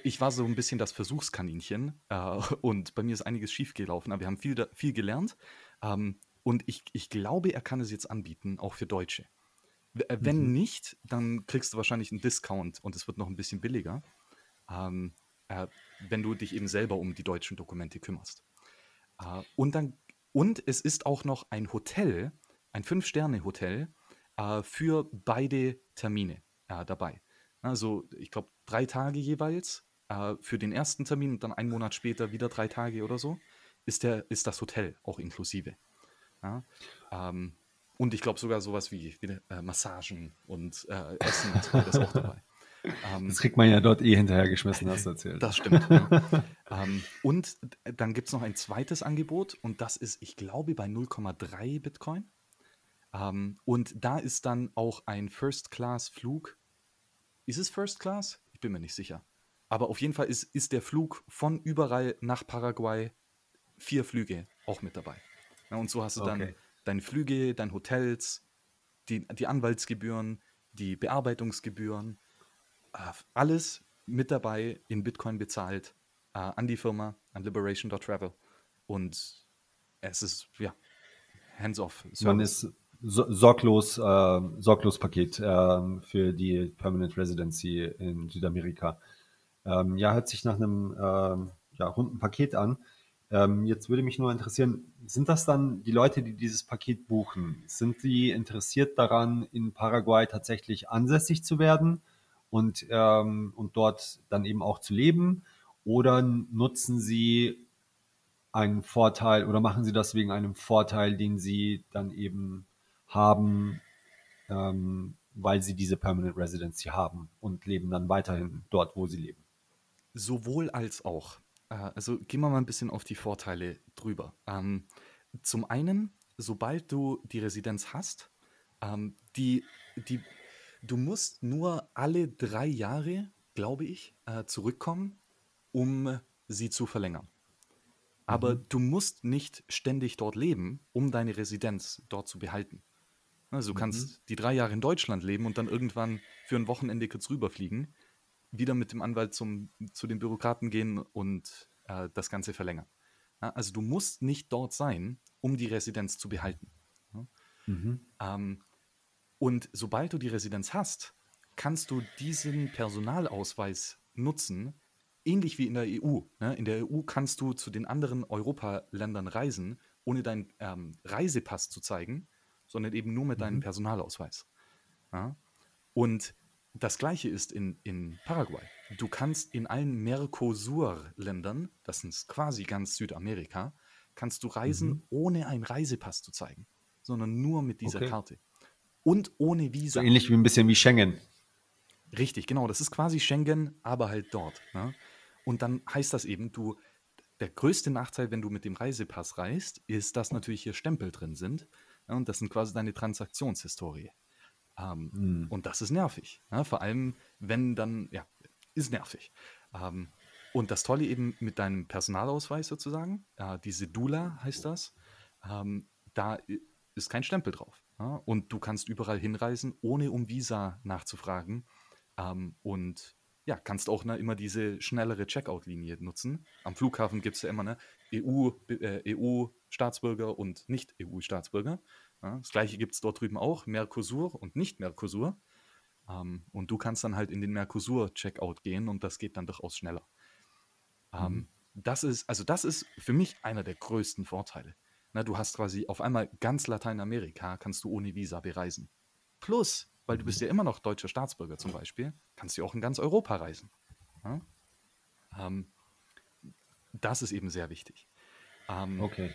ich war so ein bisschen das Versuchskaninchen äh, und bei mir ist einiges schiefgelaufen, aber wir haben viel, viel gelernt. Ähm, und ich, ich glaube, er kann es jetzt anbieten, auch für Deutsche. Äh, wenn mhm. nicht, dann kriegst du wahrscheinlich einen Discount und es wird noch ein bisschen billiger, ähm, äh, wenn du dich eben selber um die deutschen Dokumente kümmerst. Äh, und, dann, und es ist auch noch ein Hotel, ein Fünf-Sterne-Hotel äh, für beide Termine äh, dabei. Also ich glaube drei Tage jeweils äh, für den ersten Termin und dann einen Monat später wieder drei Tage oder so ist, der, ist das Hotel auch inklusive. Ja? Ähm, und ich glaube sogar sowas wie, wie äh, Massagen und äh, Essen und so ist auch dabei. Ähm, das kriegt man ja dort eh hinterhergeschmissen, hast du erzählt. Das stimmt. ja. ähm, und dann gibt es noch ein zweites Angebot und das ist, ich glaube, bei 0,3 Bitcoin. Ähm, und da ist dann auch ein First-Class-Flug. Ist es First Class? Ich bin mir nicht sicher. Aber auf jeden Fall ist, ist der Flug von überall nach Paraguay vier Flüge auch mit dabei. Ja, und so hast du dann deine Flüge, deine Hotels, die, die Anwaltsgebühren, die Bearbeitungsgebühren, äh, alles mit dabei in Bitcoin bezahlt äh, an die Firma, an Liberation.travel. Und es ist, ja, hands-off. Man ist sorglos, äh, sorglos Paket äh, für die Permanent Residency in Südamerika. Ähm, ja, hört sich nach einem äh, ja, runden Paket an. Ähm, jetzt würde mich nur interessieren, sind das dann die Leute, die dieses Paket buchen? Sind die interessiert daran, in Paraguay tatsächlich ansässig zu werden und, ähm, und dort dann eben auch zu leben? Oder nutzen sie einen Vorteil oder machen sie das wegen einem Vorteil, den sie dann eben haben, ähm, weil sie diese Permanent Residency haben und leben dann weiterhin dort, wo sie leben. Sowohl als auch. Äh, also gehen wir mal ein bisschen auf die Vorteile drüber. Ähm, zum einen, sobald du die Residenz hast, ähm, die, die, du musst nur alle drei Jahre, glaube ich, äh, zurückkommen, um sie zu verlängern. Aber mhm. du musst nicht ständig dort leben, um deine Residenz dort zu behalten. Also du kannst mhm. die drei Jahre in Deutschland leben und dann irgendwann für ein Wochenende kurz rüberfliegen, wieder mit dem Anwalt zum, zu den Bürokraten gehen und äh, das Ganze verlängern. Ja, also du musst nicht dort sein, um die Residenz zu behalten. Ja? Mhm. Ähm, und sobald du die Residenz hast, kannst du diesen Personalausweis nutzen, ähnlich wie in der EU. Ne? In der EU kannst du zu den anderen Europaländern reisen, ohne deinen ähm, Reisepass zu zeigen sondern eben nur mit deinem mhm. Personalausweis. Ja? Und das gleiche ist in, in Paraguay. Du kannst in allen Mercosur-Ländern, das sind quasi ganz Südamerika, kannst du reisen, mhm. ohne einen Reisepass zu zeigen, sondern nur mit dieser okay. Karte. Und ohne Visa. So ähnlich wie ein bisschen wie Schengen. Richtig, genau. Das ist quasi Schengen, aber halt dort. Ne? Und dann heißt das eben, du, der größte Nachteil, wenn du mit dem Reisepass reist, ist, dass natürlich hier Stempel drin sind. Und das sind quasi deine Transaktionshistorie. Ähm, mhm. Und das ist nervig. Ja, vor allem, wenn dann, ja, ist nervig. Ähm, und das Tolle eben mit deinem Personalausweis sozusagen, äh, diese Dula heißt das, ähm, da ist kein Stempel drauf. Ja? Und du kannst überall hinreisen, ohne um Visa nachzufragen. Ähm, und ja, kannst auch ne, immer diese schnellere Checkout-Linie nutzen. Am Flughafen gibt es ja immer eine EU, äh, EU-Staatsbürger und Nicht-EU-Staatsbürger. Ja, das gleiche gibt es dort drüben auch, Mercosur und Nicht-Mercosur. Ähm, und du kannst dann halt in den Mercosur-Checkout gehen und das geht dann durchaus schneller. Ähm, mhm. das ist, also das ist für mich einer der größten Vorteile. Na, du hast quasi auf einmal ganz Lateinamerika, kannst du ohne Visa bereisen. Plus, weil du bist ja immer noch deutscher Staatsbürger zum Beispiel, kannst du auch in ganz Europa reisen. Ja? Ähm, das ist eben sehr wichtig. Ähm, okay.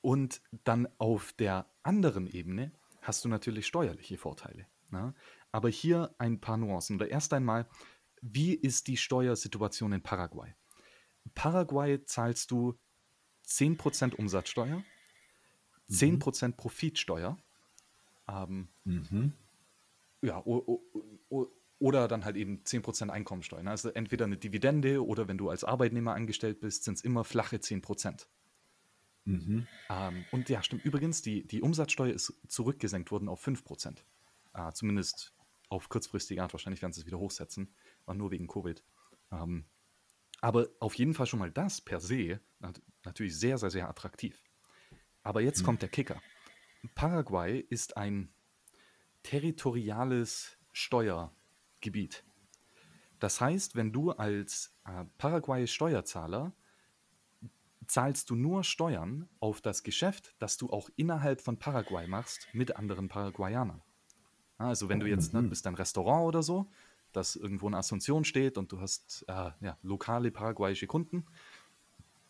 Und dann auf der anderen Ebene hast du natürlich steuerliche Vorteile. Ja? Aber hier ein paar Nuancen. Oder erst einmal, wie ist die Steuersituation in Paraguay? Paraguay zahlst du 10% Umsatzsteuer, 10% Profitsteuer, ähm, Mhm. ja, o, o, o, oder dann halt eben 10% Einkommensteuer. ne? Also entweder eine Dividende oder wenn du als Arbeitnehmer angestellt bist, sind es immer flache 10%. Mhm. Ähm, und ja, stimmt. Übrigens, die, die Umsatzsteuer ist zurückgesenkt worden auf 5%. Äh, zumindest auf kurzfristige Art. Wahrscheinlich werden sie es wieder hochsetzen. War nur wegen Covid. Ähm, aber auf jeden Fall schon mal das per se nat natürlich sehr, sehr, sehr attraktiv. Aber jetzt kommt der Kicker. Paraguay ist ein territoriales Steuergebiet. Das heißt, wenn du als äh, Paraguay Steuerzahler zahlst du nur Steuern auf das Geschäft, das du auch innerhalb von Paraguay machst mit anderen Paraguayanern. Also wenn du jetzt, ne, Mhm. bist ein Restaurant oder so, das irgendwo in Asunción steht und du hast äh, ja, lokale paraguayische Kunden,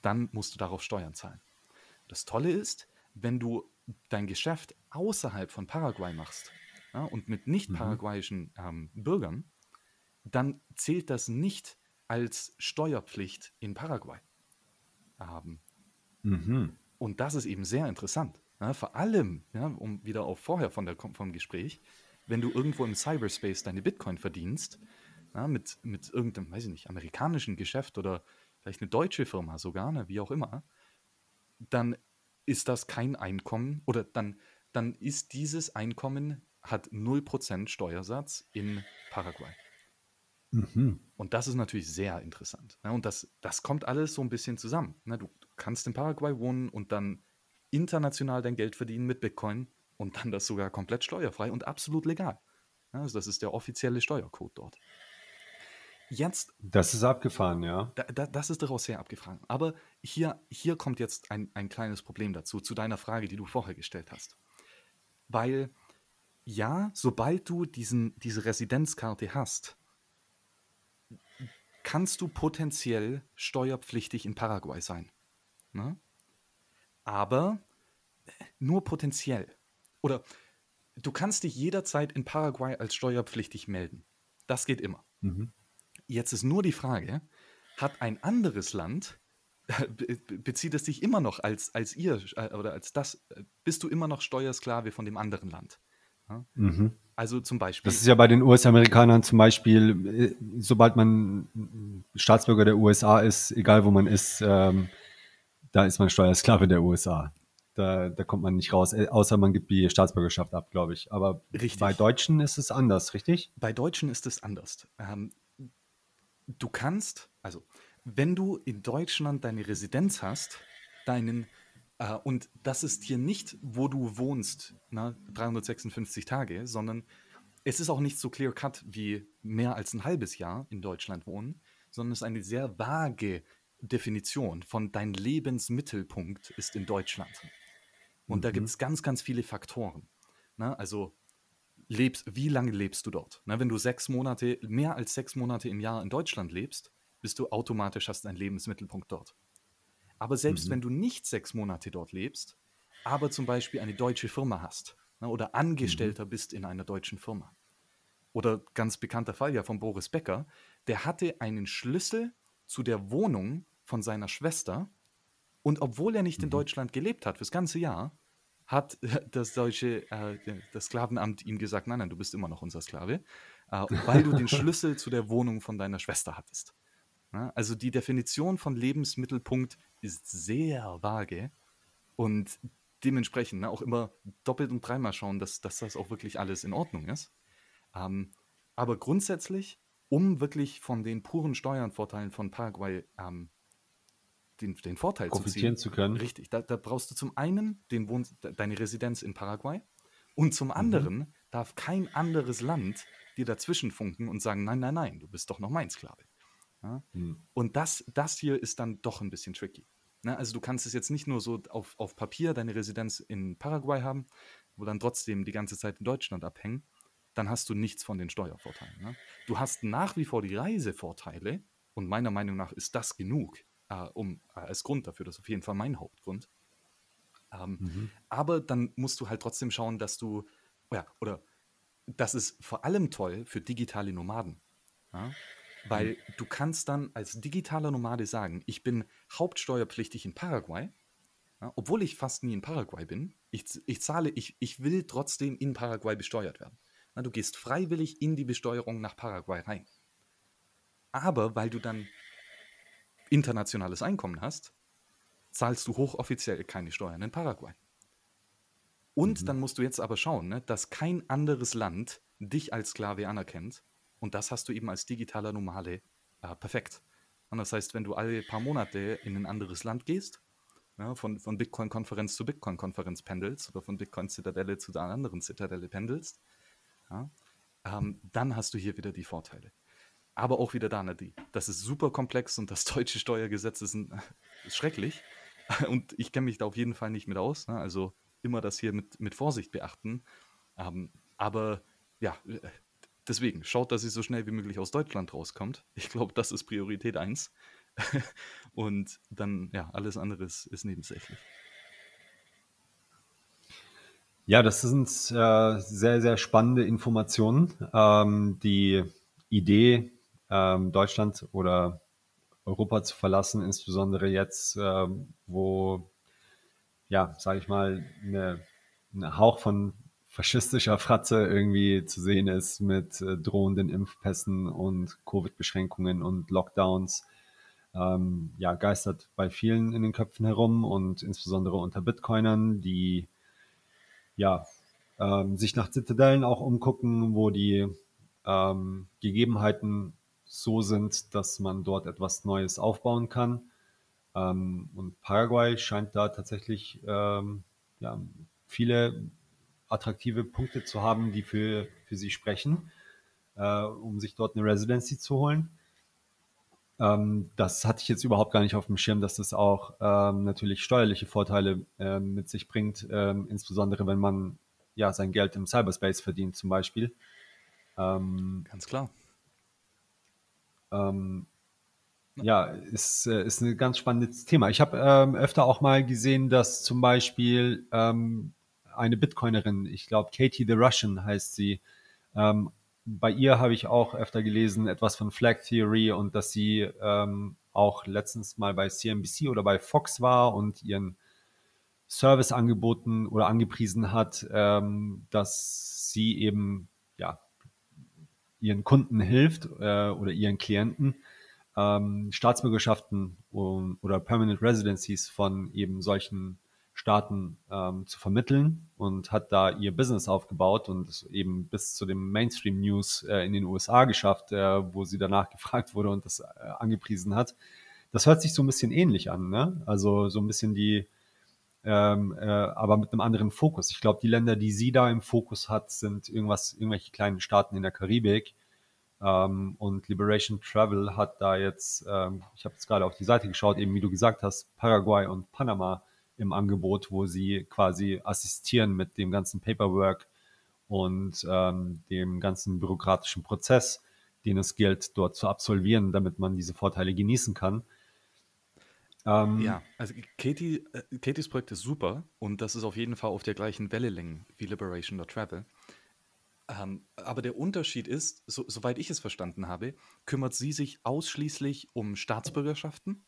dann musst du darauf Steuern zahlen. Das Tolle ist, wenn du dein Geschäft außerhalb von Paraguay machst ja, und mit nicht paraguayischen ähm, Bürgern, dann zählt das nicht als Steuerpflicht in Paraguay. Ähm, Mhm. und das ist eben sehr interessant. Ja, vor allem, ja, um wieder auf vorher von der, vom Gespräch, wenn du irgendwo im Cyberspace deine Bitcoin verdienst, ja, mit, mit irgendeinem, weiß ich nicht, amerikanischen Geschäft oder vielleicht eine deutsche Firma sogar, ne, wie auch immer, dann ist das kein Einkommen oder dann, dann ist dieses Einkommen, hat 0% Steuersatz in Paraguay. Mhm. Und das ist natürlich sehr interessant. Ne? Und das, das kommt alles so ein bisschen zusammen. Ne? Du, kannst in Paraguay wohnen und dann international dein Geld verdienen mit Bitcoin und dann das sogar komplett steuerfrei und absolut legal. Ja, also das ist der offizielle Steuercode dort. Jetzt, Das ist abgefahren, ja. da, da, das ist daraus sehr abgefahren. Aber hier, hier kommt jetzt ein, ein kleines Problem dazu, zu deiner Frage, die du vorher gestellt hast. Weil, ja, sobald du diesen, diese Residenzkarte hast, kannst du potenziell steuerpflichtig in Paraguay sein. Ne? Aber nur potenziell. Oder du kannst dich jederzeit in Paraguay als steuerpflichtig melden. Das geht immer. Mhm. Jetzt ist nur die Frage, hat ein anderes Land, be- bezieht es dich immer noch als, als ihr äh, oder als das, äh, bist du immer noch Steuersklave von dem anderen Land? Mhm. Also zum Beispiel. Das ist ja bei den US-Amerikanern zum Beispiel, äh, sobald man Staatsbürger der USA ist, egal wo man ist, ähm, da ist man Steuersklave der USA. Da, da kommt man nicht raus, äh, außer man gibt die Staatsbürgerschaft ab, glaube ich. Aber Richtig. bei Deutschen ist es anders, richtig? Bei Deutschen ist es anders. Ähm, du kannst, also wenn du in Deutschland deine Residenz hast, deinen, äh, und das ist hier nicht, wo du wohnst, na, 356 Tage, sondern es ist auch nicht so clear cut wie mehr als ein halbes Jahr in Deutschland wohnen, sondern es ist eine sehr vage Definition von dein Lebensmittelpunkt ist in Deutschland. Und da Mhm. gibt es ganz, ganz viele Faktoren. Na, also lebst, wie lange lebst du dort? Na, wenn du sechs Monate, mehr als sechs Monate im Jahr in Deutschland lebst, bist du automatisch hast einen Lebensmittelpunkt dort. Aber selbst Mhm. wenn du nicht sechs Monate dort lebst, aber zum Beispiel eine deutsche Firma hast na, oder Angestellter bist in einer deutschen Firma, oder ganz bekannter Fall ja von Boris Becker, der hatte einen Schlüssel zu der Wohnung von seiner Schwester und obwohl er nicht in Mhm. Deutschland gelebt hat fürs ganze Jahr, hat das deutsche äh, das Sklavenamt ihm gesagt, nein, nein, du bist immer noch unser Sklave, äh, weil du den Schlüssel zu der Wohnung von deiner Schwester hattest. Ja, also die Definition von Lebensmittelpunkt ist sehr vage und dementsprechend ne, auch immer doppelt und dreimal schauen, dass, dass das auch wirklich alles in Ordnung ist. Ähm, aber grundsätzlich, um wirklich von den puren Steuernvorteilen von Paraguay ähm, den, den Vorteil zu ziehen, zu können. Richtig, da, da brauchst du zum einen den Wohn de- deine Residenz in Paraguay und Mhm. zum anderen darf kein anderes Land dir dazwischen funken und sagen, nein, nein, nein, du bist doch noch mein Sklave. Ja? Hm. Und das, das hier ist dann doch ein bisschen tricky. Ne? Also du kannst es jetzt nicht nur so auf, auf Papier deine Residenz in Paraguay haben, wo dann trotzdem die ganze Zeit in Deutschland abhängen, dann hast du nichts von den Steuervorteilen. Ne? Du hast nach wie vor die Reisevorteile und meiner Meinung nach ist das genug, äh, um äh, als Grund dafür, das ist auf jeden Fall mein Hauptgrund. Ähm, Mhm. aber dann musst du halt trotzdem schauen, dass du, ja, oder das ist vor allem toll für digitale Nomaden. Ja? Weil mhm. du kannst dann als digitaler Nomade sagen, ich bin hauptsteuerpflichtig in Paraguay, ja, obwohl ich fast nie in Paraguay bin. Ich, ich zahle, ich, ich will trotzdem in Paraguay besteuert werden. Ja, du gehst freiwillig in die Besteuerung nach Paraguay rein. Aber weil du dann internationales Einkommen hast, zahlst du hochoffiziell keine Steuern in Paraguay. Und mhm. dann musst du jetzt aber schauen, ne, dass kein anderes Land dich als Sklave anerkennt. Und das hast du eben als digitaler Nomade äh, perfekt. Und das heißt, wenn du alle paar Monate in ein anderes Land gehst, ja, von, von Bitcoin-Konferenz zu Bitcoin-Konferenz pendelst oder von Bitcoin-Zitadelle zu einer anderen Zitadelle pendelst, ja, ähm, dann hast du hier wieder die Vorteile. Aber auch wieder da, ne, die, das ist super komplex und das deutsche Steuergesetz ist, ein, ist schrecklich. Und ich kenne mich da auf jeden Fall nicht mit aus. Ne? Also immer das hier mit, mit Vorsicht beachten. Ähm, aber ja, deswegen, schaut, dass ihr so schnell wie möglich aus Deutschland rauskommt. Ich glaube, das ist Priorität 1. und dann, ja, alles andere ist, nebensächlich. Ja, das sind äh, sehr, sehr spannende Informationen. Ähm, die Idee, ähm, Deutschland oder Europa zu verlassen, insbesondere jetzt, äh, wo, ja, sage ich mal, ein Hauch von faschistischer Fratze irgendwie zu sehen ist mit äh, drohenden Impfpässen und Covid-Beschränkungen und Lockdowns ähm, ja, geistert bei vielen in den Köpfen herum und insbesondere unter Bitcoinern, die ja, ähm, sich nach Zitadellen auch umgucken, wo die ähm, Gegebenheiten so sind, dass man dort etwas Neues aufbauen kann. Ähm, und Paraguay scheint da tatsächlich ähm, ja, viele attraktive Punkte zu haben, die für, für sie sprechen, äh, um sich dort eine Residency zu holen. Ähm, das hatte ich jetzt überhaupt gar nicht auf dem Schirm, dass das auch ähm, natürlich steuerliche Vorteile ähm, mit sich bringt, ähm, insbesondere wenn man ja sein Geld im Cyberspace verdient zum Beispiel. Ähm, Ganz klar. Ähm, ja, ist, äh, ist ein ganz spannendes Thema. Ich habe öfter auch mal gesehen, dass zum Beispiel eine Bitcoinerin, ich glaube Katie the Russian heißt sie, bei ihr habe ich auch öfter gelesen, etwas von Flag Theory und dass sie ähm, auch letztens mal bei CNBC oder bei Fox war und ihren Service angeboten oder angepriesen hat, ähm, dass sie eben ja ihren Kunden hilft äh, oder ihren Klienten ähm, Staatsbürgerschaften oder Permanent Residencies von eben solchen Staaten ähm, zu vermitteln und hat da ihr Business aufgebaut und eben bis zu dem Mainstream News äh, in den USA geschafft, äh, wo sie danach gefragt wurde und das äh, angepriesen hat. Das hört sich so ein bisschen ähnlich an, ne? Also so ein bisschen die, ähm, äh, aber mit einem anderen Fokus. Ich glaube, die Länder, die sie da im Fokus hat, sind irgendwas, irgendwelche kleinen Staaten in der Karibik. Ähm, und Liberation Travel hat da jetzt, ähm, ich habe jetzt gerade auf die Seite geschaut, eben wie du gesagt hast, Paraguay und Panama im Angebot, wo sie quasi assistieren mit dem ganzen Paperwork und ähm, dem ganzen bürokratischen Prozess, den es gilt, dort zu absolvieren, damit man diese Vorteile genießen kann. Ähm, ja, also Katie, äh, Katies Projekt ist super und das ist auf jeden Fall auf der gleichen Wellenlänge wie Liberation Travel. Ähm, aber der Unterschied ist, so, soweit ich es verstanden habe, kümmert sie sich ausschließlich um Staatsbürgerschaften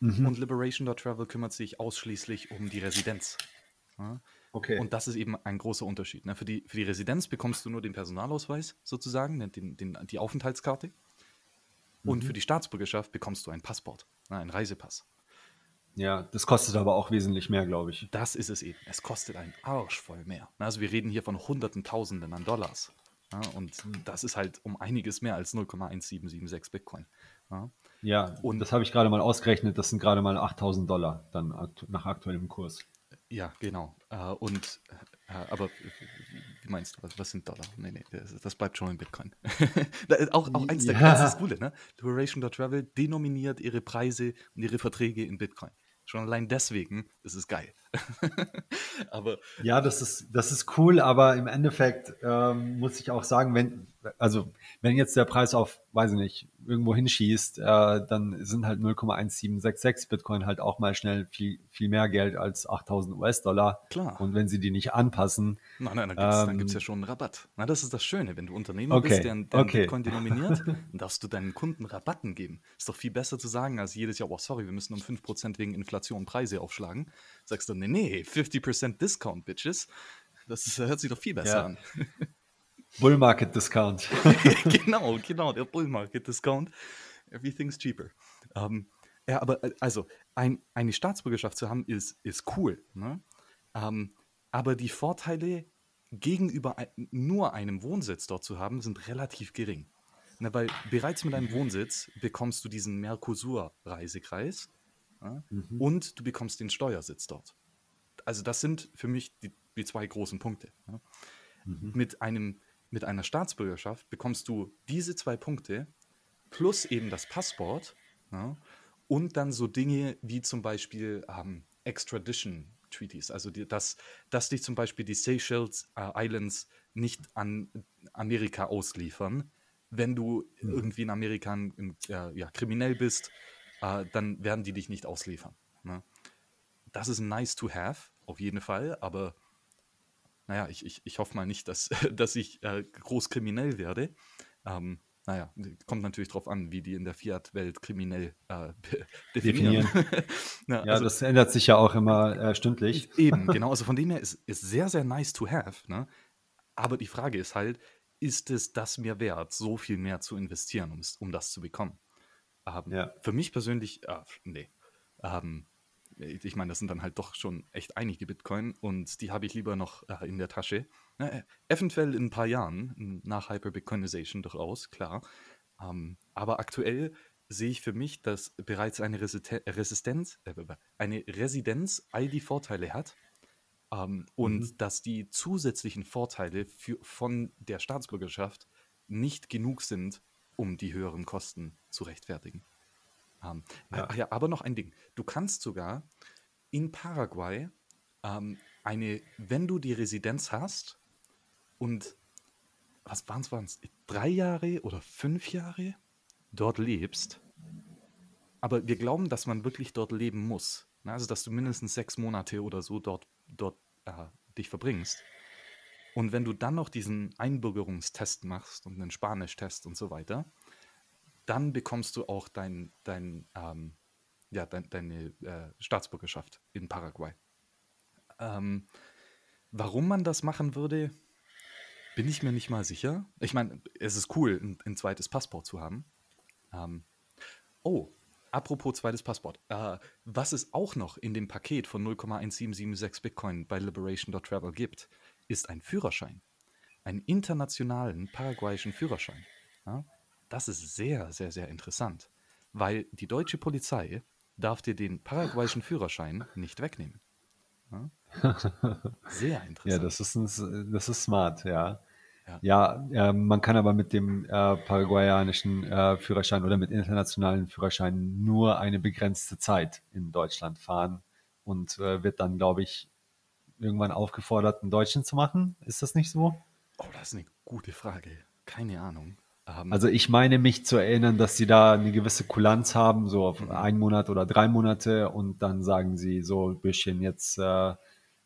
Mhm. Und Liberation.travel kümmert sich ausschließlich um die Residenz. Ja? Okay. Und das ist eben ein großer Unterschied. Ne? Für, die, für die Residenz bekommst du nur den Personalausweis sozusagen, ne? den, den, die Aufenthaltskarte. Und mhm. für die Staatsbürgerschaft bekommst du ein Passport, ne? einen Reisepass. Ja, das kostet aber auch wesentlich mehr, glaube ich. Das ist es eben. Es kostet einen Arsch voll mehr. Also wir reden hier von Hunderten, Tausenden an Dollars. Ja, und mhm. das ist halt um einiges mehr als 0,1776 Bitcoin. Ja, ja und das habe ich gerade mal ausgerechnet. Das sind gerade mal 8000 Dollar dann nach aktuellem Kurs. Ja, genau. Äh, und äh, aber wie meinst du, was, sind Dollar? Nee, nee, das, bleibt schon in Bitcoin. auch, auch eins der ja. das ist Coole, ne? Liberation.travel denominiert ihre Preise und ihre Verträge in Bitcoin. Schon allein deswegen ist es geil. aber ja, das ist, das ist cool, aber im Endeffekt ähm, muss ich auch sagen, wenn, also wenn jetzt der Preis auf, weiß ich nicht, irgendwo hinschießt, äh, dann sind halt 0,1766 Bitcoin halt auch mal schnell viel, viel mehr Geld als 8000 US-Dollar. Klar. Und wenn sie die nicht anpassen. Nein, nein, dann gibt es ähm, ja schon einen Rabatt. Na, das ist das Schöne, wenn du Unternehmer Okay, bist, der, der okay. Bitcoin denominiert, dann darfst du deinen Kunden Rabatten geben. Ist doch viel besser zu sagen, als jedes Jahr, oh sorry, wir müssen um 5% wegen Inflation Preise aufschlagen. Sagst du, nee, nee, 50% Discount, Bitches. Das ist, hört sich doch viel besser Ja. an. Bull Market Discount. genau, genau, der Bull Market Discount. Everything's cheaper. Ähm, ja, aber äh, also, ein, eine Staatsbürgerschaft zu haben, ist, ist cool. Ne? Ähm, aber die Vorteile gegenüber nur einem Wohnsitz dort zu haben, sind relativ gering. Na, weil bereits mit einem Wohnsitz bekommst du diesen Mercosur-Reisekreis ja? und du bekommst den Steuersitz dort. Also das sind für mich die, die zwei großen Punkte. Ja? Mit, einem, mit einer Staatsbürgerschaft bekommst du diese zwei Punkte plus eben das Passport ja? und dann so Dinge wie zum Beispiel ähm, Extradition Treaties, also die, dass, dass dich zum Beispiel die Seychelles äh, Islands nicht an Amerika ausliefern. Wenn du irgendwie in Amerika ein- äh, ja, kriminell bist, äh, dann werden die dich nicht ausliefern. Ne? Das ist nice to have, auf jeden Fall, aber naja, ich, ich, ich hoffe mal nicht, dass, dass ich äh, groß kriminell werde. Ähm, naja, kommt natürlich drauf an, wie die in der Fiat-Welt kriminell äh, definieren. Na, Ja, also- das ändert sich ja auch immer äh, stündlich. Eben, genau. Also von dem her ist, ist sehr, sehr nice to have. Ne? Aber die Frage ist halt, ist es das mir wert, so viel mehr zu investieren, um, es, um das zu bekommen? Ähm, Ja. Für mich persönlich, äh, nee. Ähm, ich meine, das sind dann halt doch schon echt einige Bitcoin und die habe ich lieber noch äh, in der Tasche. Äh, eventuell in ein paar Jahren, nach Hyper-Bitcoinization durchaus, klar. Ähm, aber aktuell sehe ich für mich, dass bereits eine Resiste Resistenz, äh, eine Residenz all die Vorteile hat ähm, und dass die zusätzlichen Vorteile für, von der Staatsbürgerschaft nicht genug sind, um die höheren Kosten zu rechtfertigen. Ähm, Ja. Ach ja, aber noch ein Ding. Du kannst sogar in Paraguay ähm, eine, wenn du die Residenz hast und was waren es, waren es drei Jahre oder fünf Jahre dort lebst, aber wir glauben, dass man wirklich dort leben muss. Ne? Also, dass du mindestens sechs Monate oder so dort, dort äh, dich verbringst. Und wenn du dann noch diesen Einbürgerungstest machst und einen Spanisch-Test und so weiter, dann bekommst du auch dein, dein, ähm, ja, dein, deine äh, Staatsbürgerschaft in Paraguay. Ähm, warum man das machen würde, bin ich mir nicht mal sicher. Ich meine, es ist cool, ein, ein zweites Passport zu haben. Ähm, oh, apropos zweites Passport. Äh, was es auch noch in dem Paket von 0,1776 Bitcoin bei Liberation.travel gibt, ist ein Führerschein. Einen internationalen paraguayischen Führerschein. Ja? Das ist sehr, sehr, sehr interessant, weil die deutsche Polizei darf dir den paraguayischen Führerschein nicht wegnehmen. Ja? Sehr interessant. Ja, das ist, ein, das ist smart, ja. Ja. Ja, äh, man kann aber mit dem äh, paraguayanischen äh, Führerschein oder mit internationalen Führerscheinen nur eine begrenzte Zeit in Deutschland fahren und äh, wird dann, glaube ich, irgendwann aufgefordert, einen Deutschen zu machen. Ist das nicht so? Oh, das ist eine gute Frage. Keine Ahnung. Ähm, Also ich meine mich zu erinnern, dass sie da eine gewisse Kulanz haben, so auf einen Monat oder drei Monate und dann sagen sie so ein bisschen jetzt äh,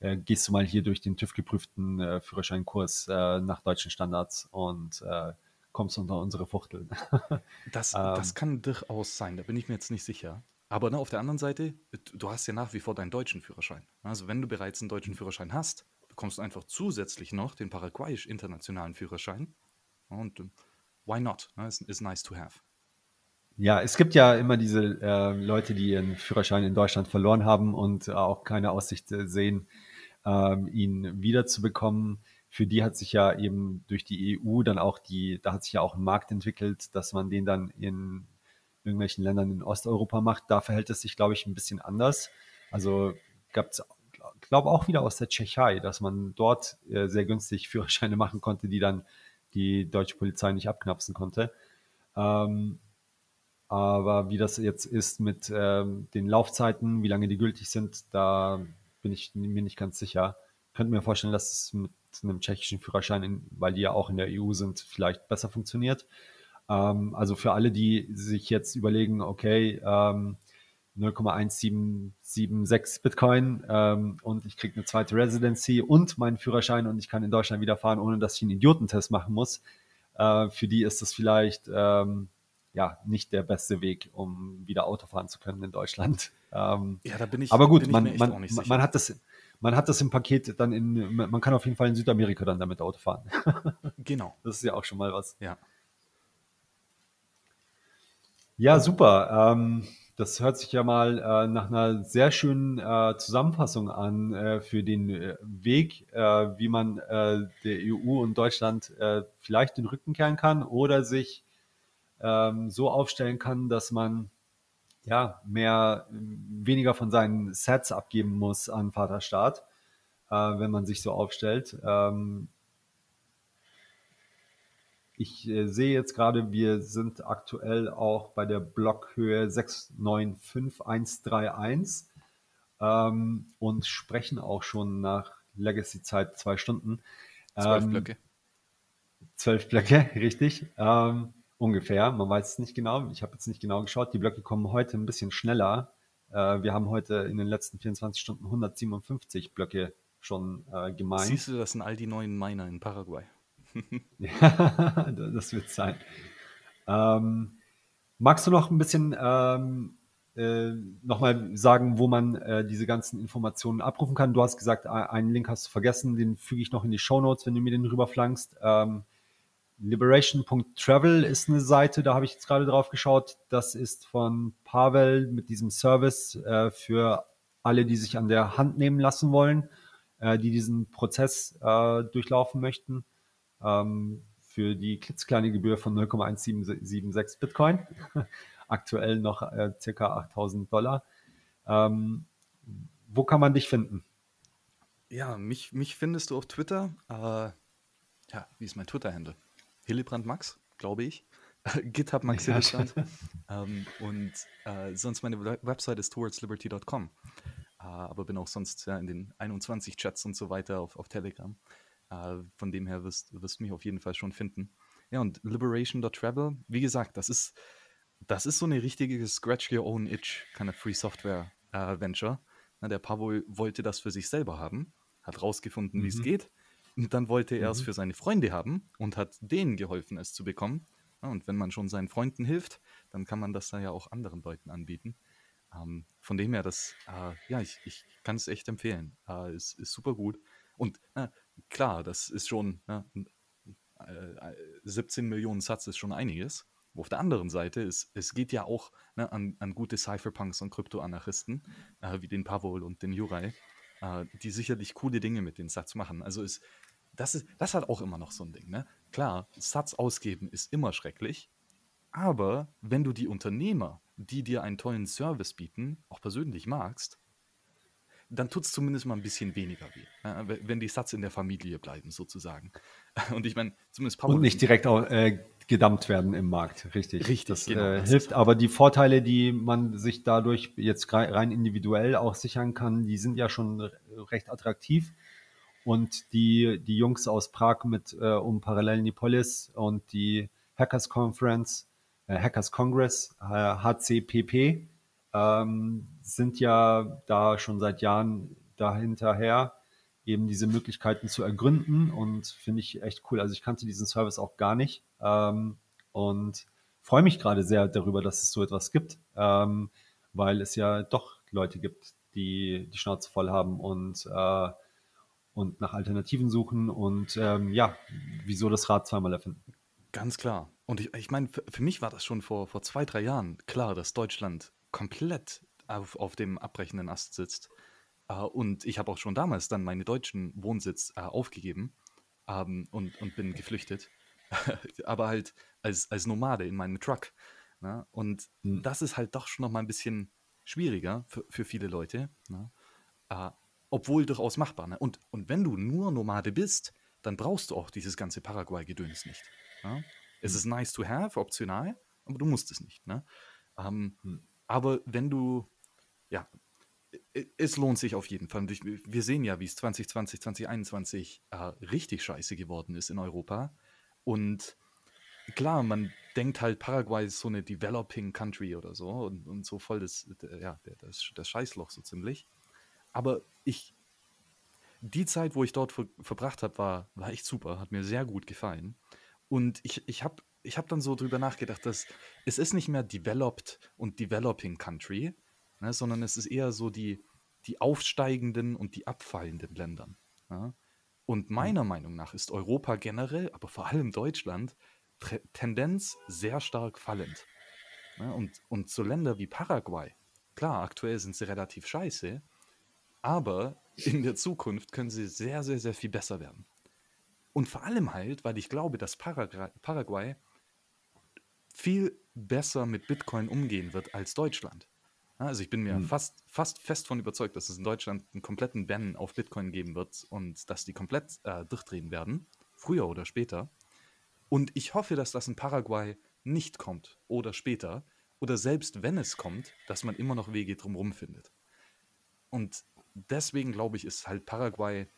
äh, gehst du mal hier durch den TÜV-geprüften äh, Führerscheinkurs äh, nach deutschen Standards und äh, kommst unter unsere Fuchtel. Das, Ähm. das kann durchaus sein, da bin ich mir jetzt nicht sicher. Aber ne, auf der anderen Seite, du hast ja nach wie vor deinen deutschen Führerschein. Also wenn du bereits einen deutschen Führerschein hast, bekommst du einfach zusätzlich noch den paraguayisch-internationalen Führerschein. Und äh, why not? Ne? Ist, ist nice to have. Ja, es gibt ja immer diese äh, Leute, die ihren Führerschein in Deutschland verloren haben und auch keine Aussicht äh, sehen, ähm, ihn wiederzubekommen. Für die hat sich ja eben durch die EU dann auch die, da hat sich ja auch ein Markt entwickelt, dass man den dann in irgendwelchen Ländern in Osteuropa macht. Da verhält es sich, glaube ich, ein bisschen anders. Also gab es, glaube auch wieder aus der Tschechei, dass man dort äh, sehr günstig Führerscheine machen konnte, die dann die deutsche Polizei nicht abknapsen konnte. Ähm, aber wie das jetzt ist mit ähm, den Laufzeiten, wie lange die gültig sind, da bin ich mir nicht ganz sicher. Ich könnte mir vorstellen, dass es mit einem tschechischen Führerschein, in, weil die ja auch in der EU sind, vielleicht besser funktioniert. Ähm, also für alle, die sich jetzt überlegen, okay, ähm, 0,1776 Bitcoin ähm, und ich kriege eine zweite Residency und meinen Führerschein und ich kann in Deutschland wieder fahren, ohne dass ich einen Idiotentest machen muss. Äh, für die ist das vielleicht ähm, ja nicht der beste Weg, um wieder Auto fahren zu können in Deutschland. Ähm, ja, da bin ich. Aber gut, man, man, man, hat das, man hat das im Paket dann in, man kann auf jeden Fall in Südamerika dann damit Auto fahren. genau. Das ist ja auch schon mal was. Ja. Ja, super. Ähm, das hört sich ja mal äh, nach einer sehr schönen äh, Zusammenfassung an äh, für den äh, Weg, äh, wie man äh, der EU und Deutschland vielleicht den Rücken kehren kann oder sich ähm, so aufstellen kann, dass man ja mehr weniger von seinen Sets abgeben muss an Vaterstaat, wenn man sich so aufstellt. Ähm, ich äh, sehe jetzt gerade, wir sind aktuell auch bei der Blockhöhe 695131 ähm, und sprechen auch schon nach Legacy-Zeit zwei Stunden. Zwölf ähm, Blöcke. Zwölf Blöcke, richtig. Ähm, ungefähr. Man weiß es nicht genau. Ich habe jetzt nicht genau geschaut. Die Blöcke kommen heute ein bisschen schneller. Äh, wir haben heute in den letzten 24 Stunden 157 Blöcke schon äh, gemeint. Siehst du, das sind all die neuen Miner in Paraguay. ja, das wird sein. Ähm, magst du noch ein bisschen ähm, äh, nochmal sagen, wo man äh, diese ganzen Informationen abrufen kann? Du hast gesagt, einen Link hast du vergessen, den füge ich noch in die Show Notes, wenn du mir den rüberflankst. Ähm, Liberation.travel ist eine Seite, da habe ich jetzt gerade drauf geschaut. Das ist von Pavel mit diesem Service äh, für alle, die sich an der Hand nehmen lassen wollen, äh, die diesen Prozess äh, durchlaufen möchten ähm, für die klitzekleine Gebühr von 0,176 Bitcoin. Aktuell noch äh, circa 8000 Dollar. Ähm, wo kann man dich finden? Ja, mich, mich findest du auf Twitter. Äh, ja, wie ist mein Twitter-Handle? Hillebrand Max, glaube ich. GitHub Max ja, Hillebrand. ähm, und äh, sonst meine Website ist towardsliberty.com. Äh, aber bin auch sonst ja, in den 21 Chats und so weiter auf, auf Telegram. Äh, von dem her wirst, du mich auf jeden Fall schon finden. Ja, und Liberation.travel, wie gesagt, das ist, das ist so eine richtige Scratch Your Own Itch, keine Free Software äh, Venture. Na, der Pavol wollte das für sich selber haben, hat rausgefunden, mhm. wie es geht. Und dann wollte er mhm. es für seine Freunde haben und hat denen geholfen, es zu bekommen. Ja, und wenn man schon seinen Freunden hilft, dann kann man das dann ja auch anderen Leuten anbieten. Ähm, von dem her, das, äh, ja, ich, ich kann es echt empfehlen. Äh, ist, ist super gut. Und äh, klar, das ist schon, ne, äh, 17 Millionen Satz ist schon einiges. Auf der anderen Seite ist, es geht ja auch ne, an, an, gute Cypherpunks und Kryptoanarchisten, äh, wie den Pavol und den Jurai, äh, die sicherlich coole Dinge mit den Satz machen. Also ist, das ist, das hat auch immer noch so ein Ding. Ne? Klar, Satz ausgeben ist immer schrecklich, aber wenn du die Unternehmer, die dir einen tollen Service bieten, auch persönlich magst, dann tut es zumindest mal ein bisschen weniger weh, äh, wenn die Satz in der Familie bleiben, sozusagen. Und ich meine, zumindest Papa Und nicht direkt auch, äh, gedumpt werden im Markt, richtig. Richtig, das genau, äh, hilft. Aber die Vorteile, die man sich dadurch jetzt rein individuell auch sichern kann, die sind ja schon recht attraktiv. Und die, die Jungs aus Prag mit äh, um Parallel Nipolis und die Hackers Conference, äh, Hackers Congress, HCPP, ähm, sind ja da schon seit Jahren dahinterher, eben diese Möglichkeiten zu ergründen und finde ich echt cool. Also ich kannte diesen Service auch gar nicht ähm, und freue mich gerade sehr darüber, dass es so etwas gibt, ähm, weil es ja doch Leute gibt, die die Schnauze voll haben und äh, und nach Alternativen suchen und ähm, ja, wieso das Rad zweimal erfinden. Ganz klar. Und ich, ich meine, für, mich war das schon vor, vor zwei, drei Jahren klar, dass Deutschland komplett auf, auf dem abbrechenden Ast sitzt. Uh, und ich habe auch schon damals dann meinen deutschen Wohnsitz uh, aufgegeben ähm, und, und bin geflüchtet. Aber halt als, als Nomade in meinem Truck. Ne? Und mhm. das ist halt doch schon noch mal ein bisschen schwieriger für, für viele Leute. Ne? Uh, obwohl durchaus machbar. Ne? Und, und wenn du nur Nomade bist, dann brauchst du auch dieses ganze Paraguay-Gedöns nicht. Ne? Es mhm. ist nice to have, optional, aber du musst es nicht. Ne? Ähm, mhm. Aber wenn du, ja, es lohnt sich auf jeden Fall. Wir sehen ja, wie es 2020, 2021 äh, richtig scheiße geworden ist in Europa. Und klar, man denkt halt, Paraguay ist so eine Developing Country oder so und, und so voll das, ja, das, das Scheißloch so ziemlich. Aber ich, die Zeit, wo ich dort ver verbracht habe, war, war echt super, hat mir sehr gut gefallen. Und ich, ich habe ich hab dann so drüber nachgedacht, dass es ist nicht mehr Developed und Developing Country, ne, sondern es ist eher so die, die aufsteigenden und die abfallenden Ländern. Ja? Und mhm. meiner mhm. Meinung nach ist Europa generell, aber vor allem Deutschland, Tendenz sehr stark fallend. Ja? Und, und so Länder wie Paraguay, klar, aktuell sind sie relativ scheiße, aber in der Zukunft können sie sehr, sehr, sehr viel besser werden. Und vor allem halt, weil ich glaube, dass Paraguay viel besser mit Bitcoin umgehen wird als Deutschland. Also ich bin mir hm. fast, fast fest von überzeugt, dass es in Deutschland einen kompletten Ban auf Bitcoin geben wird und dass die komplett äh, durchdrehen werden, früher oder später. Und ich hoffe, dass das in Paraguay nicht kommt oder später oder selbst wenn es kommt, dass man immer noch Wege drumherum findet. Und deswegen glaube ich, ist halt Paraguay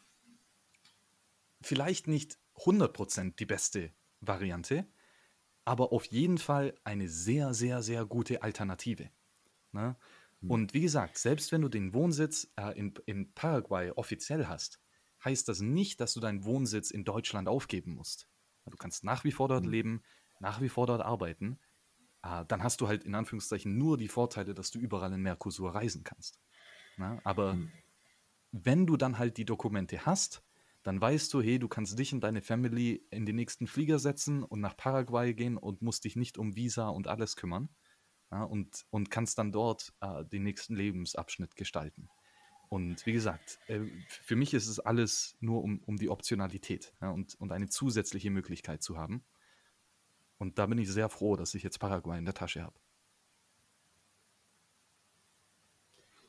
vielleicht nicht 100% die beste Variante, aber auf jeden Fall eine sehr, sehr, sehr gute Alternative. Ne? Mhm. Und wie gesagt, selbst wenn du den Wohnsitz äh, in, in Paraguay offiziell hast, heißt das nicht, dass du deinen Wohnsitz in Deutschland aufgeben musst. Du kannst nach wie vor dort mhm. leben, nach wie vor dort arbeiten. Äh, dann hast du halt in Anführungszeichen nur die Vorteile, dass du überall in Mercosur reisen kannst. Na? Aber mhm. wenn du dann halt die Dokumente hast, dann weißt du, hey, du kannst dich und deine Family in den nächsten Flieger setzen und nach Paraguay gehen und musst dich nicht um Visa und alles kümmern ja, und, und kannst dann dort äh, den nächsten Lebensabschnitt gestalten. Und wie gesagt, äh, für mich ist es alles nur um, um die Optionalität ja, und, und eine zusätzliche Möglichkeit zu haben. Und da bin ich sehr froh, dass ich jetzt Paraguay in der Tasche habe.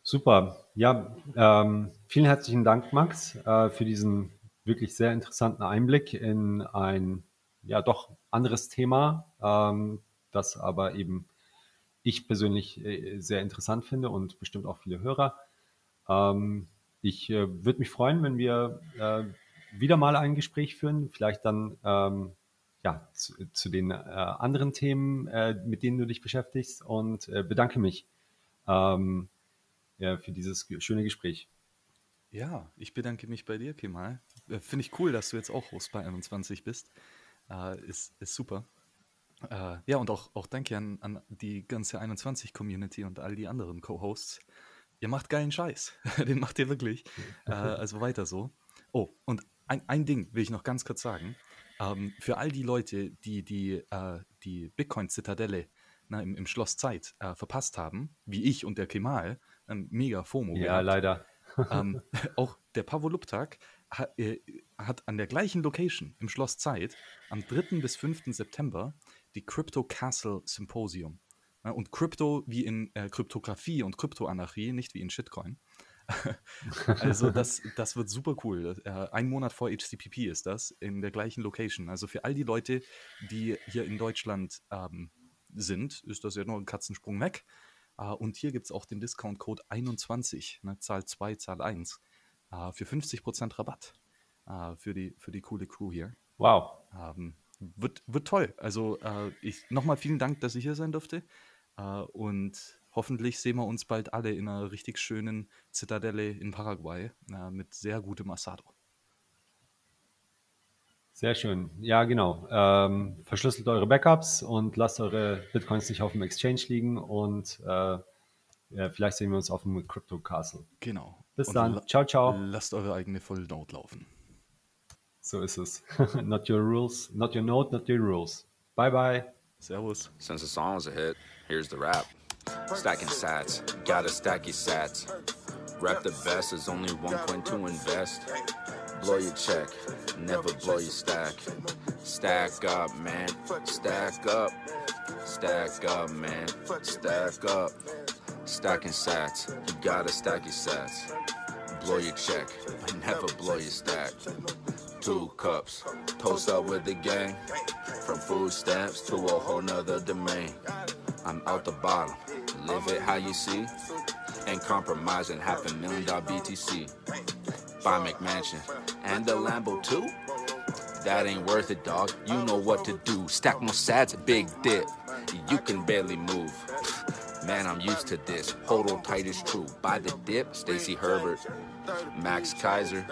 Super. Ja, ähm, vielen herzlichen Dank, Max, äh, für diesen wirklich sehr interessanten Einblick in ein ja doch anderes Thema, ähm, das aber eben ich persönlich äh, sehr interessant finde und bestimmt auch viele Hörer. Ähm, ich äh, würde mich freuen, wenn wir äh, wieder mal ein Gespräch führen, vielleicht dann ähm, ja, zu, zu den äh, anderen Themen, äh, mit denen du dich beschäftigst und äh, bedanke mich ähm, ja, für dieses schöne Gespräch. Ja, ich bedanke mich bei dir, Kemal. Finde ich cool, dass du jetzt auch Host bei 21 bist. ist, ist super. Äh, ja, und auch, auch danke an, an die ganze 21-Community und all die anderen Co-Hosts. Ihr macht geilen Scheiß. Den macht ihr wirklich. Äh, also weiter so. Oh, und ein, ein Ding will ich noch ganz kurz sagen. Ähm, für all die Leute, die die, äh, die Bitcoin-Zitadelle na, im, im, Schloss Zeit äh, verpasst haben, wie ich und der Kemal, ähm, mega FOMO. Ja, gehabt. leider. ähm, auch der Pavoluptak hat, äh, hat an der gleichen Location im Schloss Zeit am 3. bis 5. September die Crypto Castle Symposium. und Crypto wie in äh, Kryptographie und Kryptoanarchie, nicht wie in Shitcoin. also das, das wird super cool. Äh, ein Monat vor HCPP ist das, in der gleichen Location. Also für all die Leute, die hier in Deutschland ähm, sind, ist das ja nur ein Katzensprung weg. Uh, und hier gibt es auch den Discount-Code 21, ne, Zahl 2, Zahl 1, uh, für 50% Rabatt uh, für, die, für die coole Crew hier. Wow. Ähm, wird, wird toll. Also äh, ich nochmal vielen Dank, dass ich hier sein durfte. Äh, und hoffentlich sehen wir uns bald alle in einer richtig schönen Zitadelle in Paraguay äh, mit sehr gutem Asado. Sehr schön. Ja, genau. Ähm, verschlüsselt eure Backups und lasst eure Bitcoins nicht auf dem Exchange liegen und äh, ja, vielleicht sehen wir uns auf dem Crypto Castle. Genau. Bis und dann. Ciao, ciao. Lasst eure eigene Full Note laufen. So ist es. not your rules, not your note, not your rules. Bye bye. Servus. Since the song's a hit, here's the rap. Stacking sats, gotta stack your sats. Rap the best is only 1.2 invest. Blow your check, never blow your stack. Stack up, man. Stack up. Stack up, man. Stack up. Stacking sats, you gotta stack your sats. Blow your check, but never blow your stack two cups. Toast up with the gang. From food stamps to a whole nother domain. I'm out the bottom. Live it how you see. and compromising half a million dollar BTC. Buy McMansion and the Lambo too. That ain't worth it, dog. You know what to do. Stack more sats, big dip. You can barely move. Man, I'm used to this. Hold on tight is true. By the dip, Stacy Herbert, Max Kaiser.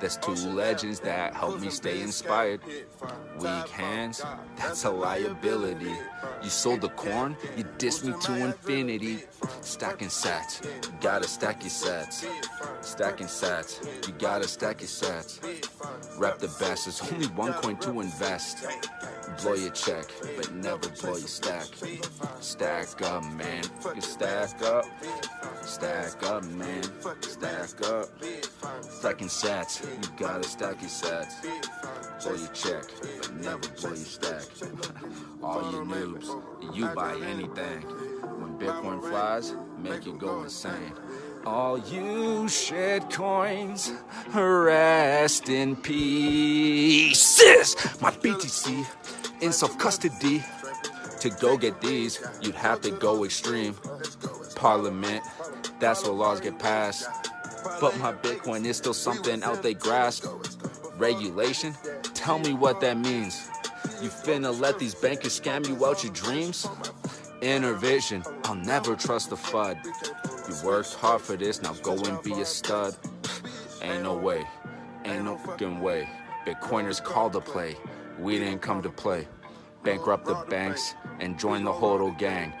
That's two legends that help me stay inspired. Weak hands, that's a liability. You sold the corn, you dissed me to infinity. Stacking sats, you gotta stack your sats. Stacking sats, you gotta stack your sats. Rep the best, there's only one coin to invest. Blow your check, but never blow your stack. Stack up, man. Stack up. Stack up, man. Stack up. Stacking sats, you gotta stack your sats. Blow your check, but never blow your stack. All you noobs, you buy anything. When Bitcoin flies, make you go insane. All you shit coins, rest in pieces. My BTC in self custody. To go get these, you'd have to go extreme. Parliament, that's where laws get passed. But my Bitcoin is still something out they grasp. Regulation? Tell me what that means. You finna let these bankers scam you out your dreams? Inner vision, I'll never trust the FUD. You worked hard for this, now go and be a stud. Ain't no way, ain't no fucking way. Bitcoiners called to play, we didn't come to play. Bankrupt the banks and join the HODL gang.